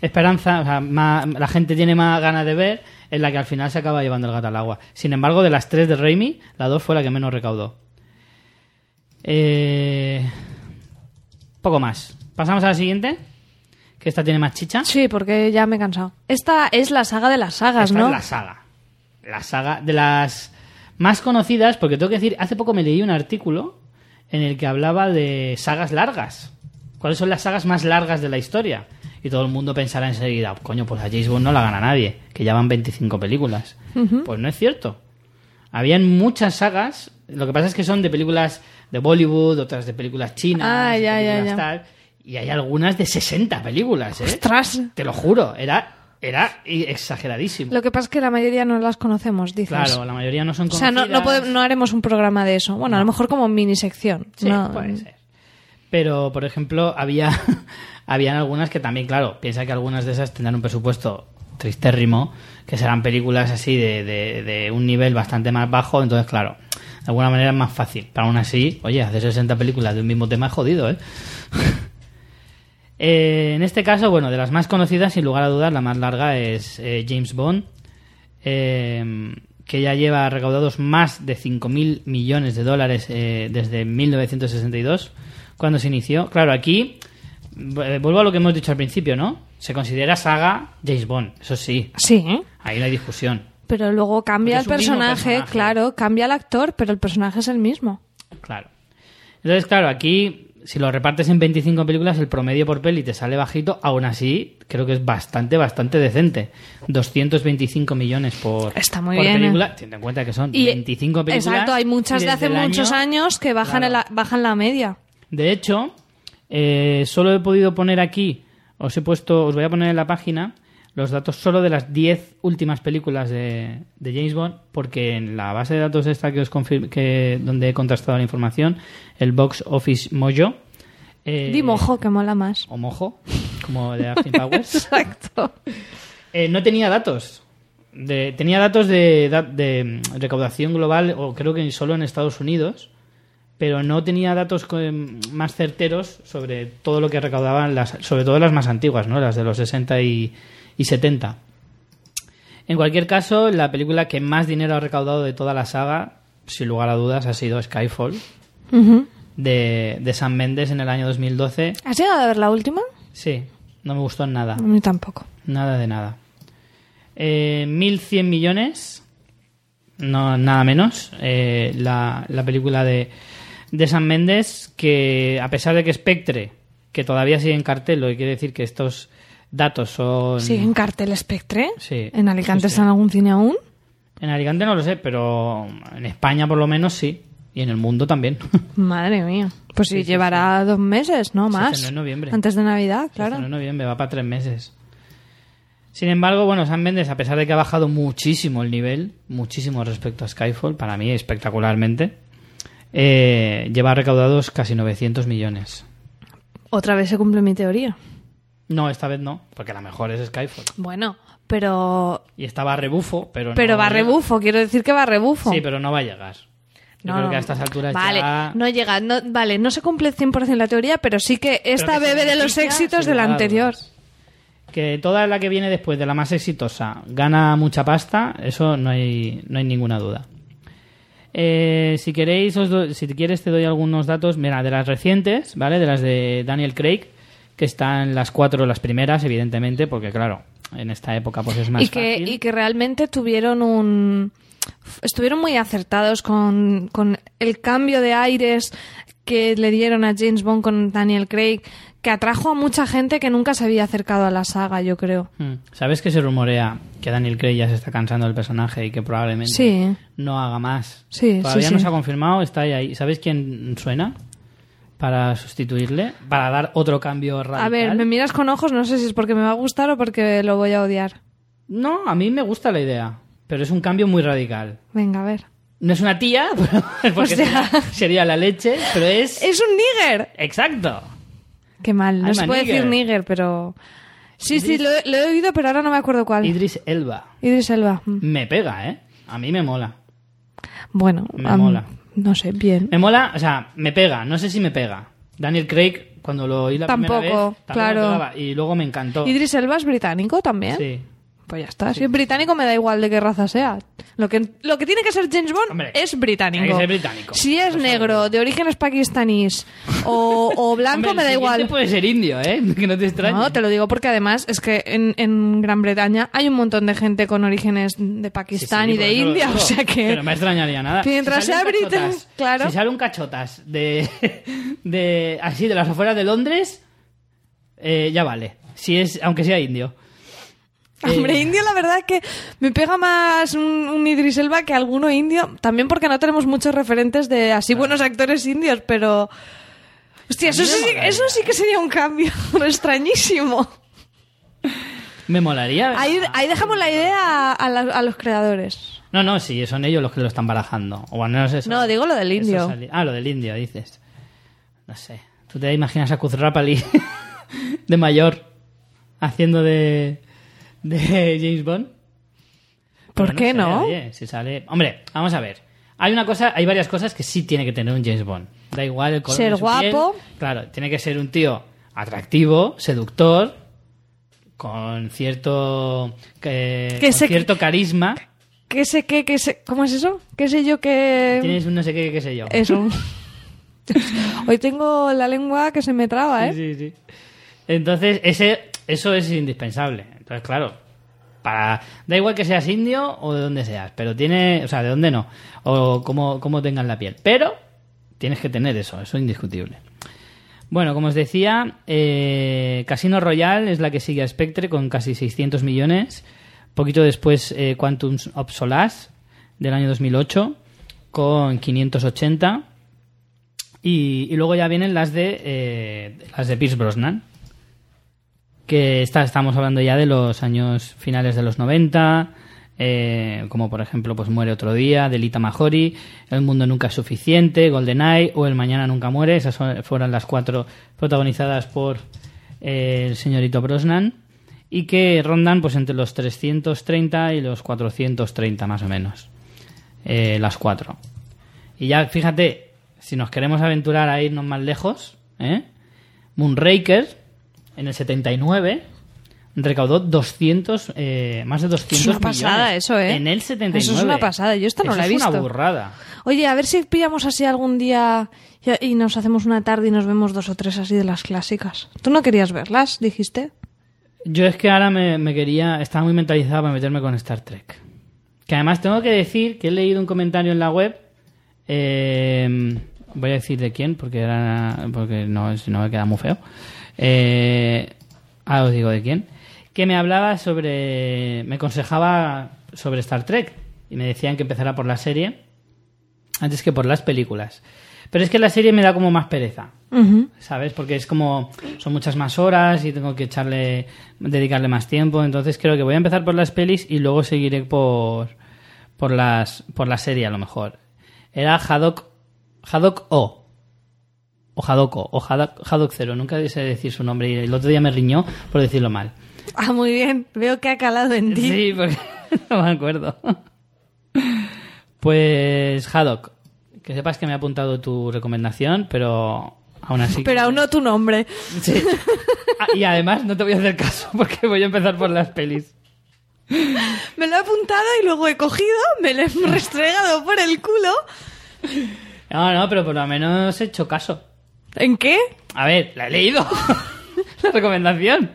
esperanza, o sea, más- la gente tiene más ganas de ver, es la que al final se acaba llevando el gato al agua. Sin embargo, de las tres de Raimi, la dos fue la que menos recaudó. Eh, Poco más. Pasamos a la siguiente, que esta tiene más chicha. Sí, porque ya me he cansado. Esta es la saga de las sagas, Esta ¿no? es la saga. La saga de las más conocidas, porque tengo que decir, hace poco me leí un artículo en el que hablaba de sagas largas. ¿Cuáles son las sagas más largas de la historia? Y todo el mundo pensará enseguida, coño, pues a James Bond no la gana nadie, que ya van 25 películas. Pues no es cierto. Habían muchas sagas, lo que pasa es que son de películas de Bollywood, otras de películas chinas, Ah, de ya, ya, películas ya. tal, y hay algunas de 60 películas, ¿eh? ¡Ostras! Te lo juro, era, era exageradísimo. Lo que pasa es que la mayoría no las conocemos, dices. Claro, la mayoría no son O sea, no, conocidas. no, podemos- no haremos un programa de eso. Bueno, a lo mejor como mini sección. Sí, no, puede ser. Pero, por ejemplo, había habían algunas que también, claro, piensa que algunas de esas tendrán un presupuesto tristérrimo, que serán películas así de, de, de un nivel bastante más bajo, entonces, claro, de alguna manera es más fácil. Pero aún así, oye, hacer 60 películas de un mismo tema es jodido, ¿eh? Eh, en este caso, bueno, de las más conocidas, sin lugar a dudas, la más larga es eh, James Bond, eh, que ya lleva recaudados más de 5.000 millones de dólares desde 1962, cuando se inició. Claro, aquí vuelvo a lo que hemos dicho al principio, ¿no? Se considera saga James Bond, eso sí, Sí, ahí no hay discusión. pero luego cambia el personaje, personaje. claro, cambia el actor, pero el personaje es el mismo. Claro. Entonces, claro, aquí, si lo repartes en 25 películas, el promedio por peli te sale bajito. Aún así, creo que es bastante, bastante decente. 225 millones por, Está muy por bien, película. ¿eh? Teniendo en cuenta que son Y- 25 películas. Exacto, hay muchas de hace muchos año- años que bajan, Claro. el- bajan la media. De hecho, eh, solo he podido poner aquí, os he puesto, os voy a poner en la página los datos solo de las 10 últimas películas de, de James Bond, porque en la base de datos esta que os que donde he contrastado la información, el Box Office Mojo. eh, Di mojo, que mola más. O mojo, como de Austin Powers. Exacto. Eh, no tenía datos. De, tenía datos de, de recaudación global, o creo que solo en Estados Unidos, pero no tenía datos em, más certeros sobre todo lo que recaudaban, las, sobre todo las más antiguas, ¿no? las de los 60 y, y 70. En cualquier caso, la película que más dinero ha recaudado de toda la saga, sin lugar a dudas, ha sido Skyfall, de, de Sam Mendes en el año 2012. ¿Has llegado a ver la última? Sí, no me gustó nada. A mí tampoco. Nada de nada. Eh, 1.100 millones, no nada menos, eh, la, la película de, de San Méndez, que a pesar de que Spectre, que todavía sigue en cartel, lo que quiere decir que estos datos son... ¿Sigue en cartel Spectre? Sí, ¿En Alicante sí, sí. está en algún cine aún? En Alicante no lo sé, pero en España por lo menos sí, y en el mundo también. Madre mía. Pues sí, llevará dos meses, ¿no? Más. en noviembre. Antes de Navidad, Claro. En noviembre, va para tres meses. Sin embargo, bueno, Sam Mendes, a pesar de que ha bajado muchísimo el nivel, muchísimo respecto a Skyfall, para mí espectacularmente, eh, lleva recaudados casi 900 millones. Otra vez se cumple mi teoría. No, esta vez no, porque la mejor es Skyfall. Bueno, pero Y estaba a rebufo, pero no pero va a llega. rebufo, quiero decir que va a rebufo. Sí, pero no va a llegar. Yo No, creo que a estas alturas vale, ya... no llega, no, vale, no se cumple 100% la teoría, pero sí que esta que bebe de los éxitos de la anterior. Que toda la que viene después de la más exitosa gana mucha pasta, eso no hay, no hay ninguna duda. Eh, si queréis, os do- si quieres te doy algunos datos, mira, de las recientes, ¿vale? De las de Daniel Craig, que están las cuatro, las primeras, evidentemente, porque claro, en esta época pues es más y que, fácil. y que realmente tuvieron un estuvieron muy acertados con, con el cambio de aires que le dieron a James Bond con Daniel Craig que atrajo a mucha gente que nunca se había acercado a la saga yo creo Mm. ¿Sabes que se rumorea que Daniel Craig ya se está cansando del personaje y que probablemente Sí. no haga más? Sí, Todavía sí, no se ha confirmado, está ahí, ahí. ¿Sabes quién suena? Para sustituirle, para dar otro cambio radical. a ver me miras con ojos no sé si es porque me va a gustar o porque lo voy a odiar No, a mí me gusta la idea, pero es un cambio muy radical. venga a ver No es una tía, porque O sea- sería, sería la leche, pero es... es un nigger Exacto. qué mal no I'm se puede nigger. decir nigger pero sí sí lo, he- lo he oído pero ahora no me acuerdo cuál Idris Elba. Idris Elba mm. Me pega, ¿eh? A mí me mola. Bueno, Me mola. No sé, bien. Me mola, o sea, me pega, no sé si me pega. Daniel Craig, cuando lo oí la primera Tampoco, vez, tampoco claro. me pegaba, y luego me encantó. Idris Elba es británico también. Sí. Pues ya está. Si es británico me da igual de qué raza sea. Lo que, lo que tiene que ser James Bond Hombre, es británico. tiene que ser británico. Si es negro, de orígenes pakistaníes o, o blanco Hombre, el me da siguiente igual. puede ser indio, ¿eh? Que no te extrañe. No, te lo digo porque además es que en, en Gran Bretaña hay un montón de gente con orígenes de Sí, Pakistán sí, y por de eso lo India, digo. o sea que... Que no me extrañaría nada. Mientras sale sea un británico, cachotas- claro. Si sale un cachotas de, de así de las afueras de Londres, eh, ya vale. Si es, aunque sea indio. Hombre, Eh, indio la verdad es que me pega más un, un Idris Elba que alguno indio. También porque no tenemos muchos referentes de así buenos actores indios, pero... Hostia, eso sí, molaría. eso sí que sería un cambio extrañísimo. Me molaría. Ahí, ahí dejamos la idea a, a la- a los creadores. No, no, sí, son ellos los que lo están barajando. O al menos eso. No, digo lo del indio. Ah, lo del indio, dices. No sé. ¿Tú te imaginas a Kuzrapali de mayor haciendo de, de James Bond? ¿Por qué sé, no? oye, si sale... Hombre, vamos a ver. Hay una cosa, hay varias cosas que sí tiene que tener un James Bond. Da igual el color Ser de su piel. guapo. Claro, tiene que ser un tío atractivo, seductor, con cierto que, Que con se- cierto carisma. ¿Qué sé qué, qué sé, ¿Cómo es eso? ¿Qué sé yo que...? Tienes un no sé qué, qué sé yo. Eso. Hoy tengo la lengua que se me traba, ¿eh? Sí, sí, sí. Entonces, ese, eso es indispensable. Entonces, claro, para da igual que seas indio o de donde seas, pero tiene, o sea, de dónde no, o cómo, cómo tengas la piel. Pero tienes que tener eso, eso es indiscutible. Bueno, como os decía, eh, Casino Royale es la que sigue a Spectre con casi 600 millones. Poquito después, eh, Quantum of Solace del año 2008 con 580. Y, y luego ya vienen las de eh, las de Pierce Brosnan. Que está, estamos hablando ya de los años finales de los 90. eh, como por ejemplo, pues Muere otro día, de Lita Mahori, El mundo nunca es suficiente, GoldenEye o El mañana nunca muere. Esas son- fueron las cuatro protagonizadas por eh, el señorito Brosnan. Y que rondan pues entre los 330 y los 430 más o menos. eh, las cuatro. Y ya, fíjate, si nos queremos aventurar a irnos más lejos, ¿eh? Moonraker, en el 79, recaudó 200, eh, más de 200 Es una pasada millones. eso, ¿eh? En el 79. Eso es una pasada, yo esta no Eso la he es visto. una burrada. Oye, a ver si pillamos así algún día y, y nos hacemos una tarde y nos vemos dos o tres así de las clásicas. ¿Tú no querías verlas, dijiste? Yo es que ahora me, me quería, estaba muy mentalizado para meterme con Star Trek. Que además tengo que decir que he leído un comentario en la web. eh, voy a decir de quién, porque era, porque no, si no me queda muy feo. Eh, ahora os digo de quién. Que me hablaba sobre, me aconsejaba sobre Star Trek y me decían que empezara por la serie antes que por las películas. Pero es que la serie me da como más pereza. ¿sabes? Porque es como, son muchas más horas y tengo que echarle, dedicarle más tiempo, entonces creo que voy a empezar por las pelis y luego seguiré por, por las, por la serie a lo mejor. Era Haddock, Haddock O. O Hadoko, o Haddock Zero, nunca sé decir su nombre y el otro día me riñó por decirlo mal. Ah, muy bien. Veo que ha calado en ti. Sí, porque no me acuerdo. Pues Haddock, que sepas que me ha apuntado tu recomendación, pero aún así... Pero aún no tu nombre. Sí. Ah, y además no te voy a hacer caso porque voy a empezar por las pelis. Me lo he apuntado y luego he cogido, me lo he restregado por el culo. No, no, pero por lo menos he hecho caso. ¿En qué? A ver, la he leído. la recomendación.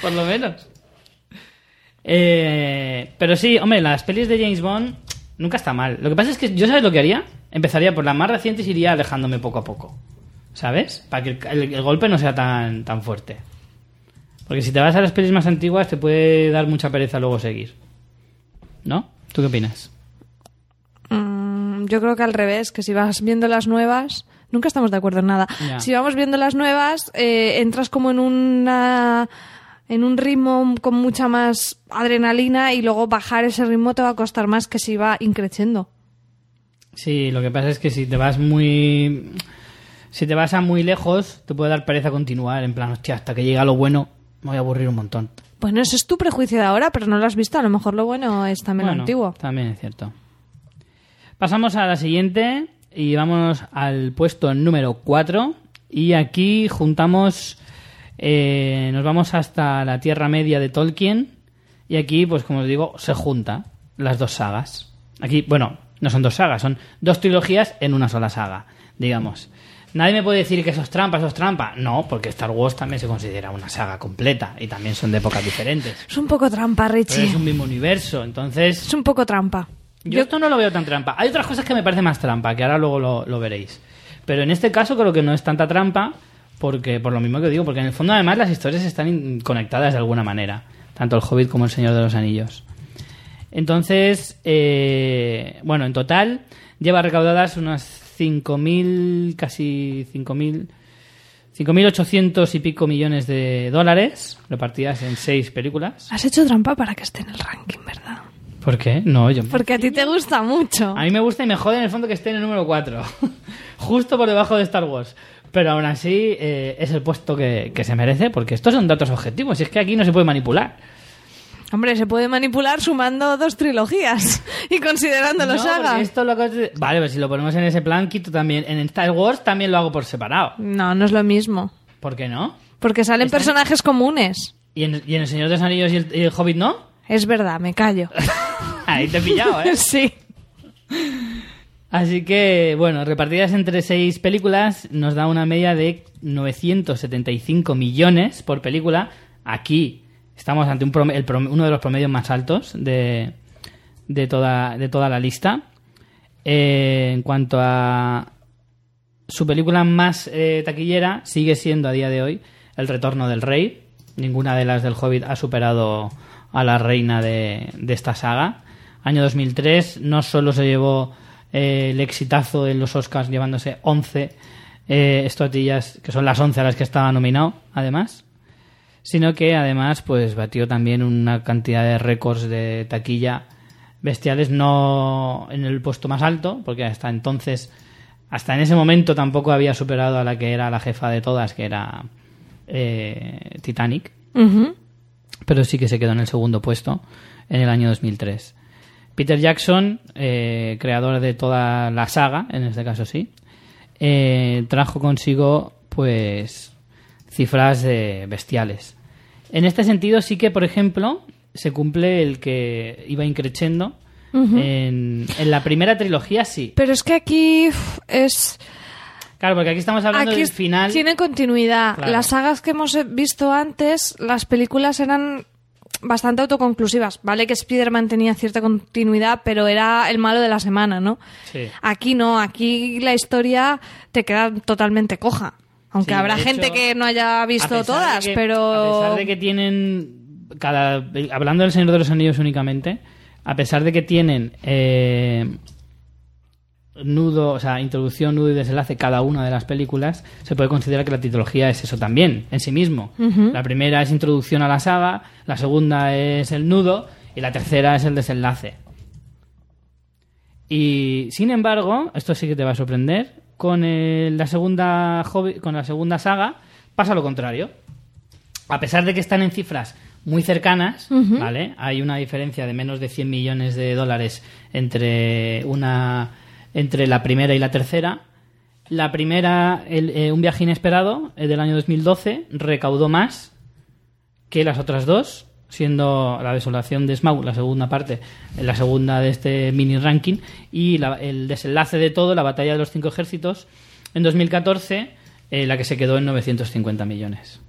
Por lo menos. Eh, pero sí, hombre, las pelis de James Bond nunca está mal. Lo que pasa es que yo, ¿sabes lo que haría? Empezaría por las más recientes y iría alejándome poco a poco. ¿Sabes? Para que el, el- el golpe no sea tan, tan fuerte. Porque si te vas a las pelis más antiguas te puede dar mucha pereza luego seguir. ¿No? ¿Tú qué opinas? Mm, yo creo que al revés, que si vas viendo las nuevas, nunca estamos de acuerdo en nada. Si vamos viendo las nuevas, eh, entras como en una en un ritmo con mucha más adrenalina y luego bajar ese ritmo te va a costar más que si va increciendo. Sí, lo que pasa es que si te vas muy. Si te vas a muy lejos, te puede dar pereza continuar. En plan, hostia, hasta que llega lo bueno, me voy a aburrir un montón. Bueno, ese es tu prejuicio de ahora, pero no lo has visto. A lo mejor lo bueno es también Bueno, lo antiguo. También es cierto. Pasamos a la siguiente y vamos al puesto número 4. Y aquí juntamos. eh, nos vamos hasta la Tierra Media de Tolkien Y aquí, pues como os digo, se junta las dos sagas. Aquí, bueno, no son dos sagas, son dos trilogías en una sola saga, digamos. Nadie me puede decir que eso es trampa, eso es trampa. No, porque Star Wars también se considera una saga completa y también son de épocas diferentes. Es un poco trampa, Pero Richie. es un mismo universo, entonces Es un poco trampa. Yo esto no lo veo tan trampa. Hay otras cosas que me parecen más trampa, que ahora luego lo, lo veréis. Pero en este caso creo que no es tanta trampa, porque por lo mismo que digo, porque en el fondo además las historias están conectadas de alguna manera, tanto el Hobbit como el Señor de los Anillos. Entonces, eh, bueno, en total lleva recaudadas unas 5.000, casi 5.000, 5.800 y pico millones de dólares, repartidas en seis películas. Has hecho trampa para que esté en el ranking, ¿verdad? ¿Por qué? No, yo... Porque a ti te gusta mucho. A mí me gusta y me jode en el fondo que esté en el número 4. Justo por debajo de Star Wars. Pero aún así eh, es el puesto que, que se merece, porque estos son datos objetivos. Y es que aquí no se puede manipular. Hombre, se puede manipular sumando dos trilogías y considerándolo No, saga. esto lo Vale, pues si lo ponemos en ese plan, quito también. En Star Wars también lo hago por separado. No, no es lo mismo. ¿Por qué no? Porque salen Está- personajes comunes. ¿Y en, y en El Señor de los Anillos y el, y el Hobbit no? Es verdad, me callo. Ahí te he pillado, ¿eh? sí. Así que, bueno, repartidas entre seis películas, nos da una media de 975 millones por película. Aquí estamos ante un prom- el prom- uno de los promedios más altos de, de, toda, de toda la lista. Eh, en cuanto a su película más eh, taquillera, sigue siendo a día de hoy El Retorno del Rey. Ninguna de las del Hobbit ha superado a la reina de, esta saga. Año 2003 no solo se llevó eh, el exitazo en los Oscars llevándose 11 eh, estatuillas, que son las 11 a las que estaba nominado, además, sino que además pues batió también una cantidad de récords de taquilla bestiales, no en el puesto más alto, porque hasta entonces, hasta en ese momento tampoco había superado a la que era la jefa de todas, que era eh, Titanic. Pero sí que se quedó en el segundo puesto en el año 2003. Peter Jackson, eh, creador de toda la saga, en este caso sí, eh, trajo consigo pues cifras eh, bestiales. En este sentido sí que, por ejemplo, se cumple el que iba increciendo. en, en la primera trilogía sí. Pero es que aquí es... Claro, porque aquí estamos hablando Aquí del final. tiene continuidad. Claro. Las sagas que hemos visto antes, las películas eran bastante autoconclusivas. Vale que Spider-Man tenía cierta continuidad, pero era el malo de la semana, ¿no? Sí. Aquí no, aquí la historia te queda totalmente coja. Aunque Sí, habrá gente que no haya visto todas, que- pero... A pesar de que tienen. Cada, hablando del Señor de los Anillos únicamente, a pesar de que tienen eh, nudo, o sea, introducción, nudo y desenlace cada una de las películas, se puede considerar que la trilogía es eso también, en sí mismo. La primera es introducción a la saga, la segunda es el nudo y la tercera es el desenlace. Y sin embargo, esto sí que te va a sorprender, con el- la segunda con la segunda saga pasa lo contrario. A pesar de que están en cifras muy cercanas, ¿vale? Hay una diferencia de menos de 100 millones de dólares entre una entre la primera y la tercera. La primera, el- eh, un viaje inesperado, eh, del año 2012, recaudó más que las otras dos, siendo la desolación de Smaug la segunda parte, eh, la segunda de este mini ranking, y la- el desenlace de todo, la batalla de los cinco ejércitos, en 2014, eh, la que se quedó en 950 millones.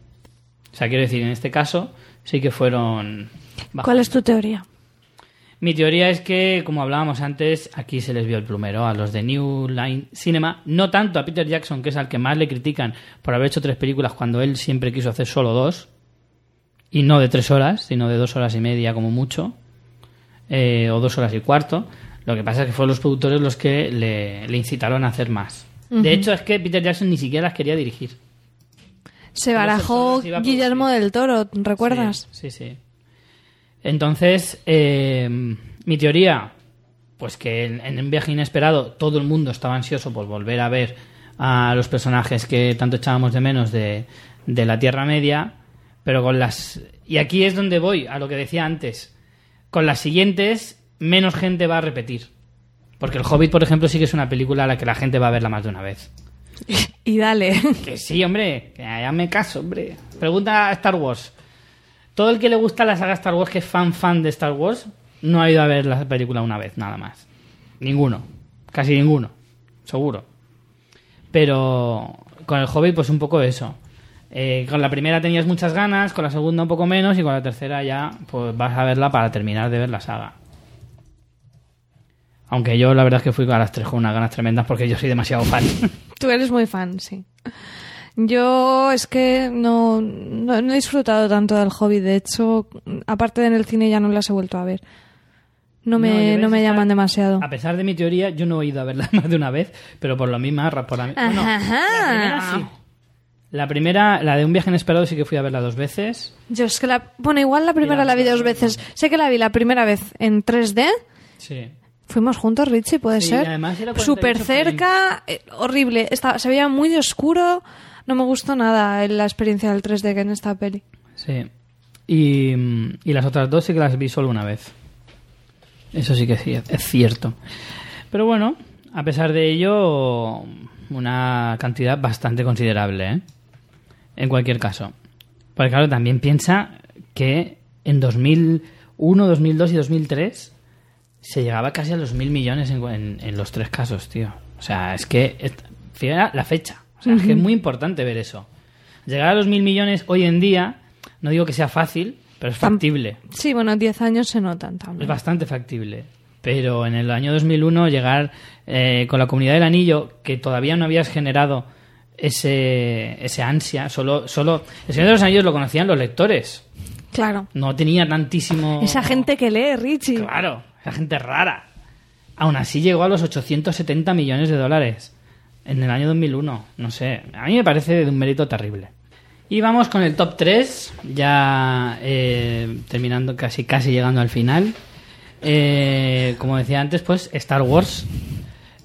O sea, quiero decir, en este caso sí que fueron... ¿Cuál es tu teoría? Mi teoría es que, como hablábamos antes, aquí se les vio el plumero a los de New Line Cinema, no tanto a Peter Jackson, que es al que más le critican por haber hecho tres películas cuando él siempre quiso hacer solo dos, y no de tres horas, sino de dos horas y media como mucho, eh, o dos horas y cuarto. Lo que pasa es que fueron los productores los que le, le incitaron a hacer más. De hecho, es que Peter Jackson ni siquiera las quería dirigir. Se barajó Guillermo del Toro, ¿recuerdas? Sí, sí. sí. Entonces, eh, mi teoría, pues que en, en un viaje inesperado todo el mundo estaba ansioso por volver a ver a los personajes que tanto echábamos de menos de, de la Tierra Media, pero con las... Y aquí es donde voy, a lo que decía antes. Con las siguientes, menos gente va a repetir. Porque El Hobbit, por ejemplo, sí que es una película a la que la gente va a verla más de una vez. Y dale. Que sí, hombre, que ya me caso, hombre. Pregunta a Star Wars. Todo el que le gusta la saga Star Wars, que es fan fan de Star Wars, no ha ido a ver la película una vez, nada más. Ninguno. Casi ninguno. Seguro. Pero con el Hobbit, pues un poco eso. Eh, con la primera tenías muchas ganas, con la segunda un poco menos y con la tercera ya pues vas a verla para terminar de ver la saga. Aunque yo la verdad es que fui a las tres con unas ganas tremendas porque yo soy demasiado fan. Tú eres muy fan, sí. Yo es que no, no, no he disfrutado tanto del hobby. De hecho, aparte de en el cine ya no las he vuelto a ver. No No, me, debes no me estar- llaman demasiado. A pesar de mi teoría, yo no he ido a verla más de una vez, pero por lo mismo, por la, bueno, la primera sí. La primera, la de un viaje inesperado, sí que fui a verla dos veces. Yo es que la... Bueno, igual la primera la la vi dos veces. Sé que la vi la primera vez en 3D. Sí. Fuimos juntos, Richie, puede Sí, ser. además era 48 Súper cerca, eh, horrible. Estaba, se veía muy oscuro. No me gustó nada la experiencia del 3D que en esta peli. Sí. Y, las otras dos sí que las vi solo una vez. Eso sí que sí, es cierto. Pero bueno, a pesar de ello, una cantidad bastante considerable, ¿eh? En cualquier caso. Porque claro, también piensa que en 2001, 2002 y 2003 se llegaba casi a los mil millones en, en- en los tres casos, tío. O sea, es que... es- la fecha. O sea, es que es muy importante ver eso. Llegar a los mil millones hoy en día, no digo que sea fácil, pero es factible. Sí, bueno, 10 años se notan Es también. bastante factible. Pero en el año 2001 llegar eh, con la comunidad del anillo, que todavía no habías generado ese, ese ansia, solo, solo... El Señor de los Anillos lo conocían los lectores. Claro. No tenía tantísimo... Esa gente que lee, Richie. Claro, esa gente rara. Aún así llegó a los 870 millones de dólares en el año 2001. No sé, a mí me parece de un mérito terrible. Y vamos con el top 3, ya eh, terminando casi, casi llegando al final. Eh, como decía antes, pues Star Wars,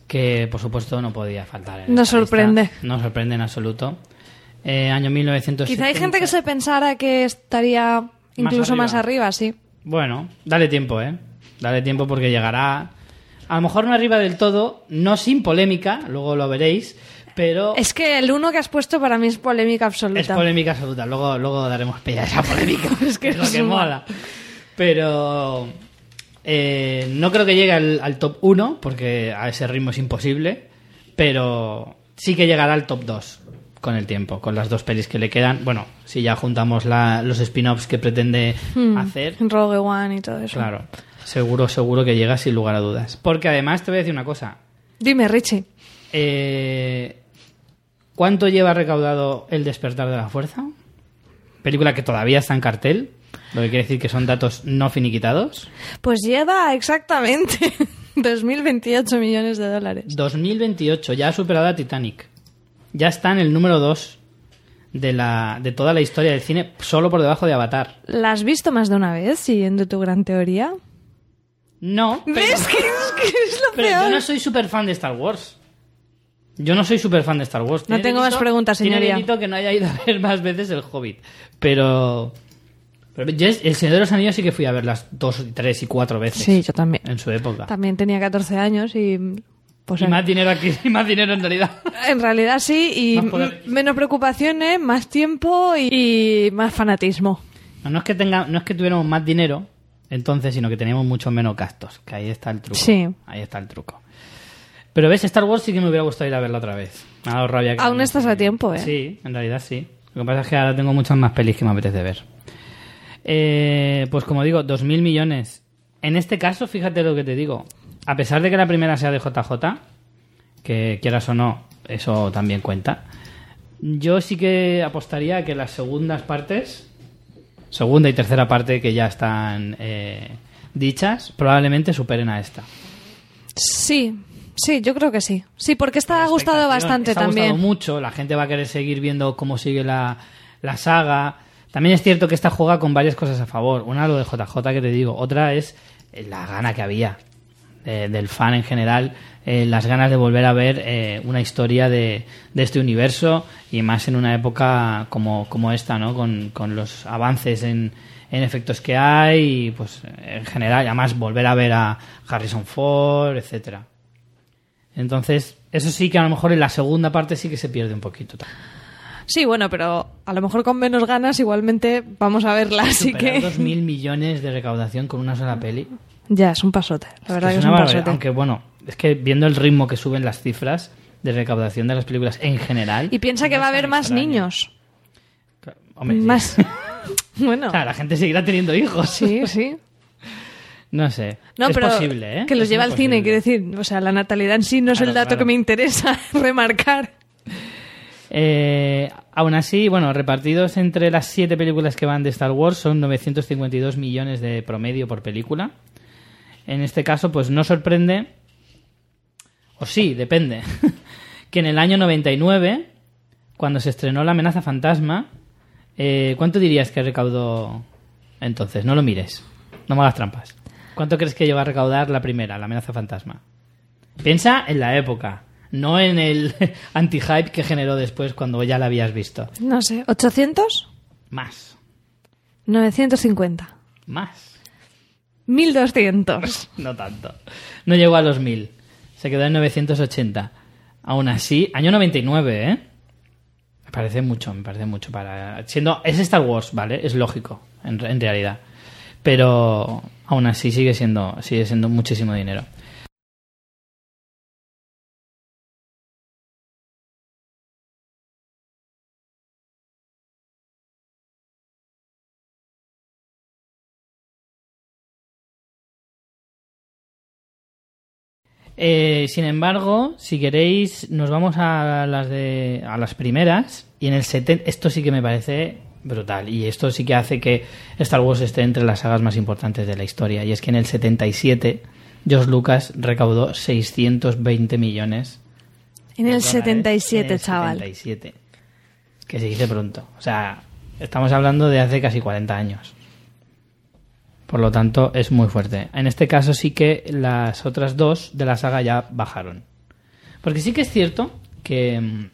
que por supuesto no podía faltar. en Nos esta lista. sorprende. No sorprende en absoluto. Eh, año 1970. Quizá hay gente que se pensara que estaría incluso arriba. más arriba, sí. Bueno, dale tiempo, ¿eh? Dale tiempo porque llegará. A lo mejor no arriba del todo, no sin polémica, luego lo veréis, pero Es que el uno que has puesto para mí es polémica absoluta. es polémica absoluta. Luego, luego daremos pilla a esa polémica. Es que es lo que suma. mola. Pero eh, no creo que llegue al, al top 1, porque a ese ritmo es imposible, pero sí que llegará al top 2 con el tiempo, con las dos pelis que le quedan. Bueno, si ya juntamos la- los spin-offs que pretende Hmm, hacer, Rogue One y todo eso. Claro, seguro, seguro que llega sin lugar a dudas. Porque además te voy a decir una cosa. Dime, Richie. Eh, ¿Cuánto lleva recaudado El despertar de la fuerza? Película que todavía está en cartel, lo que quiere decir que son datos no finiquitados. Pues lleva exactamente 2.028 millones de dólares. 2028, ya ha superado a Titanic. Ya está en el número 2 de, la, de toda la historia del cine, solo por debajo de Avatar. ¿La has visto más de una vez, siguiendo tu gran teoría? No, pero, ¿Ves que es, que es lo pero peor? yo no soy súper fan de Star Wars. Yo no soy súper fan de Star Wars. No Tiene tengo más preguntas, tiene señoría. delito que no haya ido a ver más veces el Hobbit. Pero. pero yo el Señor de los Anillos sí que fui a verlas dos, tres y cuatro veces. Sí, yo también. En su época. También tenía 14 años y... Pues y más dinero aquí, y más dinero en realidad. En realidad sí, y menos preocupaciones, más tiempo y, y más fanatismo. No, no es que tenga, no es que tuviéramos más dinero entonces, sino que teníamos mucho menos gastos. Que ahí está el truco. Sí. Ahí está el truco. Pero ves, Star Wars sí que me hubiera gustado ir a verla otra vez. Me ha dado rabia que Aún no estás a tiempo, ¿eh? Sí, en realidad sí. Lo que pasa es que ahora tengo muchas más pelis que me apetece ver. Eh, pues como digo, 2.000 millones. En este caso, fíjate lo que te digo. A pesar de que la primera sea de JJ, que quieras o no, eso también cuenta. Yo sí que apostaría a que las segundas partes, segunda y tercera parte que ya están eh, dichas, probablemente superen a esta. Sí, sí, yo creo que sí. Sí, porque esta ha gustado bastante Esta ha también. gustado mucho, la gente va a querer seguir viendo cómo sigue la, la saga. También es cierto que esta juega con varias cosas a favor. Una lo de JJ que te digo, otra es eh, la gana que había eh, del fan en general, eh, las ganas de volver a ver eh, una historia de, de este universo y más en una época como, como esta, ¿no? Con, con los avances en, en efectos que hay y pues en general, además volver a ver a Harrison Ford, etcétera. Entonces, eso sí que a lo mejor en la segunda parte sí que se pierde un poquito. Sí, bueno, pero a lo mejor con menos ganas igualmente vamos a verla, así que... 2.000 millones de recaudación con una sola peli. Ya, es un pasote. La verdad Es que es un pasote. Aunque bueno, es que viendo el ritmo que suben las cifras de recaudación de las películas en general. Y piensa que va a haber más extraño. niños. Hombre, sí. Más. bueno, O sea, la gente seguirá teniendo hijos. sí, sí. No sé. No, es pero posible, ¿eh? que los Es lleva al cine, quiero decir. O sea, la natalidad en sí no es el dato claro. que me interesa remarcar. Eh, aún así, bueno, repartidos entre las siete películas que van de Star Wars son 952 millones de promedio por película. En este caso, pues no sorprende, o sí, depende, que en el año 99, cuando se estrenó La amenaza fantasma, eh, ¿cuánto dirías que recaudó entonces? No lo mires, no me hagas trampas. ¿Cuánto crees que lleva a recaudar la primera, La amenaza fantasma? Piensa en la época, no en el anti-hype que generó después cuando ya la habías visto. No sé, ¿800? Más, 950. más. 1200. No tanto. No llegó a los 1000. Se quedó en 980. Aún así, año 99, ¿eh? Me parece mucho, me parece mucho para... Siendo... Es Star Wars, ¿vale? Es lógico, en, en realidad. Pero aún así sigue siendo, sigue siendo muchísimo dinero. Eh, sin embargo, si queréis, nos vamos a las de a las primeras y en el 70 esto sí que me parece brutal y esto sí que hace que Star Wars esté entre las sagas más importantes de la historia y es que en el 77 George Lucas recaudó 620 millones En el dólares 77, en el chaval. 77. Que se dice pronto. O sea, estamos hablando de hace casi 40 años. Por lo tanto, es muy fuerte. En este caso sí que las otras dos de la saga ya bajaron. Porque sí que es cierto que mm,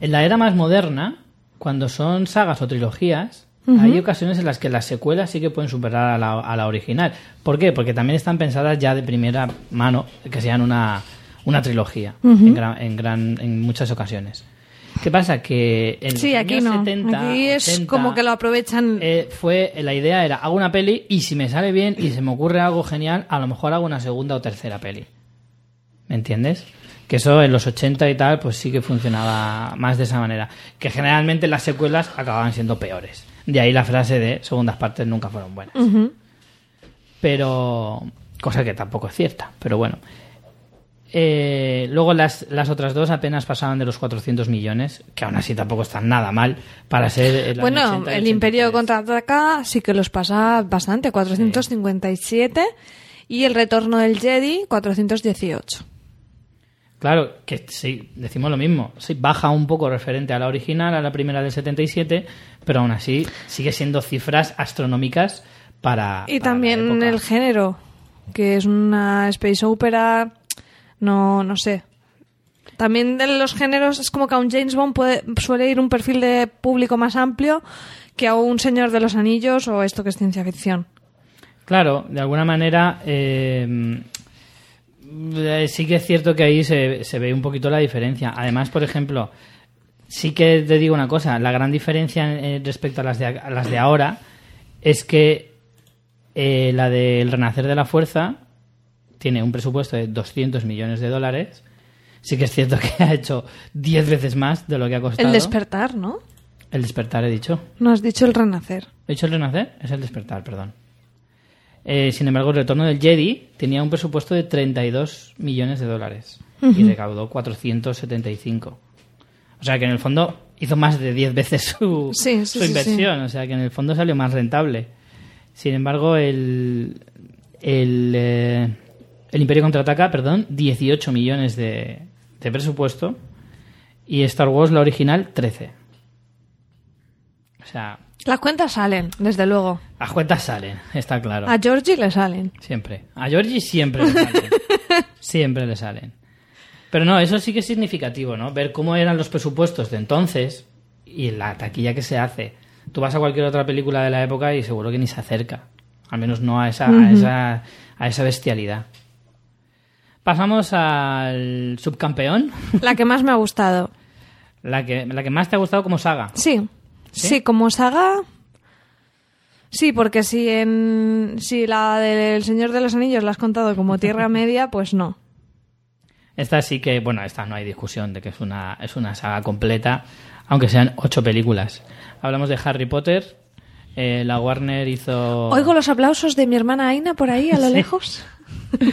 en la era más moderna, cuando son sagas o trilogías, hay ocasiones en las que las secuelas sí que pueden superar a la, a la original. ¿Por qué? Porque también están pensadas ya de primera mano que sean una, una trilogía en, gran, en, gran, en muchas ocasiones. ¿Qué pasa? Que en Sí, los aquí años no. 70, aquí es 80, como que lo aprovechan. eh, fue la idea era hago una peli y si me sale bien y se me ocurre algo genial a lo mejor hago una segunda o tercera peli ¿me entiendes? que eso en los 80 y tal pues sí que funcionaba más de esa manera que generalmente las secuelas acababan siendo peores de ahí la frase de segundas partes nunca fueron buenas pero cosa que tampoco es cierta pero bueno Eh, luego las, las otras dos apenas pasaban de los 400 millones, que aún así tampoco están nada mal para ser bueno, 80 y el Imperio 83. contraataca sí que los pasa bastante, 457. Y el retorno del Jedi, 418. Claro, que sí, decimos lo mismo. Sí, baja un poco referente a la original, a la primera del 77, pero aún así sigue siendo cifras astronómicas para. Y para la también época. el género, que es una space opera, no, no sé. También de los géneros es como que a un James Bond puede, suele ir un perfil de público más amplio que a un Señor de los Anillos o esto que es ciencia ficción. Claro, de alguna manera. eh, eh, sí que es cierto que ahí se, ve un poquito la diferencia. Además, por ejemplo, sí que te digo una cosa: la gran diferencia eh, respecto a las de, a las de ahora es que la del Renacer de la Fuerza tiene un presupuesto de 200 millones de dólares. Sí que es cierto que ha hecho 10 veces más de lo que ha costado. El despertar, ¿no? El despertar, he dicho. No has dicho el renacer. ¿He dicho el renacer? Es el despertar, perdón. Eh, sin embargo, el retorno del Jedi tenía un presupuesto de 32 millones de dólares y recaudó 475. O sea que en el fondo hizo más de 10 veces su, Sí, sí, su sí, inversión. O sea que en el fondo salió más rentable. Sin embargo, el, el, eh, el Imperio contraataca, perdón, 18 millones de, de presupuesto y Star Wars, la original, 13. O sea, Las cuentas salen, desde luego. las cuentas salen, está claro. A Georgie le salen. Siempre. A Georgie siempre le salen. siempre le salen. Pero no, eso sí que es significativo, ¿no? Ver cómo eran los presupuestos de entonces y la taquilla que se hace. Tú vas a cualquier otra película de la época y seguro que ni se acerca. Al menos no a esa, a esa, a esa bestialidad. Pasamos al subcampeón. La que más me ha gustado. La que, la que más te ha gustado como saga. Sí. ¿Sí? ¿Sí? como saga. Sí, porque si en si la del Señor de los Anillos la has contado como Tierra Media, pues no. Esta sí que, bueno, esta no hay discusión de que es una, es una saga completa, aunque sean ocho películas. Hablamos de Harry Potter. eh, la Warner hizo. Oigo los aplausos de mi hermana Aina por ahí a lo Sí. lejos.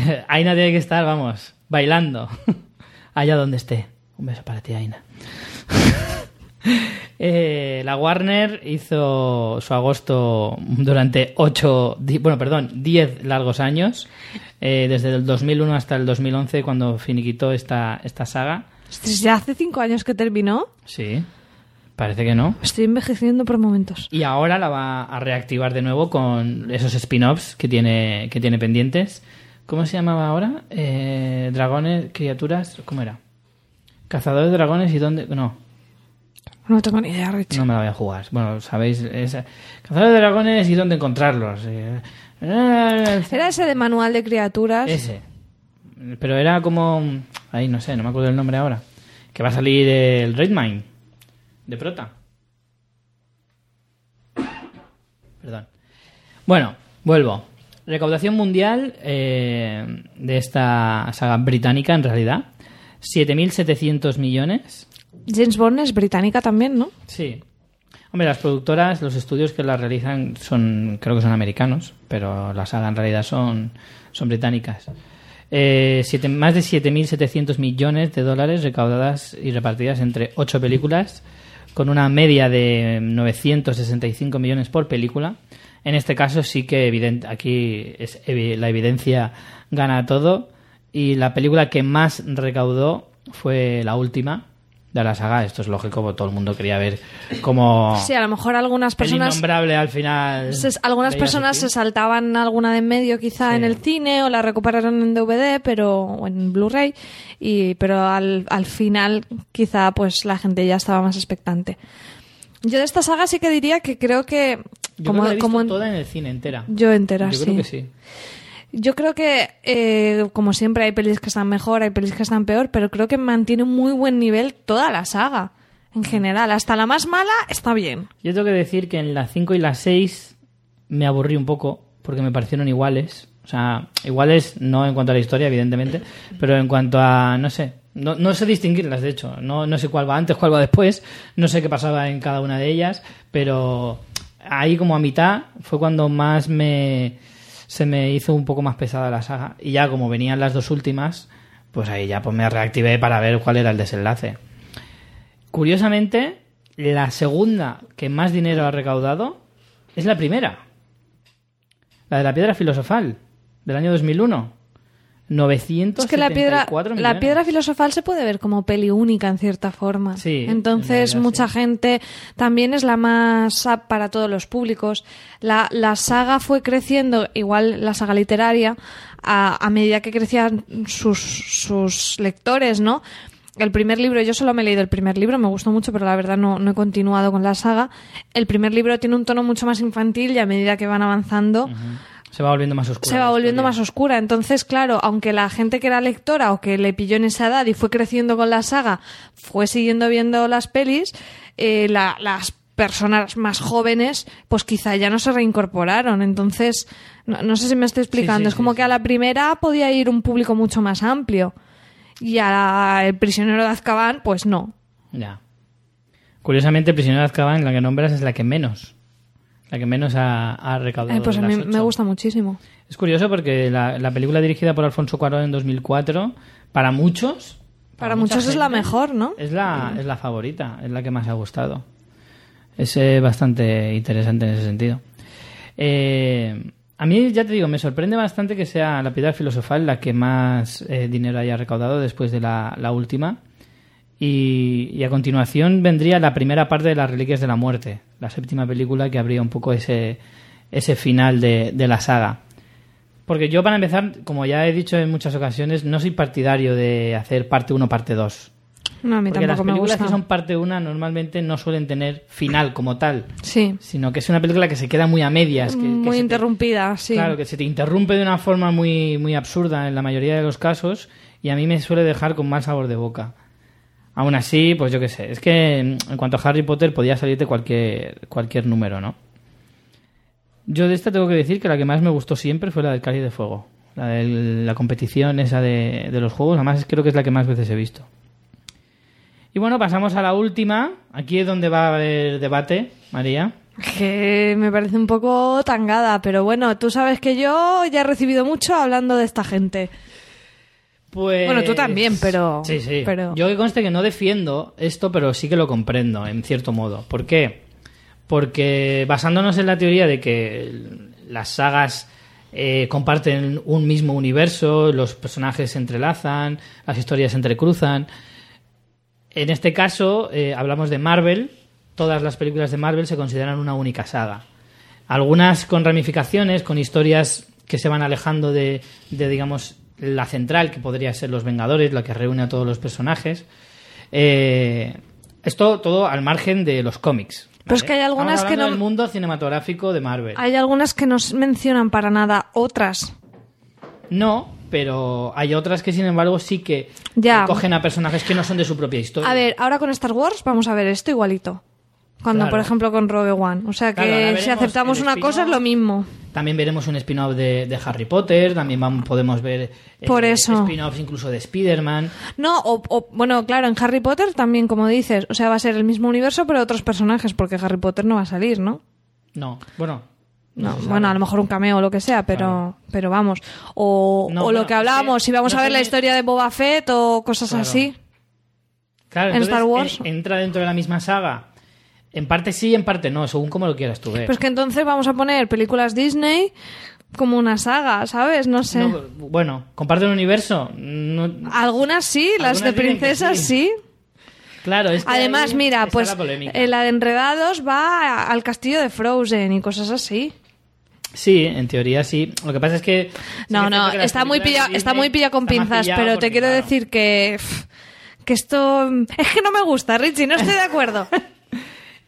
Aina tiene que estar, vamos, bailando. Allá donde esté. Un beso para ti, Aina. Eh, la Warner hizo su agosto durante ocho, di- bueno, perdón, 10 largos años, eh, desde el 2001 hasta el 2011 cuando finiquitó esta, esta saga. Ya hace cinco años que terminó. Sí, parece que no. Estoy envejeciendo por momentos. Y ahora la va a reactivar de nuevo con esos spin-offs que tiene, que tiene pendientes. ¿Cómo se llamaba ahora? Eh, dragones, criaturas, ¿cómo era? Cazadores de dragones y dónde... No, No tengo ni idea, Rich. no me la voy a jugar. Bueno, sabéis, esa- Cazadores de dragones y dónde encontrarlos. Eh, eh, Era ese de manual de criaturas. Ese. Pero era como... Ahí, no sé, no me acuerdo el nombre ahora. Que va a salir el Raidmine. De prota. Perdón. Bueno, vuelvo. Recaudación mundial eh, de esta saga británica, en realidad. 7.700 millones. James Bond es británica también, ¿no? Sí. Hombre, las productoras, los estudios que la realizan son, creo que son americanos, pero la saga en realidad son, son británicas. Eh, siete- más de 7.700 millones de dólares recaudadas y repartidas entre ocho películas, con una media de 965 millones por película. En este caso sí que evidente, aquí es la evidencia gana todo y la película que más recaudó fue la última de la saga. Esto es lógico, todo el mundo quería ver cómo Sí, a lo mejor algunas el personas... innombrable al final. se- algunas personas se saltaban alguna de en medio quizá Sí. en el cine o la recuperaron en DVD pero o en Blu-ray y pero al, al final quizá pues la gente ya estaba más expectante yo de esta saga sí que diría que creo que Yo como, creo que la he visto como en- toda en el cine entera. yo entera Yo sí. creo que sí. Yo creo que, eh, como siempre, hay pelis que están mejor, hay pelis que están peor, pero creo que mantiene un muy buen nivel toda la saga. En general, hasta la más mala está bien. Yo tengo que decir que en la 5 y la 6 me aburrí un poco porque me parecieron iguales. O sea, iguales no en cuanto a la historia, evidentemente, pero en cuanto a, no sé, no, no sé distinguirlas, de hecho. No, no sé cuál va antes, cuál va después, no sé qué pasaba en cada una de ellas, pero ahí como a mitad fue cuando más me se me hizo un poco más pesada la saga. Y ya como venían las dos últimas, pues ahí ya pues me reactivé para ver cuál era el desenlace. Curiosamente, la segunda que más dinero ha recaudado es la primera. La de la piedra filosofal, del año 2001. 974 Es que la piedra, la millones. piedra filosofal se puede ver como peli única en cierta forma. Sí, en Entonces, mucha sí. gente también es la más para todos los públicos. La, la saga fue creciendo, igual la saga literaria, a, a medida que crecían sus, sus lectores, ¿no? El primer libro, yo solo me he leído el primer libro, me gustó mucho, pero la verdad no, no he continuado con la saga. El primer libro tiene un tono mucho más infantil y a medida que van avanzando, Se va volviendo más oscura. se va volviendo más oscura. Entonces, claro, aunque la gente que era lectora o que le pilló en esa edad y fue creciendo con la saga, fue siguiendo viendo las pelis, eh, la- las personas más jóvenes, pues quizá ya no se reincorporaron. Entonces, no, no sé si me estoy explicando. sí, es como sí, que a la primera podía ir un público mucho más amplio. Y a El prisionero de Azkaban, pues no. Ya. Curiosamente, Prisionero de Azkaban, la que nombras, es la que menos. La que menos ha, ha recaudado. Eh, pues a mí me gusta muchísimo. Es curioso porque la, la película dirigida por Alfonso Cuarón en 2004, para muchos... Para muchos es la mejor, ¿no? Es la, es la favorita, es la que más ha gustado. Es eh, bastante interesante en ese sentido. Eh, a mí, ya te digo, me sorprende bastante que sea la piedra filosofal la que más eh, dinero haya recaudado después de la, la última. Y, y a continuación vendría la primera parte de las Reliquias de la Muerte, la séptima película que abría un poco ese, ese final de, de la saga. Porque yo, para empezar, como ya he dicho en muchas ocasiones, no soy partidario de hacer parte 1, parte 2. No, a mí Porque las tampoco me películas que son parte 1 normalmente no suelen tener final como tal, Sí. sino que es una película que se queda muy a medias. Que, que Muy te- interrumpida, sí. Claro, que se te interrumpe de una forma muy, muy absurda en la mayoría de los casos y a mí me suele dejar con mal sabor de boca. Aún así, pues yo qué sé. Es que mm, en cuanto a Harry Potter podía salirte cualquier, cualquier número, ¿no? Yo de esta tengo que decir que la que más me gustó siempre fue la del Cáliz de Fuego. La de la competición esa de, de los juegos. Además creo que es la que más veces he visto. Y bueno, pasamos a la última. Aquí es donde va a haber debate, María. Que me parece un poco tangada, pero bueno, tú sabes que yo ya he recibido mucho hablando de esta gente. Pues... Bueno, tú también, pero- Sí, sí. pero- Yo que conste que no defiendo esto, pero sí que lo comprendo, en cierto modo. ¿Por qué? Porque basándonos en la teoría de que las sagas eh, comparten un mismo universo, los personajes se entrelazan, las historias se entrecruzan. En este caso, eh, hablamos de Marvel. Todas las películas de Marvel se consideran una única saga. Algunas con ramificaciones, con historias que se van alejando de, de, digamos, la central, que podría ser Los Vengadores, la que reúne a todos los personajes. Eh, esto todo al margen de los cómics. Pero es que hay algunas que no- del mundo cinematográfico de Marvel. Hay algunas que no mencionan para nada, otras. No, pero hay otras que sin embargo sí que Ya. cogen a personajes que no son de su propia historia. A ver, ahora con Star Wars vamos a ver esto igualito. Cuando, Claro. por ejemplo, con Rogue One. O sea que Claro, si aceptamos el una cosa es lo mismo. También veremos un spin-off de, de Harry Potter, también vamos, podemos ver eh, Por eso. spin-offs incluso de Spider-Man. No, o, o- bueno, claro, en Harry Potter también, como dices, o sea, va a ser el mismo universo, pero otros personajes, porque Harry Potter no va a salir, ¿no? No, bueno. No, bueno, a lo mejor un cameo o lo que sea, pero, Claro. pero vamos. O, No, o bueno, lo que hablábamos, si vamos no a ver la historia de Boba Fett o cosas Claro. así. Claro, en Star Wars. en- entra dentro de la misma saga. En parte sí, en parte no, según como lo quieras tú ver. Pues que entonces vamos a poner películas Disney como una saga, ¿sabes? No sé. No, bueno, comparte un universo. No- Algunas sí, las de princesas sí. sí. claro, es que Además, mira, pues la eh, la de Enredados va al castillo de Frozen y cosas así. Sí, en teoría sí. Lo que pasa es que. No, no, que está muy pilla, está muy pilla con pinzas, pero te quiero claro, decir que que esto es que no me gusta, Richie, no estoy de acuerdo.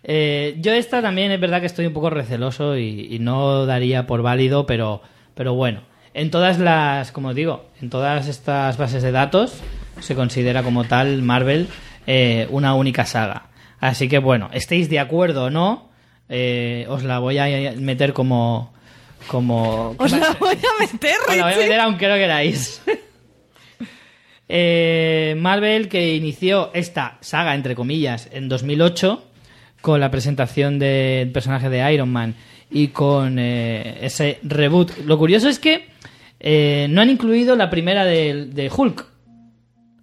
eh, yo esta también es verdad que estoy un poco receloso y, y no daría por válido, pero, pero bueno. En todas las, como digo, en todas estas bases de datos se considera como tal Marvel eh, una única saga. Así que bueno, estéis de acuerdo o no, eh, os la voy a meter como. como Os la voy a meter, Os la voy a meter aunque no queráis. Marvel que inició esta saga, entre comillas, en 2008 con la presentación del personaje de Iron Man y con eh, ese reboot. Lo curioso es que eh, no han incluido la primera de, de Hulk.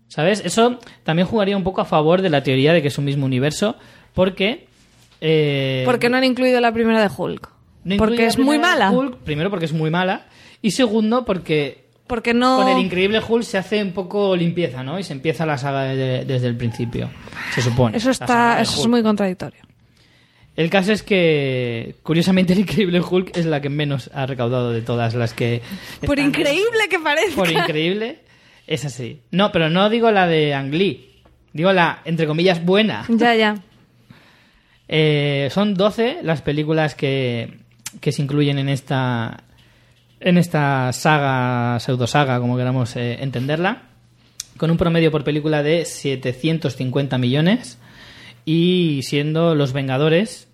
¿Sabes? Eso también jugaría un poco a favor de la teoría de que es un mismo universo porque... eh, ¿Por qué no han incluido la primera de Hulk? no porque es muy mala. Hulk, primero porque es muy mala y segundo porque Porque no con el increíble Hulk se hace un poco limpieza, ¿no? Y se empieza la saga de- desde el principio, se supone. Eso está eso es muy contradictorio. El caso es que, curiosamente, el increíble Hulk es la que menos ha recaudado de todas las que... Por están- increíble que parezca. Por increíble, es así. No, pero no digo la de Ang Lee. Digo la, entre comillas, buena. Ya, ya. Eh, son 12 las películas que, que se incluyen en esta en esta saga, pseudosaga, como queramos eh, entenderla, con un promedio por película de 750 millones y siendo Los Vengadores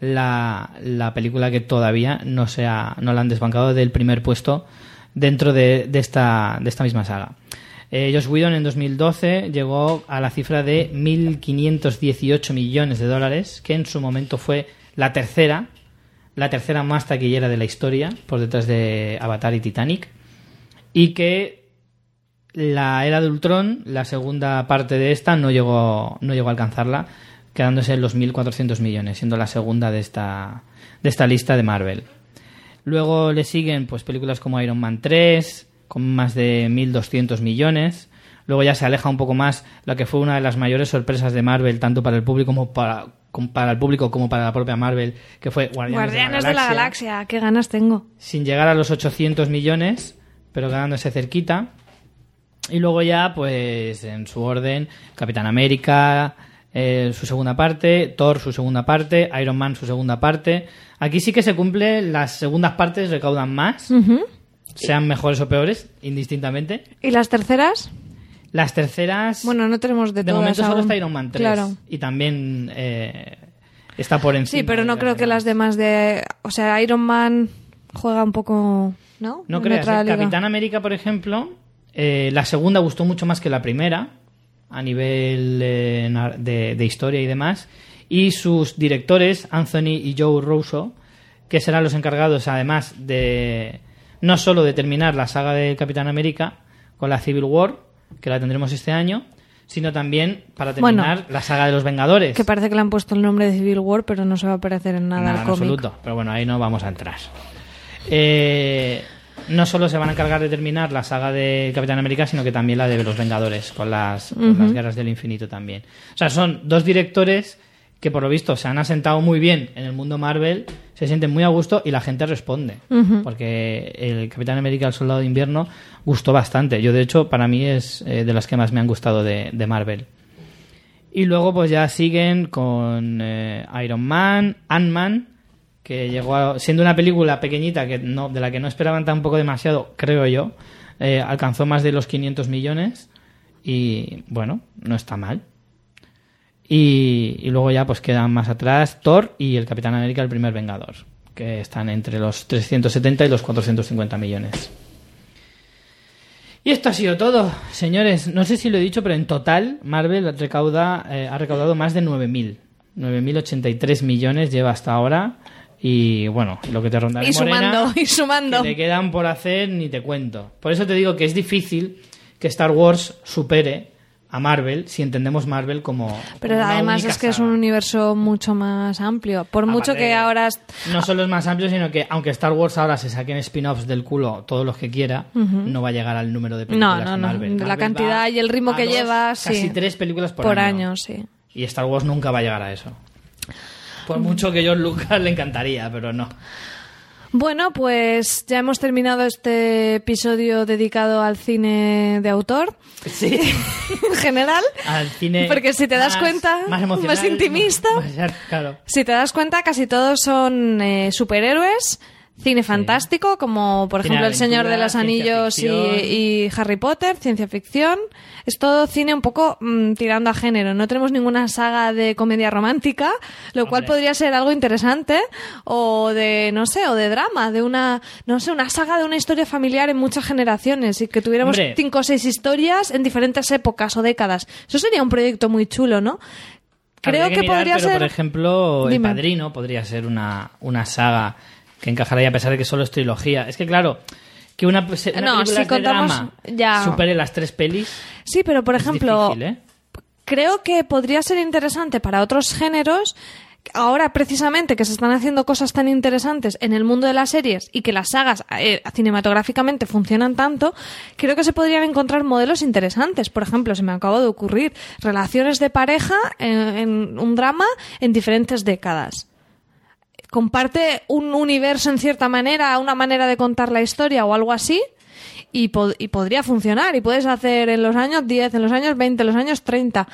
la, la película que todavía no, se ha- no la han desbancado del primer puesto dentro de, de esta, de esta misma saga. Eh, Josh Whedon en 2012 llegó a la cifra de 1.518 millones de dólares, que en su momento fue la tercera, la tercera más taquillera de la historia, por detrás de Avatar y Titanic, y que la era de Ultron, la segunda parte de esta, no llegó, no llegó a alcanzarla, quedándose en los 1.400 millones, siendo la segunda de esta, de esta lista de Marvel. Luego le siguen pues películas como Iron Man 3, con más de 1.200 millones. Luego ya se aleja un poco más la que fue una de las mayores sorpresas de Marvel, tanto para el público como para, como para el público como para la propia Marvel, que fue Guardianes, Guardianes de la Galaxia, qué ganas tengo. sin llegar a los 800 millones, pero quedándose cerquita. Y luego ya, pues en su orden, Capitán América, eh, su segunda parte, Thor su segunda parte, Iron Man su segunda parte. Aquí sí que se cumple, las segundas partes recaudan más, sean mejores o peores, indistintamente. ¿Y las terceras? Las terceras... Bueno, no tenemos de, de todas momento solo está Iron Man 3. Claro. Y también eh, está por encima. Sí, pero no creo que las demás de... O sea, Iron Man juega un poco... ¿No? No creas, ¿eh? liga. Capitán América, por ejemplo, eh, la segunda gustó mucho más que la primera, a nivel eh, de, de historia y demás. Y sus directores, Anthony y Joe Russo, que serán los encargados, además, de no solo de terminar la saga de Capitán América con la Civil War, que la tendremos este año, sino también para Bueno. terminar la saga de los Vengadores. Que parece que le han puesto el nombre de Civil War, pero no se va a parecer en nada, Nada, en cómic. absoluto. Pero bueno, ahí no vamos a entrar. Eh, no solo se van a encargar de terminar la saga de Capitán América, sino que también la de los Vengadores, con las, con las guerras del infinito también. O sea, son dos directores que por lo visto se han asentado muy bien en el mundo Marvel, se sienten muy a gusto y la gente responde. Porque el Capitán América, el Soldado de Invierno, gustó bastante. Yo, de hecho, para mí es eh, de las que más me han gustado de, de Marvel. Y luego pues ya siguen con eh, Iron Man, Ant-Man, que llegó a- siendo una película pequeñita que no, de la que no esperaban tampoco demasiado, creo yo, eh, alcanzó más de los 500 millones y bueno, no está mal. Y, luego ya pues quedan más atrás Thor y el Capitán América, el primer Vengador, que están entre los 370 y los 450 millones. Y esto ha sido todo, señores. No sé si lo he dicho, pero en total Marvel recauda, eh, ha recaudado más de 9.000. 9.083 millones lleva hasta ahora. Y bueno, lo que te rondaré Y sumando, Morena, y sumando. que le quedan por hacer ni te cuento. Por eso te digo que es difícil que Star Wars supere a Marvel si entendemos Marvel como. Pero como una además única es que es un saga. universo mucho más amplio. Por mucho Aparte, que ahora... No solo es más amplio, sino que aunque Star Wars ahora se saquen spin-offs del culo todos los que quiera, no va a llegar al número de películas No, no, que no. Marvel. De la Marvel cantidad y el ritmo que dos, lleva, Casi sí. tres películas por, Por año. año, sí. Y Star Wars nunca va a llegar a eso. Por mucho que George Lucas le encantaría, pero no. Bueno, pues ya hemos terminado este episodio dedicado al cine de autor Sí. en general. Al cine. Porque si te das más- cuenta, más, emocional, más intimista. más- claro. Si te das cuenta, casi todos son eh, superhéroes, cine fantástico, como por Cine ejemplo El Señor de los Anillos y, Harry Potter, ciencia ficción. Es todo cine un poco mm, tirando a género. No tenemos ninguna saga de comedia romántica, lo cual podría ser algo interesante, o de, no sé, o de drama, de una, no sé, una saga de una historia familiar en muchas generaciones y que tuviéramos Hombre. cinco o seis historias en diferentes épocas o décadas. Eso sería un proyecto muy chulo, ¿no? Creo Habría que, mirar, podría pero, ser. Por ejemplo, Dime. El Padrino podría ser una, una saga que encajaría a pesar de que solo es trilogía. Es que, claro, que una, una No, si de contamos- drama ya. supere las tres pelis. Sí, pero por ejemplo, difícil, ¿eh? creo que podría ser interesante para otros géneros. Ahora, precisamente, que se están haciendo cosas tan interesantes en el mundo de las series y que las sagas eh, cinematográficamente funcionan tanto, creo que se podrían encontrar modelos interesantes. Por ejemplo, se me acaba de ocurrir relaciones de pareja en, en un drama en diferentes décadas. Comparte un universo en cierta manera, una manera de contar la historia o algo así, y, pod- y podría funcionar. Y puedes hacer en los años 10, en los años 20, en los años 30.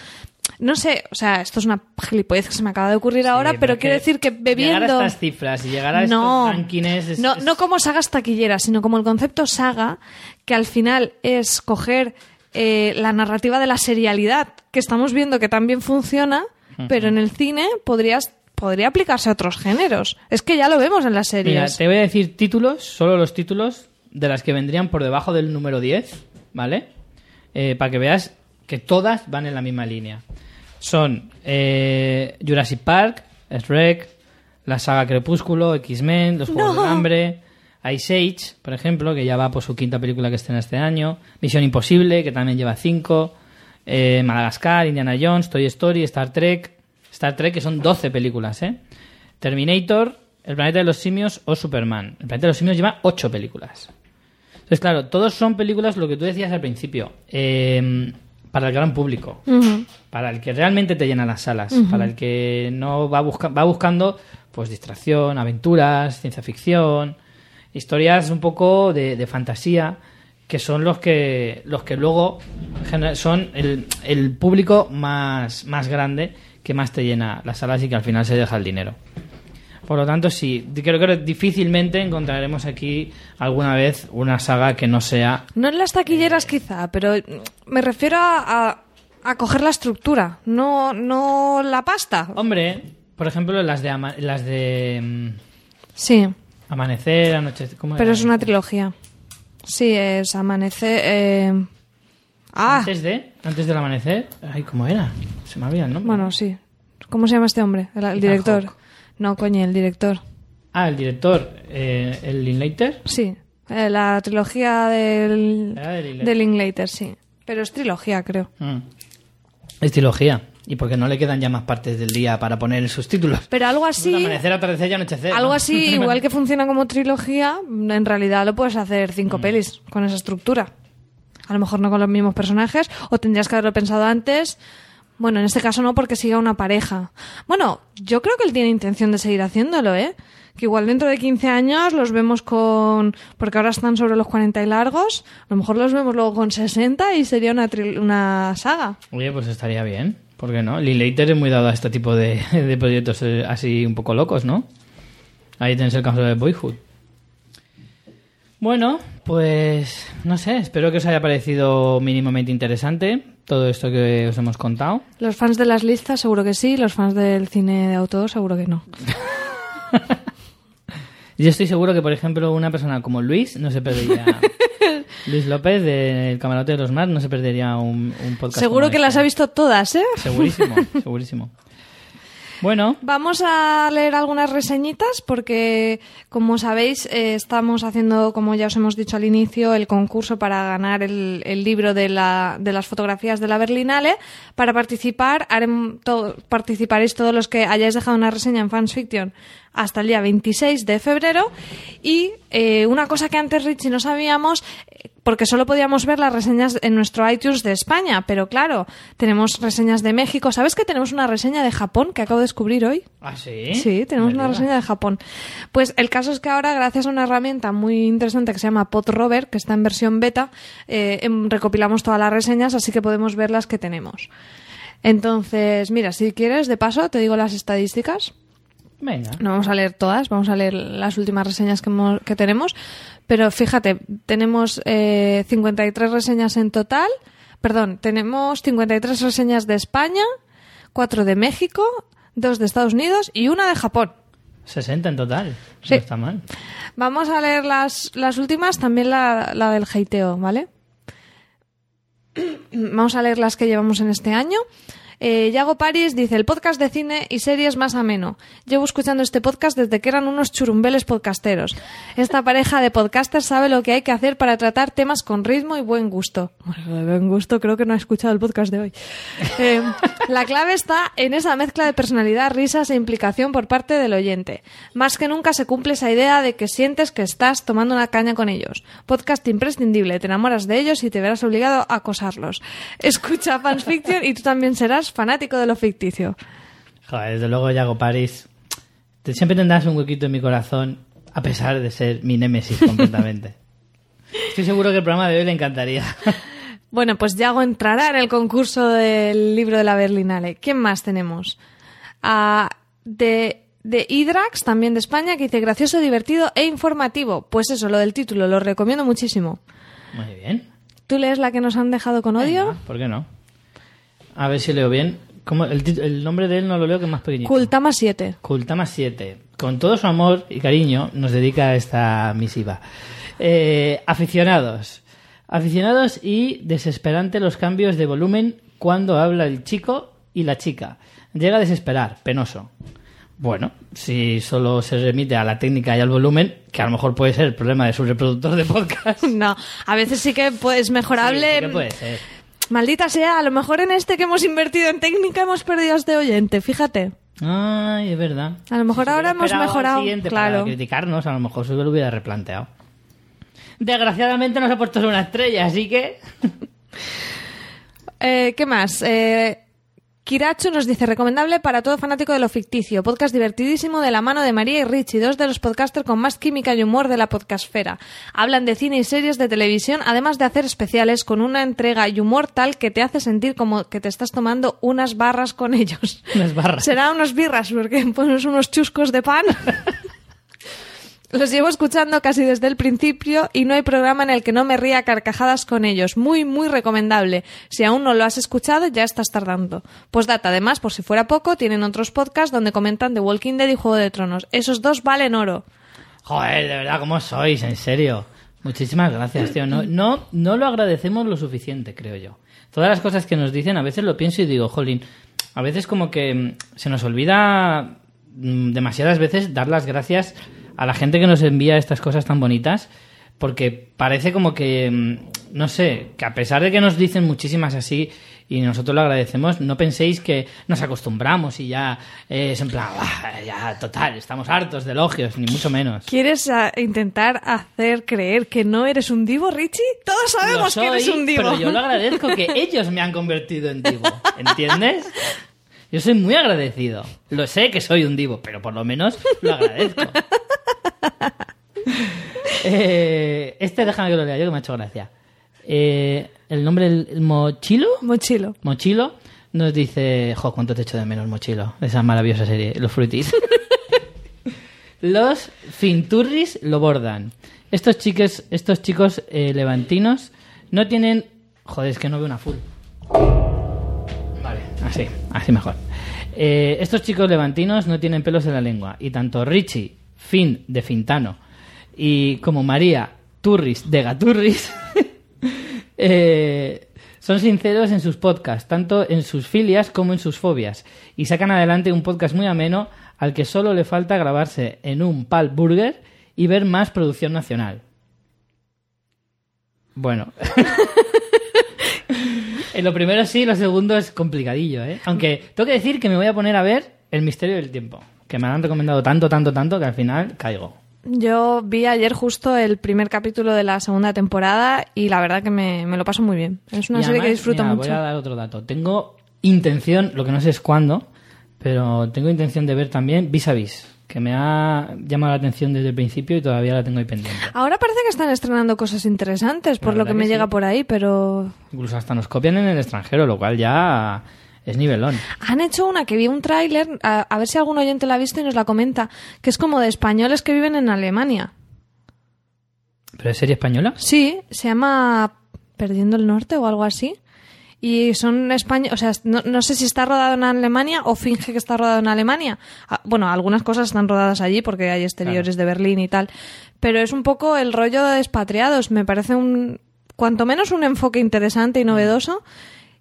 No sé, o sea, esto es una gilipollez que se me acaba de ocurrir ahora, pero quiero decir que bebiendo... Llegar a estas cifras y llegar a no, estos rankings es- no, es- no como sagas taquilleras, sino como el concepto saga, que al final es coger eh, la narrativa de la serialidad, que estamos viendo que también funciona, pero en el cine podrías, podría aplicarse a otros géneros. Es que ya lo vemos en las series. Mira, te voy a decir títulos, solo los títulos de las que vendrían por debajo del número 10, ¿vale? Eh, para que veas que todas van en la misma línea. Son eh, Jurassic Park, Shrek, la saga Crepúsculo, X-Men, Los Juegos No. del Hambre, Ice Age, por ejemplo, que ya va por su quinta película que estrena este año, Misión Imposible, que también lleva cinco, eh, Madagascar, Indiana Jones, Toy Story, Star Trek, Star Trek, que son 12 películas, ¿eh? Terminator, El planeta de los simios o Superman. El planeta de los simios lleva 8 películas. Entonces, claro, todos son películas, lo que tú decías al principio, eh, para el gran público, para el que realmente te llena las salas, para el que no va, busca- va buscando pues distracción, aventuras, ciencia ficción, historias un poco de, de fantasía, que son los que, los que luego son el, el público más, más grande que más te llena las salas y que al final se deja el dinero. Por lo tanto, sí, creo que difícilmente encontraremos aquí alguna vez una saga que no sea... No en las taquilleras quizá, pero me refiero a, a, a coger la estructura, no, no la pasta. Hombre, por ejemplo, las de, ama- las de mm, Sí, Amanecer, Anochecer... ¿cómo pero es una trilogía. Sí, es Amanecer... eh, Ah, Antes de, antes del amanecer, ay, ¿cómo era? Se me olvida el nombre. bueno, sí. ¿Cómo se llama este hombre? El, director. No, coño, el director. Ah, el director, eh, el Linklater. Sí, eh, la trilogía del, Era de Linklater. de Linklater, sí. Pero es trilogía, creo. Mm. Es trilogía. Y porque no le quedan ya más partes del día para poner sus títulos. Pero algo así, Amanecer, atardecer y anochecer. algo ¿no? así, igual que funciona como trilogía, en realidad lo puedes hacer cinco pelis con esa estructura. A lo mejor no con los mismos personajes, o tendrías que haberlo pensado antes. Bueno, en este caso no, porque siga una pareja. Bueno, yo creo que él tiene intención de seguir haciéndolo, ¿eh? Que igual dentro de 15 años los vemos con... Porque ahora están sobre los 40 y largos. A lo mejor los vemos luego con 60 y sería una, tril- una saga. Oye, pues estaría bien. ¿Por qué no? Linklater es muy dado a este tipo de, de proyectos eh, así un poco locos, ¿no? Ahí tenéis el caso de Boyhood. Bueno, pues no sé, espero que os haya parecido mínimamente interesante todo esto que os hemos contado. Los fans de las listas seguro que sí, los fans del cine de autor seguro que no. Yo estoy seguro que, por ejemplo, una persona como Luis no se perdería. Luis López del Camarote de los Mar no se perdería un, un podcast. Seguro como que las este. ha visto todas, ¿eh? Segurísimo, segurísimo. Bueno, Vamos a leer algunas reseñitas porque, como sabéis, eh, estamos haciendo, como ya os hemos dicho al inicio, el concurso para ganar el, libro de, la, de las fotografías de la Berlinale. Para participar, harem- to- participaréis todos los que hayáis dejado una reseña en Fans Fiction hasta el día 26 de febrero. Y eh, una cosa que antes, Richie, no sabíamos, eh, porque solo podíamos ver las reseñas en nuestro iTunes de España, pero claro, tenemos reseñas de México. ¿Sabes que tenemos una reseña de Japón que acabo de descubrir hoy? ¿ah, sí? Sí, tenemos una reseña de Japón. Pues el caso es que ahora, gracias a una herramienta muy interesante que se llama PodRover, que está en versión beta, eh, em, recopilamos todas las reseñas, así que podemos ver las que tenemos. Entonces, mira, si quieres, de paso, te digo las estadísticas. Venga. No vamos a leer todas, vamos a leer las últimas reseñas que, hemos- que tenemos. Pero fíjate, tenemos eh, 53 reseñas en total. Perdón, tenemos 53 reseñas de España, 4 de México, 2 de Estados Unidos y una de Japón. 60 en total. Sí. No está mal. Vamos a leer las, las últimas, también la, la del hateo, ¿vale? Vamos a leer las que llevamos en este año. Eh, Yago Paris dice, el podcast de cine y series más ameno. Llevo escuchando este podcast desde que eran unos churumbeles podcasteros. Esta pareja de podcasters sabe lo que hay que hacer para tratar temas con ritmo y buen gusto. Bueno, de buen gusto creo que no ha escuchado el podcast de hoy. Eh, la clave está en esa mezcla de personalidad, risas e implicación por parte del oyente. Más que nunca se cumple esa idea de que sientes que estás tomando una caña con ellos. Podcast imprescindible, te enamoras de ellos y te verás obligado a acosarlos. Escucha Fans Fiction y tú también serás fanático de lo ficticio. Joder, desde luego, Yago París. Siempre tendrás un huequito en mi corazón, a pesar de ser mi némesis completamente. Estoy seguro que el programa de hoy le encantaría. Bueno, pues Yago entrará en el concurso del libro de la Berlinale. ¿Quién más tenemos? Ah, de, de Idrax, también de España, que dice gracioso, divertido e informativo. Pues eso, lo del título, lo recomiendo muchísimo. Muy bien. ¿Tú lees la que nos han dejado con odio? Venga, ¿Por qué no? A ver si leo bien. ¿Cómo? El, el nombre de él no lo leo, que es más pequeñito. Kultama 7. Kultama 7. Con todo su amor y cariño nos dedica esta misiva. Eh, aficionados. Aficionados y desesperante los cambios de volumen cuando habla el chico y la chica. Llega a desesperar, penoso. Bueno, si solo se remite a la técnica y al volumen, que a lo mejor puede ser el problema de su reproductor de podcast. No, a veces sí que es mejorable. Sí, sí que puede ser. Maldita sea, a lo mejor en este que hemos invertido en técnica hemos perdido a este oyente, fíjate. Ay, es verdad. A lo mejor Si ahora hemos mejorado, claro. Para criticarnos, a lo mejor se lo hubiera replanteado. Desgraciadamente nos ha puesto una estrella, así que. Eh, ¿Qué más? Eh, Kirachu nos dice, recomendable para todo fanático de lo ficticio, podcast divertidísimo de la mano de María y Richie, dos de los podcasters con más química y humor de la podcastfera. Hablan de cine y series de televisión, además de hacer especiales con una entrega y humor tal que te hace sentir como que te estás tomando unas barras con ellos. Unas barras. Será unas birras, porque pones unos chuscos de pan. Los llevo escuchando casi desde el principio y no hay programa en el que no me ría carcajadas con ellos. Muy, muy recomendable. Si aún no lo has escuchado, ya estás tardando. Pues data, además, por si fuera poco, tienen otros podcasts donde comentan The Walking Dead y Juego de Tronos. Esos dos valen oro. Joder, de verdad, ¿cómo sois? En serio. Muchísimas gracias, tío. No, no, no lo agradecemos lo suficiente, creo yo. Todas las cosas que nos dicen, a veces lo pienso y digo, jolín, a veces como que mm, se nos olvida mm, demasiadas veces dar las gracias a la gente que nos envía estas cosas tan bonitas, porque parece como que, mm, no sé, que a pesar de que nos dicen muchísimas así y nosotros lo agradecemos, no penséis que nos acostumbramos y ya eh, es en plan, "Ah, ya total, estamos hartos de elogios, ni mucho menos. ¿Quieres ah, intentar hacer creer que no eres un divo, Richie? Todos sabemos que eres un divo. Pero yo lo agradezco que ellos me han convertido en divo. ¿Entiendes? Yo soy muy agradecido. Lo sé que soy un divo, pero por lo menos lo agradezco. Eh, este déjame que lo lea yo, que me ha hecho gracia. Eh, el nombre, el, el Mochilo, Mochilo. Mochilo, nos dice, jo, cuánto te echo de menos, Mochilo, esa maravillosa serie, los fruitis. los Finturris lo bordan. Estos chicos, estos chicos eh, levantinos no tienen... Joder, es que no veo una full. Vale, así, así mejor. Eh, estos chicos levantinos no tienen pelos en la lengua. Y tanto Richie, Fin de Fintano, y como María, Turris de Gaturris, eh, son sinceros en sus podcasts, tanto en sus filias como en sus fobias. Y sacan adelante un podcast muy ameno al que solo le falta grabarse en un pal burger y ver más producción nacional. Bueno. en lo primero sí, lo segundo es complicadillo, ¿eh? Aunque tengo que decir que me voy a poner a ver El misterio del tiempo, que me han recomendado tanto, tanto, tanto que al final caigo. Yo vi ayer justo el primer capítulo de la segunda temporada y la verdad que me, me lo paso muy bien. Es una Y serie que disfruto mira, mucho. Voy a dar otro dato. Tengo intención, lo que no sé es cuándo, pero tengo intención de ver también Vis a Vis, que me ha llamado la atención desde el principio y todavía la tengo ahí pendiente. Ahora parece que están estrenando cosas interesantes, por lo que me llega por ahí, pero Incluso hasta nos copian en el extranjero, lo cual ya es nivelón. han hecho una que vi un tráiler, a, a ver si algún oyente la ha visto y nos la comenta, que es como de españoles que viven en Alemania. ¿Pero es serie española? Sí, se llama Perdiendo el Norte o algo así. Y son españoles, o sea, no, no sé si está rodado en Alemania o finge que está rodado en Alemania. Ah, Bueno, algunas cosas están rodadas allí porque hay exteriores de Berlín y tal. Pero es un poco el rollo de expatriados. Me parece un, cuanto menos un enfoque interesante y novedoso.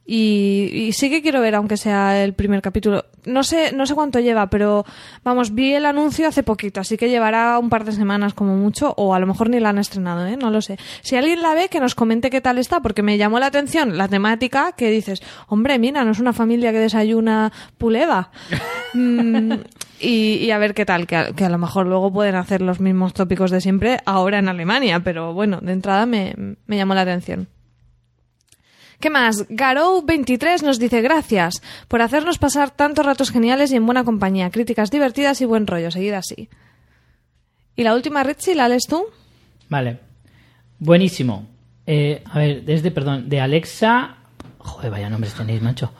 Y, y sí que quiero ver, aunque sea el primer capítulo. No sé, no sé cuánto lleva, pero vamos, vi el anuncio hace poquito, así que llevará un par de semanas como mucho, o a lo mejor ni la han estrenado, ¿eh? No lo sé. Si alguien la ve, que nos comente qué tal está, porque me llamó la atención la temática que dices, hombre, mira, no es una familia que desayuna puleva. Mm, y, y a ver qué tal, que a, que a lo mejor luego pueden hacer los mismos tópicos de siempre ahora en Alemania, pero bueno, de entrada me, me llamó la atención. ¿Qué más? Garou23 nos dice gracias por hacernos pasar tantos ratos geniales y en buena compañía, críticas divertidas y buen rollo, seguid así. ¿Y la última, Richie, la lees tú? Vale. Buenísimo. Eh, a ver, desde, perdón, de Alexa... Joder, vaya nombres tenéis, macho.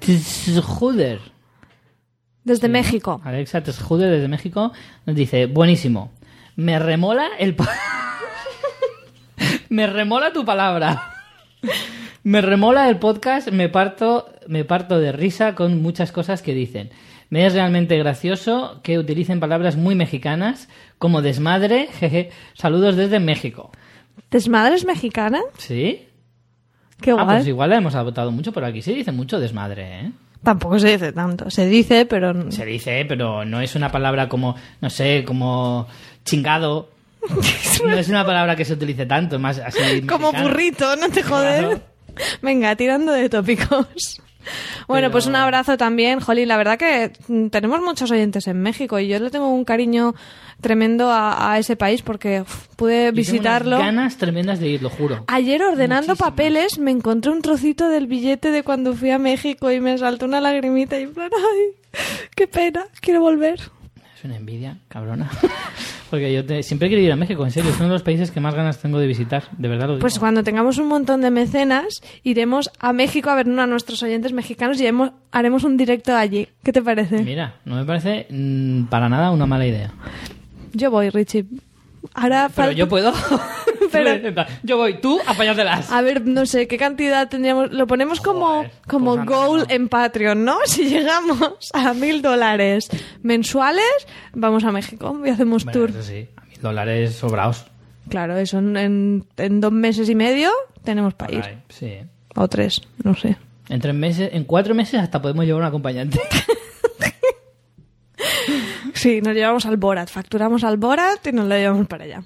Tsjuder. Desde México. Alexa Tsjuder desde México nos dice, buenísimo. Me remola el... me remola tu palabra. Me remola el podcast, me parto, me parto de risa con muchas cosas que dicen. Me es realmente gracioso que utilicen palabras muy mexicanas como desmadre, jeje. Saludos desde México. ¿Desmadre es mexicana? ¿Sí? Qué Ah, guay. pues igual la hemos adoptado mucho, pero aquí se dice mucho desmadre, ¿eh? Tampoco se dice tanto. Se dice, pero... Se dice, pero no es una palabra como, no sé, como chingado. No es una palabra que se utilice tanto, más así. Como burrito, no te jodes. Claro. Venga, tirando de tópicos. Bueno, Pero- pues un abrazo también, Jolín. La verdad que mm, tenemos muchos oyentes en México y yo le tengo un cariño tremendo a, a ese país porque uf, pude Yo tengo visitarlo. unas ganas tremendas de ir, lo juro. Ayer ordenando Muchísimas. papeles me encontré un trocito del billete de cuando fui a México y me saltó una lagrimita y en plan, ay, qué pena, quiero volver. Es una envidia, cabrona. Porque yo te- siempre he querido ir a México, en serio. Es uno de los países que más ganas tengo de visitar. De verdad lo digo. Pues cuando tengamos un montón de mecenas, iremos a México a ver a nuestros oyentes mexicanos y haremos, haremos un directo allí. ¿Qué te parece? Mira, no me parece mm, para nada una mala idea. Yo voy, Richie. Ahora Pero yo puedo. Pero- yo voy, tú apañártelas. A ver, no sé, ¿qué cantidad tendríamos? Lo ponemos como, Joder, como pues anda, goal en Patreon, ¿no? Si llegamos a mil dólares mensuales, vamos a México y hacemos Bueno, tour. eso sí, a mil dólares sobrados. Claro, eso en, en- dos meses y medio tenemos para ir. Sí. O tres, no sé. En tres meses, en cuatro meses hasta podemos llevar un acompañante. Sí, nos llevamos al Borat, facturamos al Borat y nos lo llevamos para allá.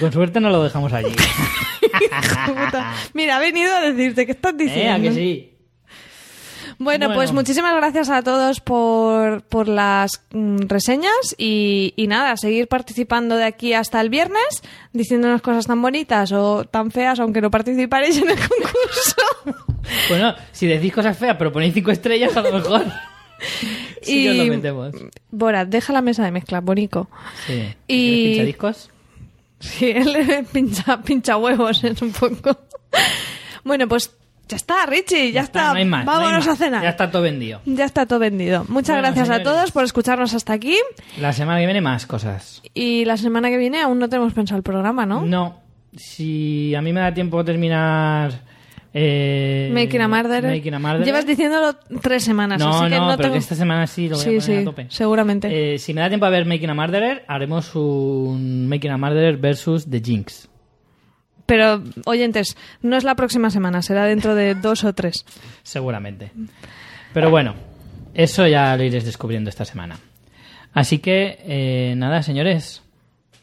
Con suerte no lo dejamos allí. Mira, ha venido a decirte, ¿qué estás ¿Eh? diciendo? ¿A que sí? Bueno, Bueno. pues muchísimas gracias a todos por, por las mm, reseñas y, y nada, seguir participando de aquí hasta el viernes, diciéndonos cosas tan bonitas o tan feas, aunque no participaréis en el concurso. Bueno, si decís cosas feas pero ponéis cinco estrellas, a lo mejor. Sí lo metemos. Borat, deja la mesa de mezcla, bonico. Sí. Y- ¿Quieres pinchadiscos? Sí, él pincha, pincha huevos es un poco. Bueno, pues ya está, Richie, ya, está. No hay más. no hay Vámonos más. a cenar. Ya está todo vendido. Ya está todo vendido. Muchas Bueno, gracias a todos por escucharnos hasta aquí. La semana que viene más cosas. Y la semana que viene aún no tenemos pensado el programa, ¿no? No. Si a mí me da tiempo terminar... Eh, Making a Murderer. Making a Murderer. Llevas diciéndolo tres semanas, No, así que no, no, pero tengo... que esta semana sí lo voy Sí, a poner sí, a tope. seguramente. Eh, si me da tiempo a ver Making a Murderer, haremos un Making a Murderer versus The Jinx. Pero, oyentes, no es la próxima semana, será dentro de dos o tres. Seguramente. Pero bueno, eso ya lo iréis descubriendo esta semana. Así que, eh, nada, señores.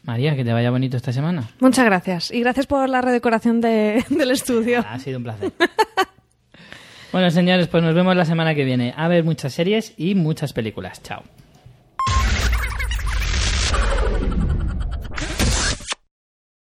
María, que te vaya bonito esta semana. Muchas gracias. Y gracias por la redecoración de- del estudio. Ha sido un placer. bueno, señores, pues nos vemos la semana que viene. A ver muchas series y muchas películas. Chao.